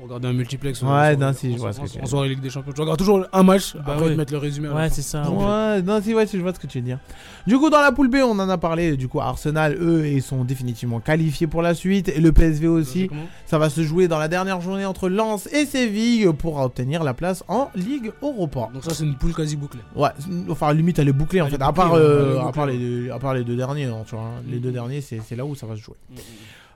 Pour regarder un multiplex. Ouais, en non, si, je en vois ce que tu En veux soirée Ligue des Champions. Je regarde toujours un match, Bah après ouais. de mettre le résumé. à la Ouais, c'est ça. Ouais, non, si, ouais, si, je vois ce que tu veux dire. Du coup, dans la poule B, on en a parlé. Du coup, Arsenal, eux, ils sont définitivement qualifiés pour la suite. Et le PSV aussi. Ça va se jouer dans la dernière journée entre Lens et Séville pour obtenir la place en Ligue Europa. Donc, ça, c'est une poule quasi bouclée. Ouais, enfin, limite, elle est bouclée en fait. À part, euh, à part, les, deux, à part les deux derniers, hein, tu vois. hein. Les Mm. deux derniers, c'est là où ça va se jouer.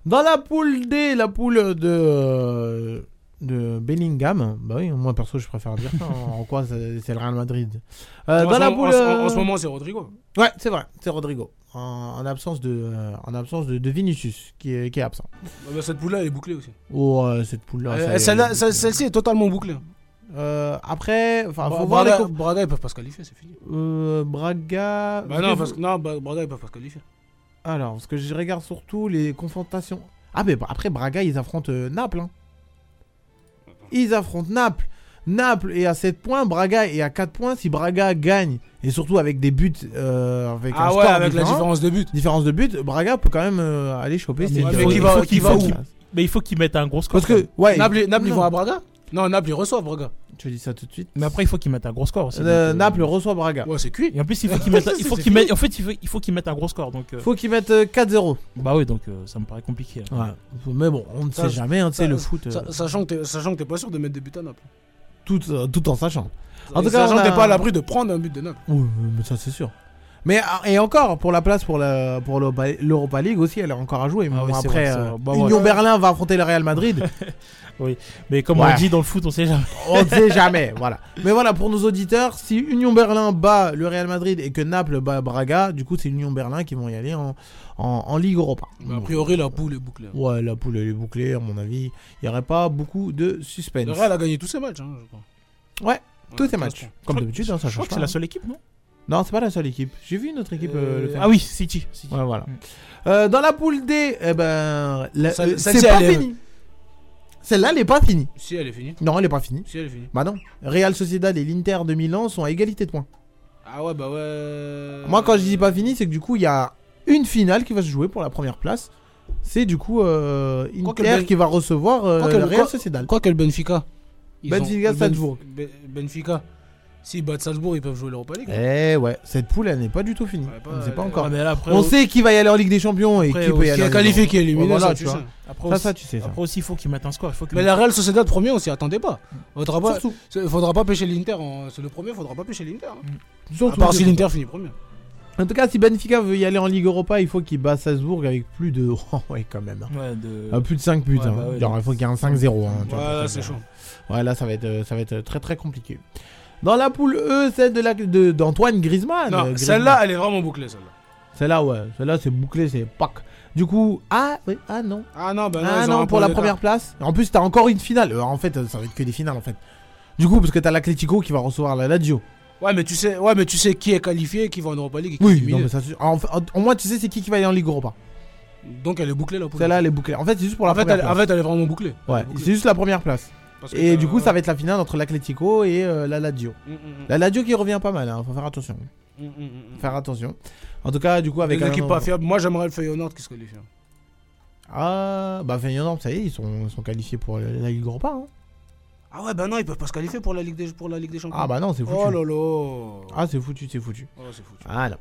Dans la poule D, la poule de, de Bellingham, bah oui, moi perso, je préfère dire ça. hein. en quoi c'est le Real Madrid? Euh, En Dans ce la moment- poule. en ce- en euh, ce moment, c'est Rodrigo. Ouais, c'est vrai, c'est Rodrigo. En, en absence, de, euh, en absence de, de Vinicius, qui est, qui est absent. Ouais, bah, cette poule-là, elle est bouclée aussi. Oh, euh, cette poule-là. Euh. Celle-ci est totalement bouclée. Euh, après, enfin, faut voir Braga, Braga, ils peuvent pas se qualifier, c'est fini. Euh, Braga. Bah non, parce que non, Bra- Braga, ils peuvent pas se qualifier. Alors, parce que je regarde surtout les confrontations. Ah, mais bah, après, Braga, ils affrontent euh, Naples. hein. Ils affrontent Naples. Naples est à 7 points, Braga est à 4 points. Si Braga gagne, et surtout avec des buts, euh, avec Ah un ouais, score avec la différence de but. Différence de but, Braga peut quand même euh, aller choper. Mais il faut- faut qu'il- qu'il- place. Mais il faut qu'ils mettent un gros score. Parce que, ouais. Naples, Naples ils vont à Braga? Non, Naples, ils reçoivent Braga. Je dis ça tout de suite. Mais après, il faut qu'ils mettent un gros score aussi. Euh, donc, euh, Naples reçoit Braga. Ouais, c'est cuit. Et en plus, il faut qu'ils mettent, il faut en fait, il faut, il faut qu'ils mettent un gros score. Donc, euh, Faut qu'ils mettent euh, 4-0. bah oui, donc euh, ça me paraît compliqué. hein. Ouais. Mais bon, on ne sait jamais, hein, tu sais, le foot. euh, sa- Sachant que t'es- sachant que t'es pas sûr de mettre des buts à Naples. tout, euh, tout en sachant. En tout cas, sachant que t'es pas à l'abri de prendre un but de Naples. Oui, mais ça c'est sûr. Mais ah, et encore pour la place pour la pour l'Europa League aussi, elle est encore à jouer. Mais Ah bon, oui, c'est après, vrai, euh. Bah, Union voilà. Berlin va affronter le Real Madrid. Oui, mais comme Ouais. on dit dans le foot, on sait jamais. On ne sait jamais, voilà. Mais voilà pour nos auditeurs, si Union Berlin bat le Real Madrid et que Naples bat Braga, du coup c'est Union Berlin qui vont y aller en en, en Ligue Europa. Mais a priori, la poule est bouclée. Ouais, la poule elle est bouclée à mon avis. Il y aurait pas beaucoup de suspense. Le Real a gagné tous ses matchs, hein, je crois. Ouais, tous ces matchs. Comme d'habitude, hein, ça Je crois change que pas. c'est la hein. seule équipe, non? Non, c'est pas la seule équipe. J'ai vu une autre équipe euh, le faire. Ah oui, City. City. Ouais, voilà. Euh, dans la poule D, eh ben, la- Celle- euh, celle-ci, c'est pas elle est- fini. Celle-là, elle est pas finie. Si, elle est finie. Non, elle est pas finie. Si, elle est finie. Bah non. Real Sociedad et l'Inter de Milan sont à égalité de points. Ah ouais, bah ouais. Moi, quand je dis pas fini, c'est que du coup, il y a une finale qui va se jouer pour la première place. C'est du coup euh, Inter le- qui va recevoir euh, le le- Real Sociedad. Quoi que le Benfica. ils Benfica, ont- le Salzbourg. Benf- Be- Benfica. S'ils battent Salzbourg, ils peuvent jouer l'Europa League. Eh ouais, cette poule, elle n'est pas du tout finie. on ne sait pas encore. Ouais, après, on sait qui va y aller en Ligue des Champions et Après, qui peut y qui aller. est en Ligue qualifié, qui est éliminé, Voilà, ça, tu vois. sais. Après Ça, aussi- ça, tu sais. ça. Après aussi, il faut qu'ils mettent un score. Il faut Mais la Real Sociedad premier, on s'y attendait pas. Faudra pas, Surtout. c'est- faudra pas pêcher l'Inter. en- C'est le premier, faudra pas pêcher l'Inter. hein. Surtout, à part si l'Inter finit premier. En tout cas, si Benfica veut y aller en Ligue Europa, il faut qu'il bat Salzbourg avec plus de. Oh, ouais, quand même. hein. Ouais, de- Ah, plus de 5 buts. Ouais, hein. bah Genre, il faut qu'il y ait un 5-0. hein, tu vois, Ouais, là, c'est chaud. Ouais, là, ça va être, euh, ça va être très très compliqué. Dans la poule E, celle de la- de- d'Antoine Griezmann. Non, Griezmann. celle-là, elle est vraiment bouclée, celle-là. Celle-là, ouais. Celle-là, c'est bouclé, c'est pack. Du coup, ah, oui, ah non. Ah non, bah non, ah ils non, pour la première place. En plus, t'as encore une finale. Euh, en fait, ça va être que des finales, en fait. Du coup, parce que t'as l'Atletico qui va recevoir la Lazio. Ouais, mais tu sais, ouais, mais tu sais qui est qualifié, qui va en Europa League et qui Oui, non, mais ça, en, au moins, tu sais, c'est qui qui va aller en Ligue Europa. Donc elle est bouclée la poule. Celle-là, elle est bouclée. En fait, c'est juste pour la en, fait, première elle, place. en fait, elle est vraiment bouclée. Elle Ouais, bouclée. c'est juste la première place. Parce Et du coup, ça va être la finale entre l'Atletico et euh, la Lazio. Mm, mm, mm. La Lazio qui revient pas mal, hein, faut faire attention. Faire attention. En tout cas, du coup, avec Des équipes pas fiables. Moi, j'aimerais le Feyenoord qui se qualifie. Ah, bah Feyenoord, ça y est, ils sont, ils sont qualifiés pour la, Ligue Europa. hein. Ah ouais, bah non, ils peuvent pas se qualifier pour la Ligue des, pour la Ligue des Champions. Ah bah non, c'est foutu. Oh là là. Ah, c'est foutu, c'est foutu. Oh, c'est foutu. Voilà. Là là.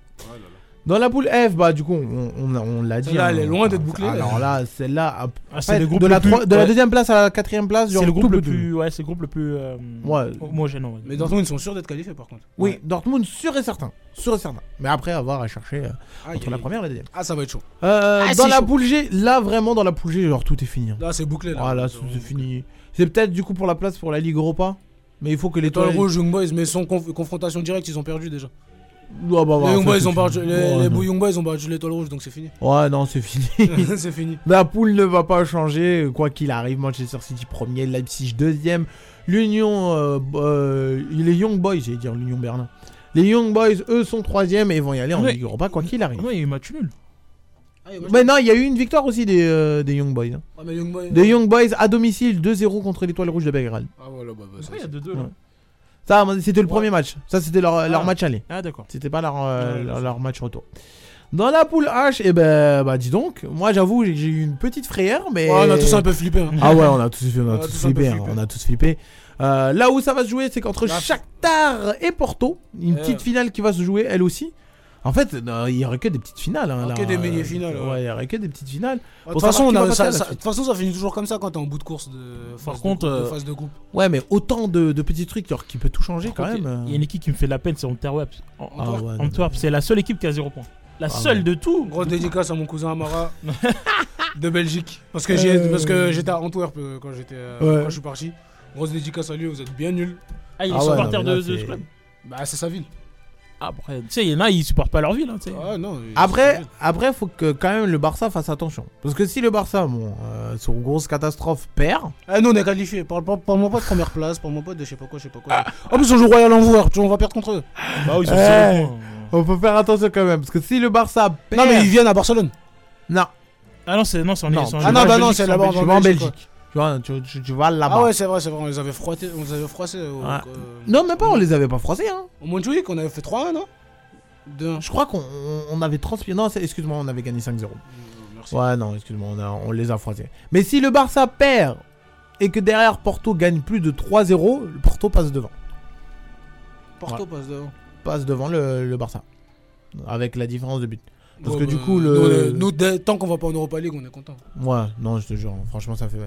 Dans la poule F, bah du coup, on, on, on l'a dit. Hein. elle est loin d'être bouclée. Alors là, celle-là, en Ah, fait, le groupe de, la plus- de la ouais. deuxième place à la quatrième place, genre C'est le groupe le plus, ouais, c'est le groupe le plus euh, Ouais. homogène. dire. Mais Dortmund, ils sont sûrs d'être qualifiés par contre. Oui, Dortmund, sûr et certain. Sûr et certain. Mais après, avoir à chercher euh, entre la première et la deuxième. Ah, ça va être chaud. Euh, Ah, dans la chaud. poule G, là vraiment dans la poule G, genre tout est fini. hein. Là, c'est bouclé. Là, Ah là, c'est fini. C'est peut-être du coup pour la place pour la Ligue Europa. Mais il faut que les L'étoile rouge, Young Boys, mais sans conf- confrontation directe, ils ont perdu déjà. Ouais, bah, bah, les Young Boys ont battu, fini. les, Ouais, les non. Young Boys ont battu l'étoile rouge, donc c'est fini. Ouais, non, c'est fini. C'est fini. La poule ne va pas changer, quoi qu'il arrive. Manchester City premier, Leipzig deuxième. L'Union, euh, euh, les Young Boys, j'allais dire l'Union Berlin. Les Young Boys, eux, sont troisième et vont y aller en. Ligue Europa, quoi qu'il arrive. Ouais, il y a eu match nul. Mais non, il y a eu une victoire aussi des, euh, des Young Boys. hein. Ah, mais Young Boys- Des Young Boys à domicile, 2-0 contre l'Étoile Rouge de Belgrade. Ah, voilà, bah, bah, ça, Ouais, il y a c'est- 2-2 là. Ça, c'était le premier match. Ça, c'était leur, leur Ah. match aller. Ah, d'accord. C'était pas leur, euh, leur, match retour. Dans la poule H, et ben, bah dis donc, moi j'avoue, j'ai eu une petite frayeur, mais. Ouais, on a tous un peu flippé, hein. Ah ouais, on a tous, on a On a tous tous un peu flippé, hein, flippé. on a tous flippé. Euh, là où ça va se jouer, c'est qu'entre Shakhtar et Porto, une petite finale qui va se jouer elle aussi. En fait, il y aurait que des petites finales. Hein, Ah, là, que des euh, mini-finales, Ouais, ouais. il y aurait que des petites finales. De toute façon, on a- ça, de toute façon, finit toujours comme ça quand t'es en bout de course de phase, contre, de, groupe- de euh, phase de groupe. Ouais, mais autant de, de petits trucs qui peut tout changer Par quand contre, même. Il y a une équipe qui me fait de la peine, c'est Antwerp. En- Ah Antwerp, c'est la seule équipe qui a 0 points. La Ah seule ouais. de tout. Grosse dédicace à mon cousin Amara de Belgique. Parce que, Euh. parce j'étais à Antwerp euh, quand, j'étais, euh, Ouais. quand je suis parti. Grosse dédicace à lui, vous êtes bien nuls. Ah, il est Ah ouais, supporter de, de ce club. Bah, c'est sa ville. Ah, après, tu sais, il y en a, ils supportent pas leur ville. Hein. Ah non. Après, après, faut que quand même le Barça fasse attention. Parce que si le Barça, bon, euh, sur grosse catastrophe, perd. Ah, nous on est qualifiés. Parle pas, parle-moi pas de première place, parle-moi pas de je sais pas quoi, je sais pas quoi. En plus, on joue Royal Envoyer, on va perdre contre eux. Bah oui, ils sont Eh, on peut faire attention quand même. Parce que si le Barça perd. Non, mais ils viennent à Barcelone. Non. Ah non, c'est non, c'est en Non. en Ah non, bah non, c'est là-bas, en Belgique. Tu vois, tu, tu- tu vas là-bas. Ah ouais, c'est vrai, c'est vrai, on les avait froissés. On les avait froissés au, Ouais. euh, Non, même pas, on les avait pas froissés. Hein. au Montjuic, on avait fait 3-1, non? 2-1. Je crois qu'on on- on avait transpiré. Non, c'est- excuse-moi, on avait gagné 5-0. Merci. Ouais, non, excuse-moi, on, a- on les a froissés. Mais si le Barça perd et que derrière Porto gagne plus de 3-0, le Porto passe devant. Porto Ouais. passe devant. Passe devant le, le Barça. Avec la différence de but. Parce Ouais, que bah, du coup, nous, le. nous, tant qu'on va pas en Europa League, on est content. Ouais, non, je te jure, franchement, ça fait.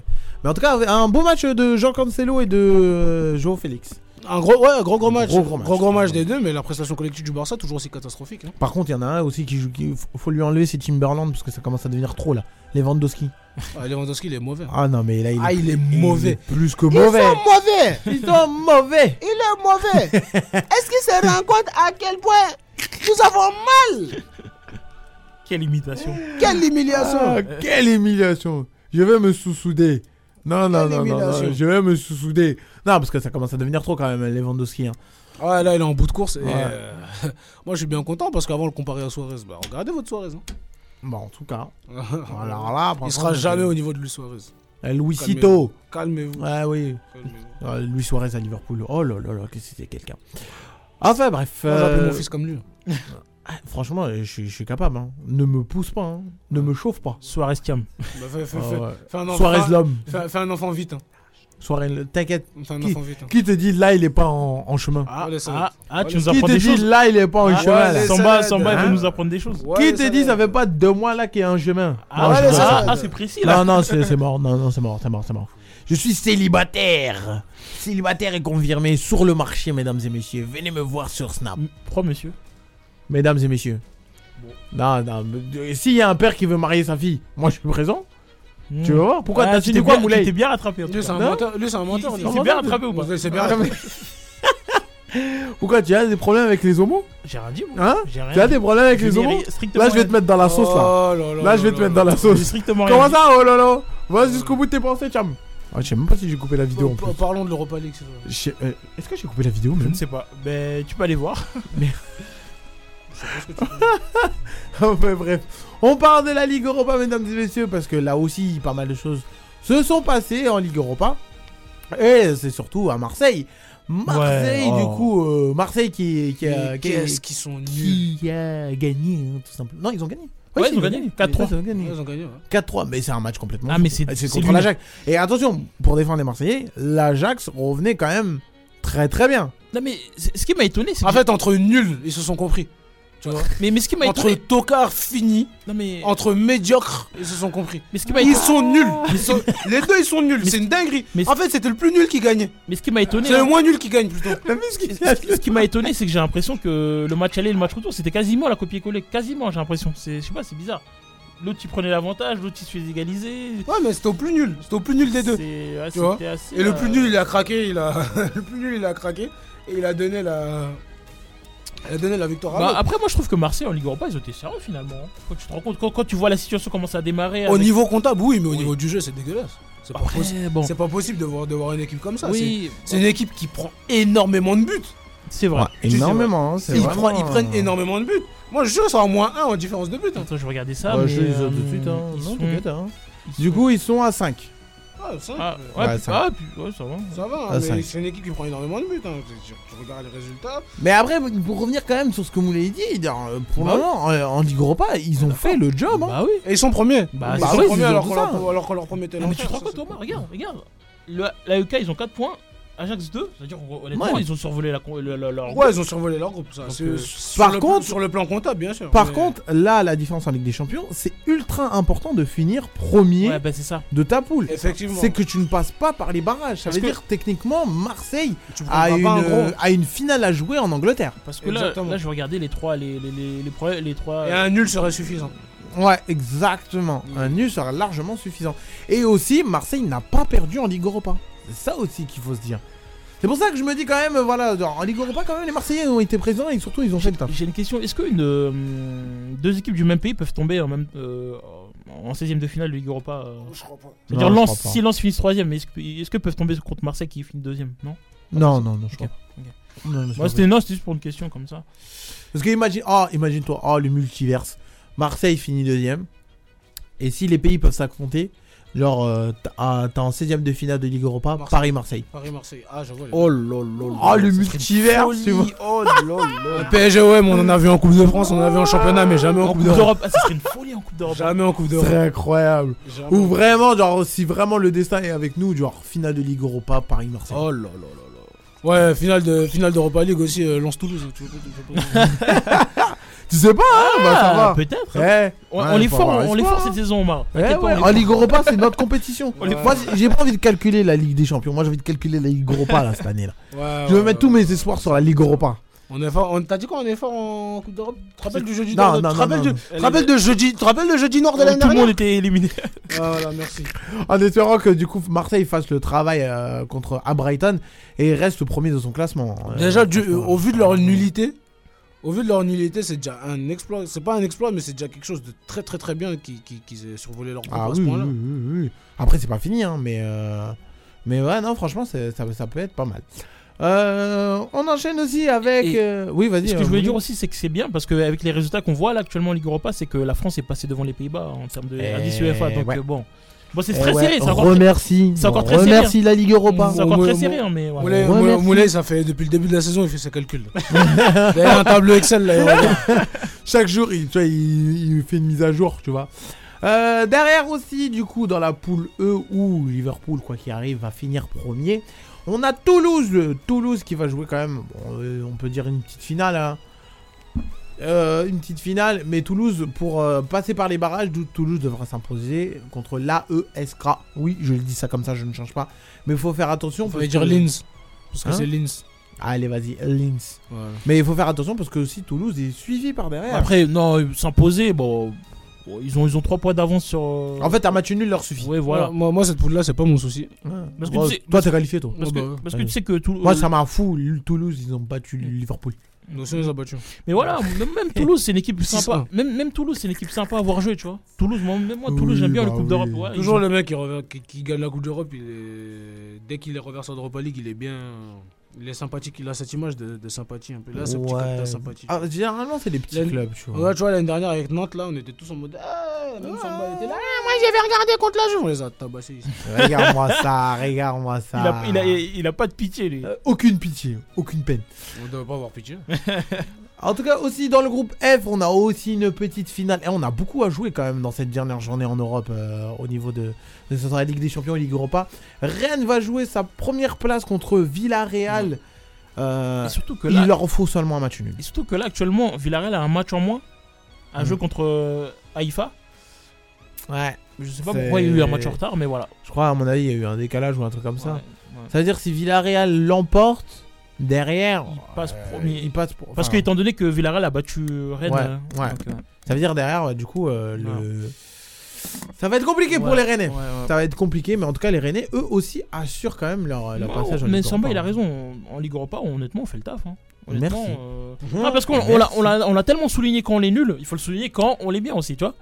Mais en tout cas, un beau match de Jean Cancelo et de euh, Joao Félix. Un gros, ouais, gros gros match. Gros, gros match. Gros gros match des deux, mais la prestation collective du Barça toujours aussi catastrophique. hein. Par contre, il y en a un aussi qui joue. Qui, faut- lui enlever, c'est Timberland parce que ça commence à devenir trop là. Lewandowski. Ah, Lewandowski, il est mauvais. Ah non, mais là, il est, Ah, il est mauvais. plus que mauvais. mauvais. Ils sont mauvais. Il est mauvais. Est-ce qu'il se rend compte à quel point nous avons mal? Quelle imitation. Quelle humiliation Ah, quelle humiliation. Je vais me sous-souder. Non, non, non, non, non, je vais me sous-souder. Non, parce que ça commence à devenir trop quand même, Lewandowski. hein. Ouais, là, il est en bout de course. Et Ouais. euh, moi, je suis bien content parce qu'avant, on le comparait à Suarez. Bah, regardez votre Suarez. hein. Bon, en tout cas. Alors là, il sera jamais euh, au niveau de Luis Suarez. euh, Luisito. Calmez-vous. Ouais, oui. Euh, Luis Suarez à Liverpool. Oh là là là, que c'était quelqu'un. Enfin bref. Moi, j'appelle euh, mon fils comme lui. ah, Franchement, je suis, je suis capable. hein. Ne me pousse pas. hein. Ne me chauffe pas. Suarez Tiam. Bah, fais, fais- Ah fais- un enfant- Suarez l'homme. Fais, fais un enfant vite. hein. Le- t'inquiète. Fais un Qui, enfant vite. hein. qui te dit là, il est pas en, en chemin? Ah, laisse- Ah, ah, tu nous Qui apprends te des dit choses. là, il est pas en Ah, chemin là? Samba, salades, Samba, il hein? veut nous apprendre des choses. Ouais, Qui te dit ça fait pas deux mois là qu'il est en chemin? Ah, Non, ouais, je les rigole. salades. Ah, c'est précis là. Non, non, c'est c'est mort. Non, non, c'est mort, c'est mort, c'est mort. Je suis célibataire. Célibataire et confirmé sur le marché, mesdames et messieurs. Venez me voir sur Snap. Pourquoi, monsieur Mesdames et messieurs. Non, non. mais, euh, S'il y a un père qui veut marier sa fille, moi je suis présent. Tu veux voir Pourquoi Ah, t'as tu signé quoi, Moulay Tu t'es bien rattrapé. en tout Lui, c'est cas. un Non menteur. Lui, c'est un menteur. Il lui. s'est bien rattrapé ou pas bien Ah, rattrapé. Pourquoi tu as des problèmes avec les homos? J'ai rien dit, moi. Hein? J'ai rien Tu as dit. des problèmes avec Je les n'ai homos? ri- strictement Là, je vais rien te mettre dans la sauce là. Oh là là Là, je vais là te mettre là dans la sauce. Strictement rien Comment dit. ça Oh là là? Va jusqu'au bout de tes pensées, Cham. Ah, je sais même pas si j'ai coupé la vidéo en Pa- plus. Parlons de l'Europa League. c'est vrai. Je sais- euh, Est-ce que j'ai coupé la vidéo Je même? ne sais pas. Ben, tu peux aller voir. Sais pas ce que tu veux. Enfin bref, on parle de la Ligue Europa, mesdames et messieurs, parce que là aussi, pas mal de choses se sont passées en Ligue Europa. Et c'est surtout à Marseille. Marseille, Ouais, du oh. coup, euh, Marseille qui, qui a, qui, Qu'est-ce qu'ils sont nuls. qui a gagné, hein, tout simplement. Non, ils ont gagné. Ouais, si, ils ont gagné. 4-3. Ouais, Ils ont gagné. Ouais, Ils ont gagné. ouais. 4-3, mais c'est un match complètement. Ah, mais c'est- c'est c'est contre l'Ajax. Et attention, pour défendre les Marseillais, l'Ajax revenait quand même très très bien. Non, mais ce qui m'a étonné, c'est En que- fait, entre nuls, ils se sont compris. Tu vois Mais, mais ce qui m'a Entre étonné. tocards finis, Non, mais. entre médiocres, ils se sont compris. Mais ce qui m'a Ils sont nuls. Ils sont- Les deux, ils sont nuls. C'est une dinguerie. mais- En fait, c'était le plus nul qui gagnait. Mais ce qui m'a étonné. C'est le hein, moins nul qui gagne plutôt. ce qui- m'a étonné, c'est que j'ai l'impression que le match aller et le match retour, c'était quasiment la copier-coller. Quasiment, j'ai l'impression. Je sais pas, c'est bizarre. L'autre, il prenait l'avantage, l'autre, il se faisait égaliser. Ouais, mais c'était au plus nul. C'était au plus nul des deux. C'est- ouais, Tu vois c'était assez, Et le euh, plus nul, il a craqué. Il a... le plus nul, il a craqué. Et il a donné la. Elle a donné la victoire à Bah, l'autre. après, moi je trouve que Marseille en Ligue Europa, ils ont été sérieux finalement. Quand tu te rends compte, quand, quand tu vois la situation commencer à démarrer. Au avec- niveau comptable, oui, mais au niveau du jeu, c'est dégueulasse. C'est pas, Après, possi- bon. c'est pas possible de voir, de voir une équipe comme ça. Oui, C'est- c'est une équipe qui prend énormément de buts. C'est vrai. Ouais, énormément, hein, c'est Ils, vraiment, prennent- ils prennent euh, énormément de buts. Moi, je qu'ils sont à moins 1 en différence de buts. hein. Attends, je regardais ça. Bah, mais, je les ai euh, tout de suite, hein. ils Non, sont- hein. Du coup, ils sont à 5. Ah, ça, Ah, euh, ouais, Ouais, puis- ça va. ah, puis- ouais, ça va. ça va, Ah, mais cinq. c'est une équipe qui prend énormément de buts. hein. Tu, tu regardes les résultats. Mais après, pour revenir quand même sur ce que vous l'avez dit, euh, pour Bah le moment, euh, en Ligue Europa, ils ont fait le job. Hein. Bah oui. Et ils sont premiers. Bah, ils bah sont oui, premiers ils alors qu'on leur, leur promettait mais tu te rends compte, Thomas Regarde, regarde. Le, la UK, ils ont 4 points. Ajax 2, c'est-à-dire honnêtement, Ouais. ils ont survolé la, leur. Ouais, ils ont survolé leur groupe. Ça. Euh, sur par le- contre- sur le plan comptable, bien sûr. Par mais- contre, là, la différence en Ligue des Champions, c'est ultra important de finir premier Ouais, bah ça. de ta poule. Effectivement. C'est que tu ne passes pas par les barrages. Ça Parce veut que- dire techniquement, Marseille a une, pas un gros. a une finale à jouer en Angleterre. Parce que là, Exactement. là, je regardais les trois, les, les, les, les, pro- les trois. Et un nul serait suffisant. Ouais, exactement. Un nul sera largement suffisant. Et aussi, Marseille n'a pas perdu en Ligue Europa. C'est ça aussi qu'il faut se dire. C'est pour ça que je me dis quand même, voilà, en Ligue Europa, quand même, les Marseillais ont été présents et surtout, ils ont fait le taf. J'ai une question. Est-ce que une, euh, deux équipes du même pays peuvent tomber en, même, euh, en 16ème de finale de Ligue Europa euh? Je crois pas. C'est-à-dire, Lens, crois pas. si Lens finit 3ème, est-ce que, est-ce que peuvent tomber contre Marseille qui finit 2ème Non? Non, non, non, je crois. ok. pas. Non, Moi, c'était non, c'était juste pour une question comme ça. Parce que imagine, oh, imagine-toi, oh, le multiverse. Marseille finit deuxième. Et si les pays peuvent s'affronter, genre, euh, t'as ah, t'as en 16ème de finale de Ligue Europa, Marseille. Paris-Marseille. Paris-Marseille. Ah, je vois. les- Oh là là là. Oh, le multiverse, tu vois. Oh là là. Le PSG, ouais, mais on en a vu en Coupe de France, on en a vu en championnat, mais jamais en, En Coupe d'Europe. ah, ça serait une folie en Coupe d'Europe. Jamais en Coupe d'Europe. serait incroyable. Jamais. Ou vraiment, genre, si vraiment le destin est avec nous, genre, finale de Ligue Europa, Paris-Marseille. Oh là là là là. Ouais, finale de finale d'Europa League aussi, euh, veux pas- tu sais pas, hein, bah, ça Ah, va. peut-être. Ouais. On, Ouais, on les faut fort, avoir on les espoir, fort hein. cette saison, Omar. Ouais, T'inquiète pas, ouais, on les En fort. Ligue Europa, c'est notre compétition. On les Moi, j'ai pas envie de calculer la Ligue des Champions. Moi, j'ai envie de calculer la Ligue Europa là, cette année là. Ouais, Je veux ouais, mettre ouais. tous mes espoirs sur la Ligue Europa. On est fort. On dit quoi On est fort en Coupe d'Europe? Tu te rappelles du jeudi Non, nord non, Tu te non, rappelles non, du- non. tu te rappelles de jeudi Tu te rappelles le jeudi nord de l'année Tout le monde était éliminé. Ah, voilà, merci. En espérant que du coup Marseille fasse le travail euh, contre à Brighton et reste premier de son classement. Euh, Déjà, du- franchement, au vu de leur nullité, au vu de leur nullité, c'est déjà un exploit. C'est pas un exploit, mais c'est déjà quelque chose de très très très bien qu'ils qui, qu'ils aient survolé leur groupe Ah à oui, ce oui, point-là. oui, oui, oui. Après, c'est pas fini, hein, mais euh, mais ouais, non, franchement, ça, ça peut être pas mal. Euh, on enchaîne aussi avec. Euh, Oui, vas-y. Ce que je voulais dire aussi, c'est que c'est bien parce qu'avec les résultats qu'on voit là actuellement en Ligue Europa, c'est que la France est passée devant les Pays-Bas en termes de Eh, indice UEFA. Donc ouais. euh, bon, bon c'est Eh très ouais, serré. C'est encore très- remercie. c'est encore très serré. remercie la Ligue Europa. C'est encore très serré, hein, mais voilà. Moulay, ça fait depuis le début de la saison, il fait ses calculs. Derrière un tableau Excel, là, il. Chaque jour, il, tu vois, il, il fait une mise à jour, tu vois. Euh, derrière aussi, du coup, dans la poule E où Liverpool, quoi qu'il arrive, va finir premier. On a Toulouse, Toulouse qui va jouer quand même, bon, euh, on peut dire une petite finale. hein. Euh, une petite finale, mais Toulouse, pour euh, passer par les barrages, Toulouse devra s'imposer contre l'AESK. Oui, je le dis ça comme ça, je ne change pas. Mais il faut faire attention. Va dire que- Linz. Parce que Hein c'est Linz. Allez, vas-y, Linz. Voilà. Mais il faut faire attention parce que aussi Toulouse est suivi par derrière. Après, non, euh, s'imposer, bon, ils ont ils ont trois points d'avance sur. En fait, un match nul leur suffit. ouais, voilà. Moi, moi, cette poule-là, c'est pas mon souci. Parce que tu sais- toi, t'es qualifié, toi. Parce que, Oh, bah, parce que tu sais que tout. Moi, ça m'a fou. Toulouse, ils ont battu Liverpool. Nous. Mais voilà, même, même Toulouse, c'est une équipe sympa. Même, même Toulouse, c'est une équipe sympa à voir jouer, tu vois. Toulouse, moi, même moi, Toulouse, Oui, j'aime bien bah le Coupe oui. d'Europe. ouais, Toujours le mec qui, qui, qui gagne la Coupe d'Europe, il est... dès qu'il est reversé en Europa League, il est bien. Il est sympathique, il a cette image de, de sympathie un peu. Là, c'est un petit Ouais. capteur sympathie. Ah, généralement, c'est des petits L'année- clubs, tu vois. Ouais, tu vois, l'année dernière avec Nantes, là, on était tous en mode. Ah, même Samba était là. Ah, moi, j'avais regardé contre la Juve. On les a tabassés ici. Regarde-moi ça, regarde-moi ça. Il a, il, a, il a pas de pitié, lui. Euh, aucune pitié, aucune peine. On devrait pas avoir pitié. En tout cas, aussi dans le groupe F, on a aussi une petite finale. Et on a beaucoup à jouer quand même dans cette dernière journée en Europe euh, au niveau de, de ce sera la Ligue des Champions et Ligue Europa. Rennes va jouer sa première place contre Villarreal. Euh, Et surtout que il leur faut seulement un match nul. Et surtout que là, actuellement, Villarreal a un match en moins à Mm. jouer contre euh, Haïfa. Ouais. Je sais pas pourquoi il y a eu un match en retard, mais voilà. Je crois, à mon avis, il y a eu un décalage ou un truc comme ça. Ouais. Ça veut dire si Villarreal l'emporte, derrière. Il passe premier. Euh, passe Parce enfin, que étant donné que Villarreal a battu euh, Rennes. Euh, Ça veut dire derrière, du coup, le. Ça va être compliqué pour les Rennais. Ça va être compliqué, mais en tout cas, les Rennais, eux aussi, assurent quand même leur, passage. mais Samba, il a hein. raison. En Ligue Europa, honnêtement, on fait le taf. hein. Honnêtement, Merci. euh, ah, parce qu'on on l'a- tellement souligné quand on est nul, il faut le souligner quand on l'est bien aussi, tu vois.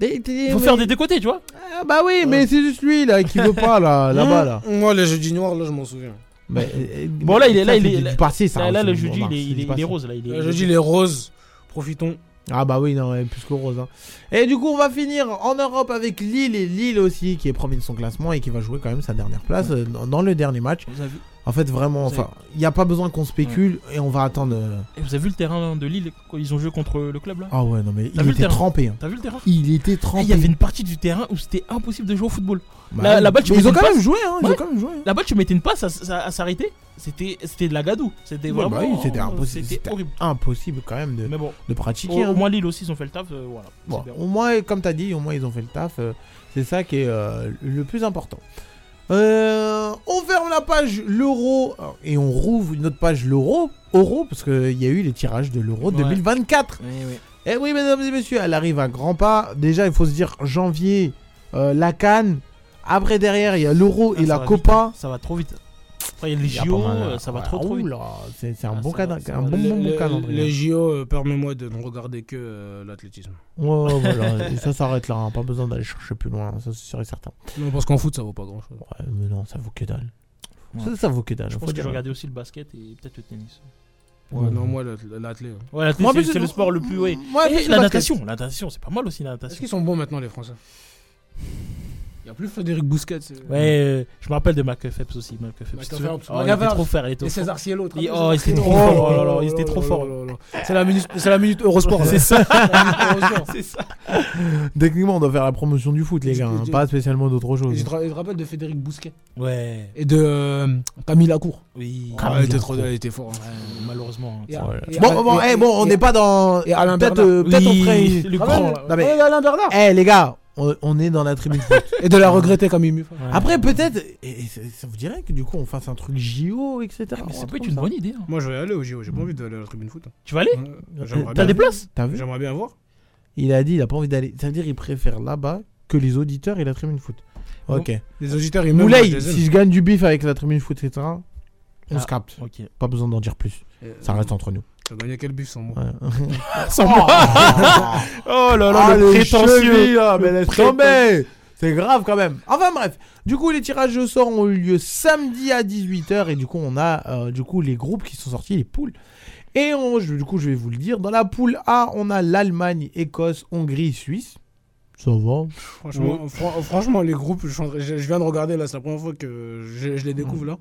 Il faut faire des deux côtés, tu vois. Ah, bah oui, mais c'est juste lui là qui veut pas là, là-bas. Moi, les jeudis noirs, là, je m'en souviens. Bah, euh, euh, bon, là, il est là, il est là. Passé, ça. Là, hein, le jeudi, il est rose. Le jeudi, il est rose. Profitons. Ah bah oui, non, plus que rose. Hein. Et du coup, on va finir en Europe avec Lille et Lille aussi qui est premier de son classement et qui va jouer quand même sa dernière place euh, dans, le dernier match. En fait, vraiment, enfin, il n'y a pas besoin qu'on spécule et on va attendre. Euh, et vous avez vu le terrain de Lille Ils ont joué contre le club là? Ah ouais, non mais hein. il était, trempé, hein. vu le il était trempé. Il était trempé. Il y avait une partie du terrain où c'était impossible de jouer au football. Bah la, ils ont, hein, ils ont quand même joué. Hein. La balle, tu mettais une passe à, s'arrêter. C'était, de la gadoue. C'était ouais, bah c'était impossible. Impossible quand même de, bon, de pratiquer. Au, hein. moins Lille aussi, ils ont fait le taf. Euh, voilà. Bon, au moins, comme tu as dit, au moins ils ont fait le taf. Euh, c'est ça qui est le plus important. Euh, on ferme la page l'euro euh, et on rouvre une autre page l'euro, euro parce qu'il y a eu les tirages de l'euro 2024. Eh oui. Et oui, mesdames et messieurs, elle arrive à grands pas. Déjà, il faut se dire janvier, euh, la Cannes. Après, derrière, il y a l'euro ah, et la Copa. Hein. Ça va trop vite. Après, les JO, euh, ça va trop trop. Ah, c'est un, ah, bon, un bon, bon, calendrier. Les JO, euh, permets-moi de ne regarder que euh, l'athlétisme. Ouais, voilà. Ça s'arrête là, hein, pas besoin d'aller chercher plus loin, ça c'est sûr et certain. Non, parce qu'en foot, ça vaut pas grand-chose. Ouais, mais non, ça vaut que dalle. Ça, ça vaut que dalle. Je pense que je regardais aussi le basket et peut-être le tennis. Ouais, non, moi, l'athlète. Hein. Ouais, c'est le sport le plus. Ouais. Eh, la natation, la natation, c'est pas mal aussi la natation. Est-ce qu'ils sont bons maintenant, les Français? Il y a plus Frédéric Bousquet. Ouais, euh, je me rappelle de McFeps aussi. McFeps. Oh, trop fort. Il et César Ciel l'autre. Il... Oh, il était trop oh fort. Oh, il était trop fort. C'est la minute, la minute Eurosport. C'est ça. Techniquement, on doit faire la promotion du foot, les gars. Hein, pas spécialement d'autres choses. Je te rappelle de Frédéric Bousquet. Ouais. Et de euh, Camille Lacour. Oui. Oh, il était trop, fort. Malheureusement. Bon, bon, bon, on n'est pas dans. Peut-être, euh, peut-être. Alain Bernard. Eh les gars on, est dans la tribune foot. et de la regretter comme ému. Ouais. Après, peut-être, et, ça vous dirait que du coup on fasse un truc JO, etc. Ah, mais ça peut être une bonne idée. Hein. Moi je vais aller au JO, j'ai pas mm. envie d'aller à la tribune foot. Hein. Tu vas aller euh, T'as des places? T'as vu? J'aimerais bien voir. Il a dit, il a pas envie d'aller. Ça veut dire il préfère là-bas que les auditeurs et la tribune foot. Ah ok. Les auditeurs, ils Moulay, si je gagne du bif avec la tribune foot, etc., on ah, se capte. Pas besoin d'en dire plus. Euh, ça reste entre nous. Ah bah, T'as gagné quel bif sans moi. Sans oh. moi oh, là là, ah, le prétentieux ah, Mais laisse tomber C'est grave quand même Enfin bref, du coup les tirages au sort ont eu lieu samedi à 18h et du coup on a euh, du coup les groupes qui sont sortis, les poules. Et du coup je vais vous le dire, dans la poule A on a l'Allemagne, Écosse, Hongrie, Suisse. Ça va. Franchement, les groupes, je, viens de regarder là, c'est la première fois que je les découvre mm. là.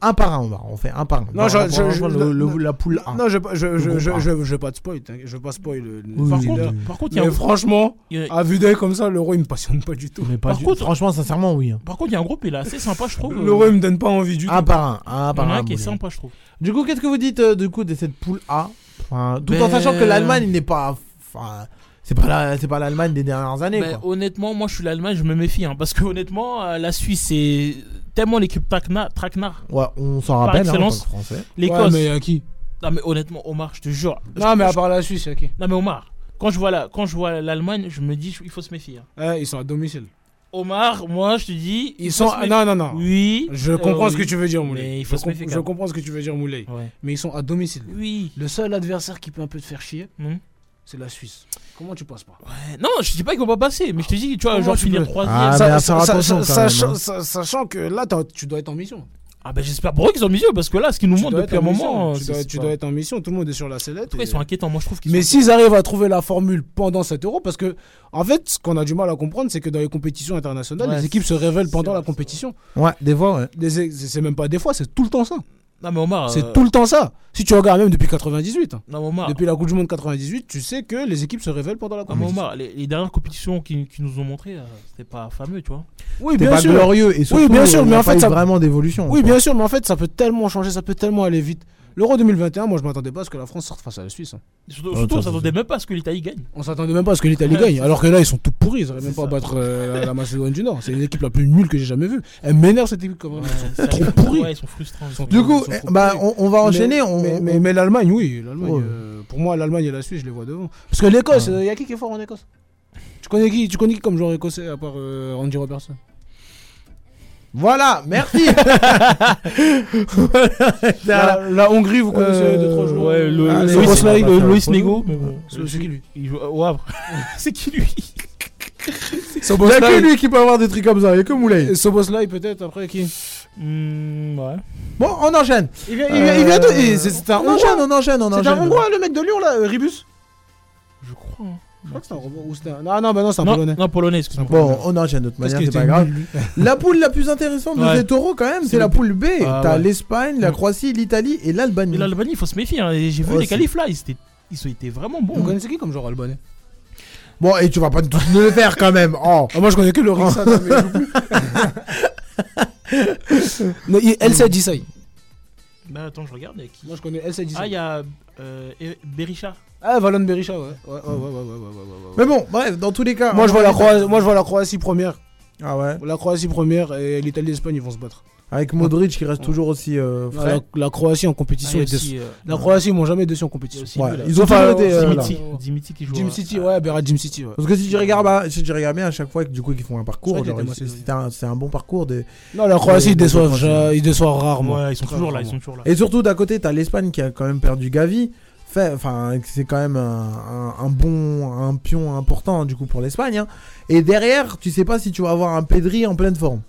Un par un, on va. On fait un par un. Non, je, je, je, le, la poule 1. Non, je, je, veux pas de spoil. Je veux pas spoil. Euh, oui, par, contre, euh, par, contre, y a un... franchement, y a... à vue d'œil comme ça, l'euro il me passionne pas du tout. Mais pas par du... contre, franchement, sincèrement, oui. Hein. Par contre, il y a un groupe, il est assez sympa, je trouve. L'euro euh, il me donne pas envie du tout. Un par un. Un par il y en a un qui est sympa, je trouve. Du coup, qu'est-ce que vous dites du coup de cette poule A? Tout en ben, sachant que l'Allemagne n'est pas. C'est pas la, c'est pas l'Allemagne des dernières années. Mais. Honnêtement, moi je suis l'Allemagne, je me méfie, hein, parce que honnêtement, euh, la Suisse c'est tellement l'équipe traquenard. Ouais, on s'en rappelle. Hein, en tant français. L'Écosse. Mais y qui Non mais honnêtement, Omar, je te jure. Non mais à part la Suisse, y a qui Non mais Omar, quand je vois la, quand je vois l'Allemagne, je me dis, il faut se méfier. Hein. Eh, ils sont à domicile. Omar, moi je te dis. Ils sont. Non, non, non. Oui. Je comprends ce que tu veux dire, Moulay. Il faut se méfier, je comprends ce que tu veux dire, Moulay. Ouais. Mais ils sont à domicile. Oui. Le seul adversaire qui peut un peu te faire chier, hmm. c'est la Suisse. Comment tu passes pas ouais. Non, je dis pas qu'ils vont pas passer, mais je te dis, tu vois, Comment genre finir troisième. Ah, hein. Sachant, que là, tu dois être en mission. Ah ben bah, j'espère pour eux qu'ils sont en mission parce que là ce qu'ils nous montrent depuis un moment tu, dois, être en mission tout le monde est sur la sellette et... ils sont inquiétants? Moi je trouve qu'ils Mais s'ils arrivent à trouver la formule pendant 7 euros parce que en fait ce qu'on a du mal à comprendre c'est que dans les compétitions internationales les équipes se révèlent pendant la compétition Ouais des fois ouais. c'est même pas des fois c'est tout le temps ça non, mais Omar. C'est euh, tout le temps ça. Si tu regardes même depuis 98. Hein. Depuis la Coupe du Monde 98, tu sais que les équipes se révèlent pendant la Coupe du Monde. Omar, les, dernières compétitions qui, nous ont montré, euh, c'était pas fameux, tu vois. Oui, bien sûr. glorieux. Et oui, bien sûr, mais en fait. Ça... vraiment d'évolution. Oui, bien sûr, mais en fait, ça peut tellement changer, ça peut tellement aller vite. L'Euro 2021, moi je m'attendais pas à ce que la France sorte face à la Suisse. Hein. Surtout, on s'attendait même pas à ce que l'Italie gagne. On s'attendait même pas à ce que l'Italie gagne, alors que là ils sont tout pourris, ils n'arrivent même pas à battre euh, la Macédoine du Nord. C'est l'équipe la plus nulle que j'ai jamais vue. Elle m'énerve cette équipe quand même. Ils sont frustrants. Du coup, bah, on, va enchaîner. mais, l'Allemagne, oui. l'Allemagne, euh, pour moi, l'Allemagne et la Suisse, je les vois devant. Parce que l'Écosse, il euh, y a qui qui est fort en Écosse? Tu connais qui, tu connais qui comme joueur écossais à part euh, Andy Robertson? Voilà, merci. La, la Hongrie, vous connaissez Euh, deux trois joueurs. Ouais, le, Nego. polo. mais bon. C'est c'est qui lui Il joue au Havre. c'est qui lui? Il y a que lui qui peut avoir des trucs comme ça, il y a que Moulay. Soboslai peut-être, après qui? Hmm, Ouais. Bon, on enchaîne. Il vient, il vient, il vient de. c'est- C'est un on enchaîne, Hongrois. on enchaîne, on C'est enchaîne. un Hongrois, le mec de Lyon là, euh, Ribus? Je crois. hein. Je crois que c'est un Hongrois, ou c'était un- Non, non, bah non, c'est un Non, Polonais. non, polonais, excuse-moi. Bon, on enchaîne de Parce manière, c'est pas grave. La poule la plus intéressante de Ouais. ces taureaux, quand même, C'est la le- poule B. Ah, T'as ouais. l'Espagne, la Croatie, l'Italie et l'Albanie. Et l'Albanie, il faut se méfier. hein. J'ai vu les qualifs là, ils étaient, ils ont été vraiment bons. Vous hein. connaissez qui comme joueur albanais Bon, et tu vas pas tous nous le faire quand même. Oh. Ah, Moi je connais que le Rissa, mais il joue plus. Bah attends, je regarde. avec qui Moi je connais El. Ah, il y a euh, Berisha. Ah, Valon Berisha, ouais. Ouais, ouais, ouais, ouais, ouais, ouais, ouais, ouais. Mais bon, bref, dans tous les cas. Moi je, vois la Croatie, moi je vois la Croatie première. Ah ouais. La Croatie première et l'Italie et l'Espagne ils vont se battre. Avec Modric qui reste toujours aussi euh, frais. la, la Croatie en compétition Ah, aussi, euh, La Croatie ils m'ont jamais déçu en compétition. aussi Ouais, ils ont toujours été. euh, Dimitri qui joue. Jim à- City, ouais, Berat Jim City. Ouais. Parce que si tu regardes, bah, si tu regardes bien à chaque fois du coup qu'ils font un parcours, c'est un, bon parcours de. Non, la Croatie ils déçoivent, ils déçoivent rarement. Ouais, ils sont toujours là, ils sont toujours là. Et surtout d'un côté, t'as l'Espagne qui a quand même perdu Gavi. Enfin, c'est quand même un, un- un bon, un pion important du coup pour l'Espagne. hein. Et derrière, tu sais pas si tu vas avoir un Pedri en pleine forme,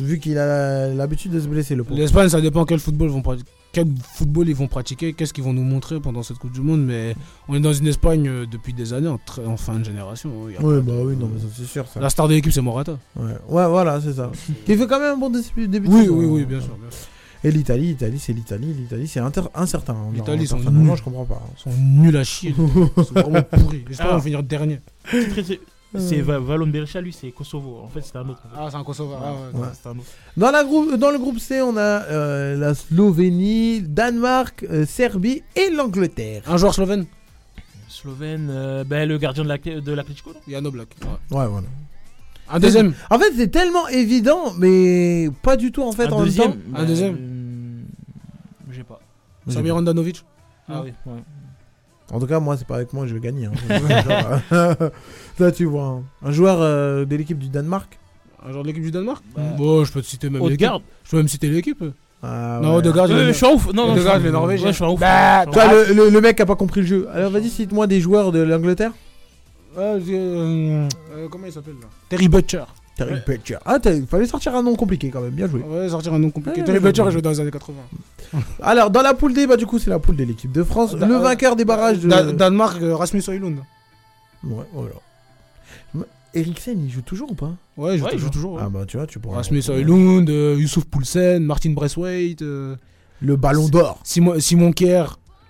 vu qu'il a l'habitude de se blesser le pauvre. L'Espagne, ça dépend quel football, ils vont pratiquer, quel football ils vont pratiquer, qu'est-ce qu'ils vont nous montrer pendant cette Coupe du Monde. Mais on est dans une Espagne euh, depuis des années, en, très- en fin de génération. hein, y a Ouais, pas bah de- oui, non, mais ça c'est sûr. Ça. La star de l'équipe, c'est Morata. Ouais. ouais, voilà, c'est ça. Qui fait quand même un bon dé- début de Oui, saison, oui, hein. oui, bien sûr. bien sûr. Et l'Italie, l'Italie, c'est l'Italie, l'Italie, c'est incertain. hein. L'Italie, sont nuls. je comprends pas. Ils sont nuls à chier. ils sont vraiment pourris. J'espère qu'ils Ah. vont finir dernier. C'est très- c'est- C'est Va- Valon Berisha, lui, c'est Kosovo. En fait, c'était un autre. Ah, c'est un Kosovo. Ah, ouais, Ouais. C'était un autre. Dans, la groupe, dans le groupe C, on a euh, la Slovénie, Danemark, euh, Serbie et l'Angleterre. Un joueur slovène Slovène, euh, ben, le gardien de la de l'Atletico, non? Yano Black. Ouais. Ouais, voilà. Un deuxième En fait, c'est tellement évident, mais pas du tout en fait Un en deuxième même temps. Un deuxième euh, J'ai pas. Samir Andanovic Ah oui, ouais. En tout cas, moi, c'est pas avec moi que je vais gagner. hein. Là, tu vois. hein. Un joueur euh, de l'équipe du Danemark. Un joueur de l'équipe du Danemark Bah, Bon, je peux te citer même l'équipe. Odegaard. Je peux même citer l'équipe. Ah, Non, ouais. Odegaard, Euh, il est- je suis un ouf. Non, non, Odegaard, je suis il est un- norvégien. ouais, je suis un ouf. Bah, Je suis un Toi, ouf. le, le- le mec a pas compris le jeu. Alors, vas-y, cite-moi des joueurs de l'Angleterre. Euh, euh, euh, comment il s'appelle là? Terry Butcher. Terry Ouais. Butcher. Ah, t'as- fallait sortir un nom compliqué quand même. Bien joué. Ouais, sortir un nom compliqué. Ouais, Terry ouais, Butcher, ouais. il jouait dans les années 80. Alors, dans la poule D, bah, du coup, c'est la poule de l'équipe de France. Da- le euh, vainqueur des barrages de. Da- Danemark, euh, Rasmus Højlund. Ouais, voilà. Eriksen, il joue toujours ou pas? Ouais, il joue Ouais, il toujours. joue toujours ouais. Ah, bah, tu vois, tu pourras. Rasmus Højlund, euh, Youssouf Poulsen, Martin Braithwaite, euh, Le ballon d'or. Simon, Simon Kier,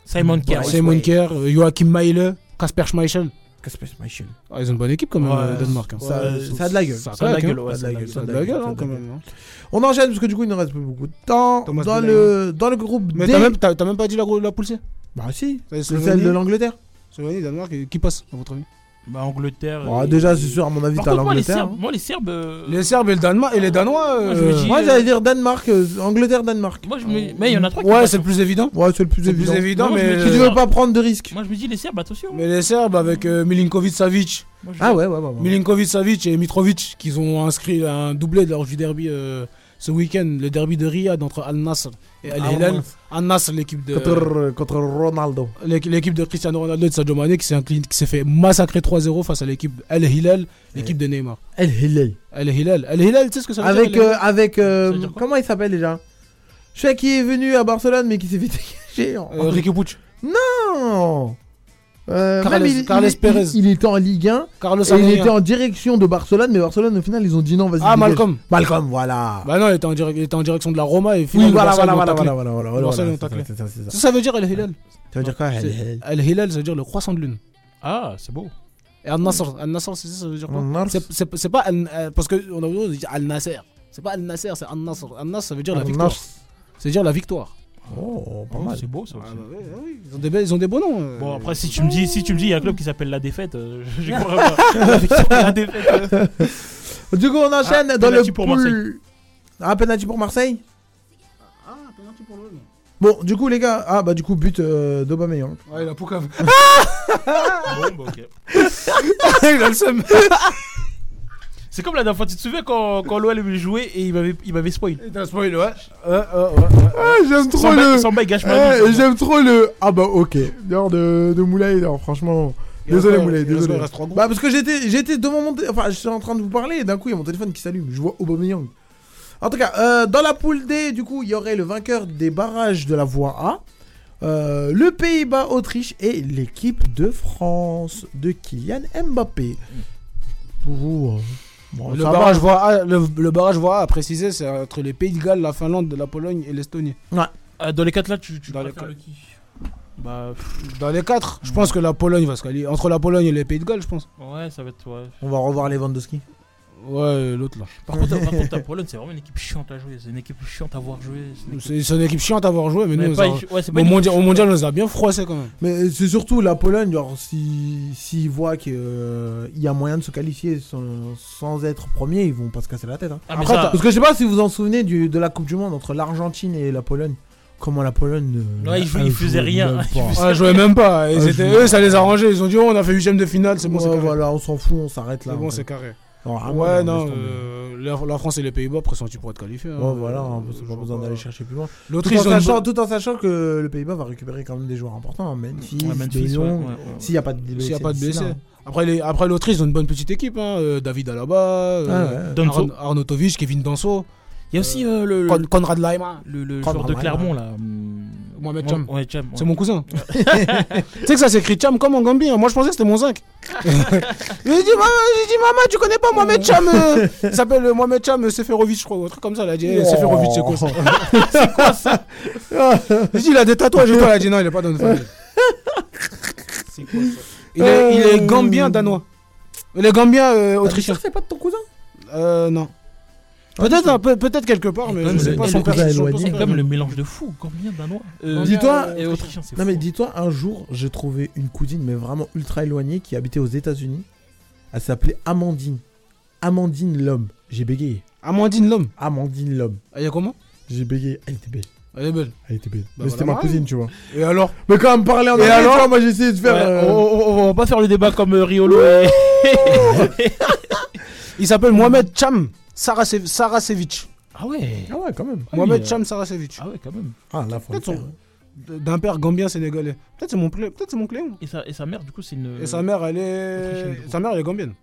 Simon Kerr. Simon Kier, euh, Joachim Meile, Kasper Schmeichel. Kasper Schmeichel. Ah, ils ont une bonne équipe quand même, Ouais, euh, Danemark. hein. Ça, Ouais, ça a de la gueule. ça a Ça a de la gueule, ouais, Ça a de la gueule, Ça a de la gueule, hein, quand même. hein. On enchaîne parce que du coup, il ne reste plus beaucoup de temps. Thomas dans, le, dans le groupe Mais D. t'as même, t'as- t'as même pas dit la, la poule C Bah, si. C'est Slovénie. celle de l'Angleterre. Slovénie, Danemark, et qui passe, à votre avis? Bah, Angleterre. Bon, et- déjà, c'est sûr, à mon avis, Par t'as contre, moi, les l'Angleterre. Serbes, hein. moi, les Serbes. euh, Les Serbes et, le Danemark, et les Danois. Moi, je me euh, dis- Moi, euh, j'allais dire Danemark, euh, Angleterre-Danemark. Moi, je me... Mais il y en a trois qui Ouais, passent. c'est le plus évident. Ouais, c'est le plus C'est le évident. plus évident, Non, mais. me Si tu veux pas prendre de risques. Moi, je me dis, les Serbes, attention. Mais les Serbes avec euh, Milinkovic Savic, Moi, Ah ouais, ouais, ouais. ouais. Milinkovic Savic et Mitrovic qui ont inscrit un doublé de leur du derby euh, ce week-end, le derby de Riyad entre Al Nassr et Al Ah, Hilal. Al Nassr, l'équipe de Contre, contre Ronaldo. l'équ- l'équipe de Cristiano Ronaldo et de Sadio Mané qui s'est fait massacrer 3-0 face à l'équipe Al Hilal, l'équipe de Neymar. El Hilal. Al Hilal, Al Hilal, tu sais ce que ça veut Avec, dire Al euh, avec euh, Ça veut dire quoi comment il s'appelle déjà? Je sais qui est venu à Barcelone mais qui s'est fait dégager. en- Euh, Ricky Puig, Non Euh, Carles- même il- Carles il, il- Pérez. il était en Ligue 1 Carlos et il était en direction de Barcelone, mais Barcelone au final ils ont dit non, vas-y. Ah, dégage. Malcolm. Malcolm, voilà. Bah non, il était en, direc- il était en direction de la Roma et oui, finalement voilà, Barça voilà, voilà, voilà, voilà, voilà, c'est ça, c'est ça, c'est ça. Ça, ça veut dire Al Hilal. Ça veut dire quoi El C'est- Hilal Al Hilal, ça veut dire le croissant de lune. Ah, c'est beau. Et Al Nasser, Al Nasser, c'est ça, ça veut dire quoi? C'est- C'est c'est pas Al- euh, parce que on a besoin de dire Al Nasser. C'est pas Al Nasser, c'est Al Nasser. Al Nasser, ça veut dire la victoire. Veut dire la victoire. Oh, pas Oh, mal. c'est beau, ça Ah aussi. bah ouais, ouais, oui, Ils ont des, be- ils ont des beaux noms. euh. Bon, après, si tu me dis, si tu me dis, il y a un club qui s'appelle La Défaite, euh, j'y pas. La Défaite. euh. Du coup, on enchaîne Ah, dans le penalty pour pool- Marseille. Ah, penalty pour Marseille? Ah, penalty pour l'OM. Bon, du coup, les gars, ah bah du coup, but euh, d'Aubameyang. Ouais, il a Poucave. Bon, bah, ok. il a le seum. C'est comme la dernière fois, tu te souviens quand, quand l'OL jouait et il m'avait, il m'avait spoil. T'as spoil, ouais. Ah, j'aime trop le. Samba, il gâche ma Eh, vie. J'aime trop le. Ah bah ok. Genre de, de Moulay, non, franchement. Désolé Moulay, désolé. quoi, il reste trois groupes Bah parce que j'étais, j'étais devant mon, enfin, je suis en train de vous parler et d'un coup il y a mon téléphone qui s'allume. Je vois Aubameyang. En tout cas, euh, dans la poule D, du coup, il y aurait le vainqueur des barrages de la voie A, euh, le Pays-Bas, Autriche et l'équipe de France de Kylian Mbappé. Ouh, euh, bon, le, barrage va. voie A, le, le barrage voie A, à préciser, c'est entre les Pays de Galles, la Finlande, la Pologne et l'Estonie. Ouais. Ah, dans les quatre là, tu, tu Dans les quatre. le qui? Bah, Dans les quatre, je pense que la Pologne va se qualifier. Entre la Pologne et les Pays de Galles, je pense. ouais, ça va être. Ouais. On va revoir Lewandowski. Ouais, l'autre là. Par contre, par contre, la Pologne, c'est vraiment une équipe chiante à jouer. C'est une équipe chiante à voir jouer. c'est une équipe- une chiante à avoir joué, mais, Mais nous, pas a- ouais, au, mondial, équipe au mondial, on les a bien froissés quand même. Mais c'est surtout la Pologne, genre, si- s'ils voient qu'il y a moyen de se qualifier sans, sans être premier, ils vont pas se casser la tête. hein. Ah, mais Après, ça- Parce que je sais pas si vous vous en souvenez du, de la Coupe du Monde entre l'Argentine et la Pologne. Comment la Pologne. Ouais, ils jouaient- elle ils faisaient rien. même Ils Ah, jouaient même pas. Ils Ah, étaient, eux, ça les a arrangés. Ils ont dit, oh, on a fait huitième de finale, c'est bon, c'est Ouais, carré. voilà, on s'en fout, on s'arrête là. C'est bon, c'est carré. Non, vraiment, ouais, non, euh, la, la France et les Pays-Bas pressentis pour être qualifiés. hein. Ouais, voilà, hein, c'est pas besoin d'aller chercher plus loin. Tout L'Autriche, en, sachant, bonne- tout en sachant que le Pays-Bas va récupérer quand même des joueurs importants. hein, Memphis, Ouais, Memphis, De Jong, ouais, ouais, ouais. S'il n'y a pas de blessés. S'il n'y a pas de blessés. hein. Après, les, après l'Autriche, ils ont une bonne petite équipe. Hein. euh, David Alaba, euh, Ah ouais. Danso. Arn- Arnautovic, Kevin Danso, Il y a aussi euh, le, Con- Conrad le, le Conrad joueur de. Clermont là. Mohamed Cham. Ouais, Cham. C'est mon cousin. tu sais que ça s'écrit Cham comme en Gambie. hein. Moi, je pensais que c'était mon zinc. J'ai dit, maman, j'ai dit, maman, tu connais pas Mohamed Cham euh Il s'appelle euh, Mohamed Cham euh, Seferovic, je crois, ou un truc comme ça. Elle a dit, eh, Seferovic, c'est quoi ça? C'est quoi ça? J'ai dit, il a des tatouages et toi. Elle a dit, non, il est pas dans une famille. C'est quoi ça? Il est, il est gambien danois. Il est gambien euh, autrichien. C'est pas de ton cousin? Euh, non. Peut-être un peu- peut-être quelque part, mais je sais pas son. C'est comme le mélange de fou, combien danois Euh, Dis-toi- Non mais dis-toi, un jour, j'ai trouvé une cousine, mais vraiment ultra éloignée, qui habitait aux États-Unis. Elle s'appelait Amandine. Amandine l'homme. J'ai bégayé. Amandine l'homme? Amandine l'homme. Elle est comment? J'ai bégayé. Elle était belle. Elle est belle. Elle était belle. Bah mais c'était ma cousine, tu vois. Et alors? Mais quand elle me parlait en anglais, alors? moi j'ai essayé de faire. Ouais, euh, on, on- on va pas faire le débat comme euh, Riolo et. Il s'appelle Mohamed Cham Sarase- Sarasevic. Ah ouais Ah ouais, quand même. Mohamed euh, Cham Sarasevic. Ah ouais, quand même. Ah là, faut le Peut-être son- d'un père gambien sénégalais. Peut-être c'est mon plé- peut-être c'est mon cléon. Et sa, et sa mère, du coup, c'est une. Et sa mère, elle Autrichienne, est coup. sa mère, elle est gambienne.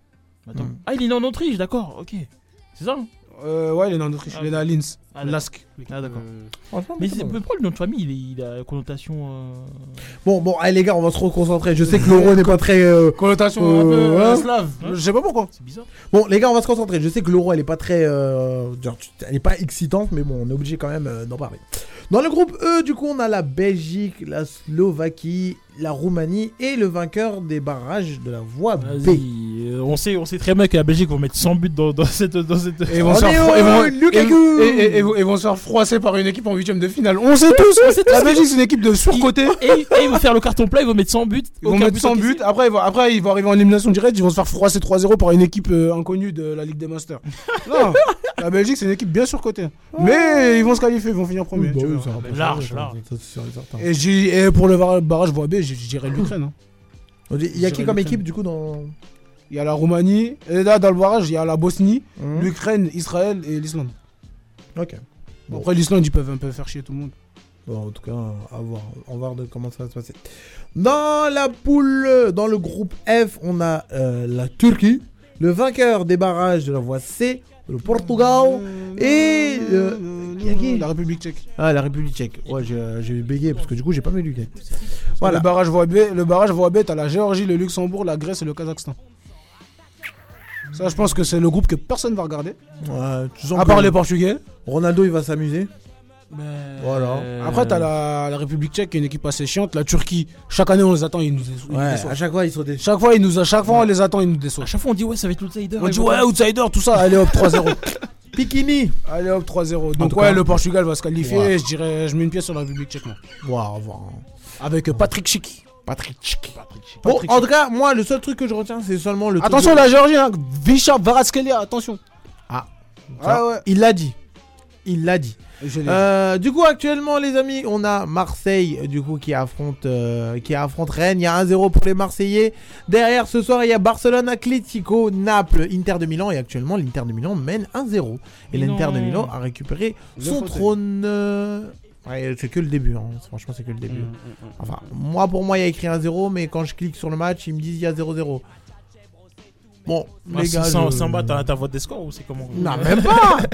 Attends. Mm. Ah, il est né en Autriche, d'accord, ok. C'est ça hein Euh, ouais, il est né en Autriche. Ah, il est né à Linz. Ah. Ah, d'accord. Euh, Franchement, Mais c'est pourquoi le nom de famille, il, est- il a connotation. euh, Bon, bon, allez les gars, on va se reconcentrer. Je sais que l'euro n'est pas très. euh, Connotation Euh, un peu euh, hein slave. Je sais pas pourquoi. C'est bizarre. Bon, les gars, on va se concentrer. Je sais que l'euro, elle est pas très. euh, genre, tu- Elle est pas excitante, mais bon, on est obligé quand même euh, d'en parler. Dans le groupe E, du coup, on a la Belgique, la Slovaquie, la Roumanie et le vainqueur des barrages de la voie B. Vas-y, euh, on, sait, on sait très bien que la Belgique va mettre 100 buts dans, dans cette. Dans cette... Et ils vont, On se faire est fro- au ils vont- Lukaku. et- et- et- et vont- ils vont se faire froisser par une équipe en huitième de finale. On sait tous. La Belgique, c'est une équipe de surcoté. Et, et ils vont faire le carton plat, ils vont mettre 100 buts. Ils vont mettre 100 encaissé. buts. Après ils, vont, après, ils vont arriver en élimination directe. Ils vont se faire froisser 3-0 par une équipe euh, inconnue de la Ligue des Masters. non, la Belgique, c'est une équipe bien surcotée. Mais ils vont se qualifier, ils vont finir premier. Oui, bah oui, large, large. et pour le bar- barrage voie B, je dirais l'Ukraine. hein. Il y a qui comme équipe, du coup, dans. Il y a la Roumanie. Et là, dans le barrage, il y a la Bosnie, Mhm. l'Ukraine, Israël et l'Islande. Ok. Bon. Après, l'Islande, ils peuvent un peu faire chier tout le monde. Bon, en tout cas, à voir. On va voir de comment ça va se passer. Dans la poule, dans le groupe F, on a euh, la Turquie, le vainqueur des barrages de la voie C, le Portugal et euh, y a qui La République tchèque. ah, la République tchèque. Ouais, j'ai j'ai bégayé parce que du coup, j'ai pas mes lunettes. Voilà. Le barrage voie B, le barrage voie B, t'as la Géorgie, le Luxembourg, la Grèce et le Kazakhstan. Ça, je pense que c'est le groupe que personne va regarder. Ouais, tu sens À que part les Portugais. Ronaldo, il va s'amuser. Mais- Voilà. Après, t'as la, la République tchèque qui est une équipe assez chiante. La Turquie, chaque année, on les attend, ils nous, ils nous Ouais, déçoivent. à chaque fois, ils sont des. Chaque fois, ils nous, à chaque fois, on les attend, ils nous déçoivent. À chaque fois, on dit ouais, ça va être l'outsider. On dit ouais, outsider, tout ça. Allez hop, 3-0. Pikini Allez hop, 3-0. Donc, ouais, cas- le Portugal va se qualifier. Ouais. Je dirais, je mets une pièce sur la République tchèque, moi. Waouh, waouh. Avec Patrick Schick. Patrick. Bon, en tout cas, moi, le seul truc que je retiens, c'est seulement le. Attention, la Géorgie, hein. Visha Varaskelia, attention. Ah. Ah ouais. Il l'a dit. Il l'a dit. Euh, du coup, actuellement, les amis, on a Marseille, du coup, qui affronte, euh, qui affronte Rennes. Il y a 1-0 pour les Marseillais. Derrière, ce soir, il y a Barcelone, Atlético, Naples, Inter de Milan. Et actuellement, l'Inter de Milan mène 1-0. Et l'Inter de. Milan a récupéré Le son fauteuil. trône. Ouais, c'est que le début, hein. franchement, c'est que le début. Mm, mm, mm. Enfin, moi, pour moi, il y a écrit 1-0, mais quand je clique sur le match, ils me disent il y a 0-0. Bon, Ah, les gars. sans, je- sans battre, t'as des scores ou c'est comment? Non, même pas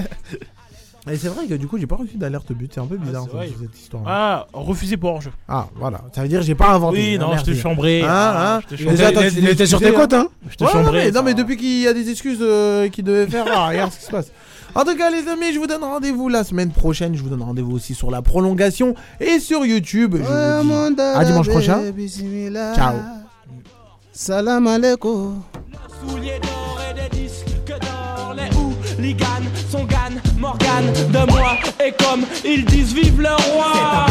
Et c'est vrai que du coup, j'ai pas reçu d'alerte but, c'est un peu bizarre c'est vrai. ça, cette histoire. Ah, refusé pour hors-jeu. Ah, voilà. Ça veut dire que j'ai pas inventé. Oui, Ah, non, je merci. te chambrais. Hein, Ah, hein je te Il tu était t'es sur tes côtes, hein? Je te Ouais, non, mais, non, ça. mais depuis qu'il y a des excuses euh, qu'il devait faire, regarde ce qui se passe. En tout cas, les amis, je vous donne rendez-vous la semaine prochaine. Je vous donne rendez-vous aussi sur la prolongation et sur YouTube. Je vous dis à dimanche prochain. Ciao. Salam alaikum. Souliers d'or et des disques d'or Les hooligans sont Gann, Morgan de moi Et comme ils disent vive le roi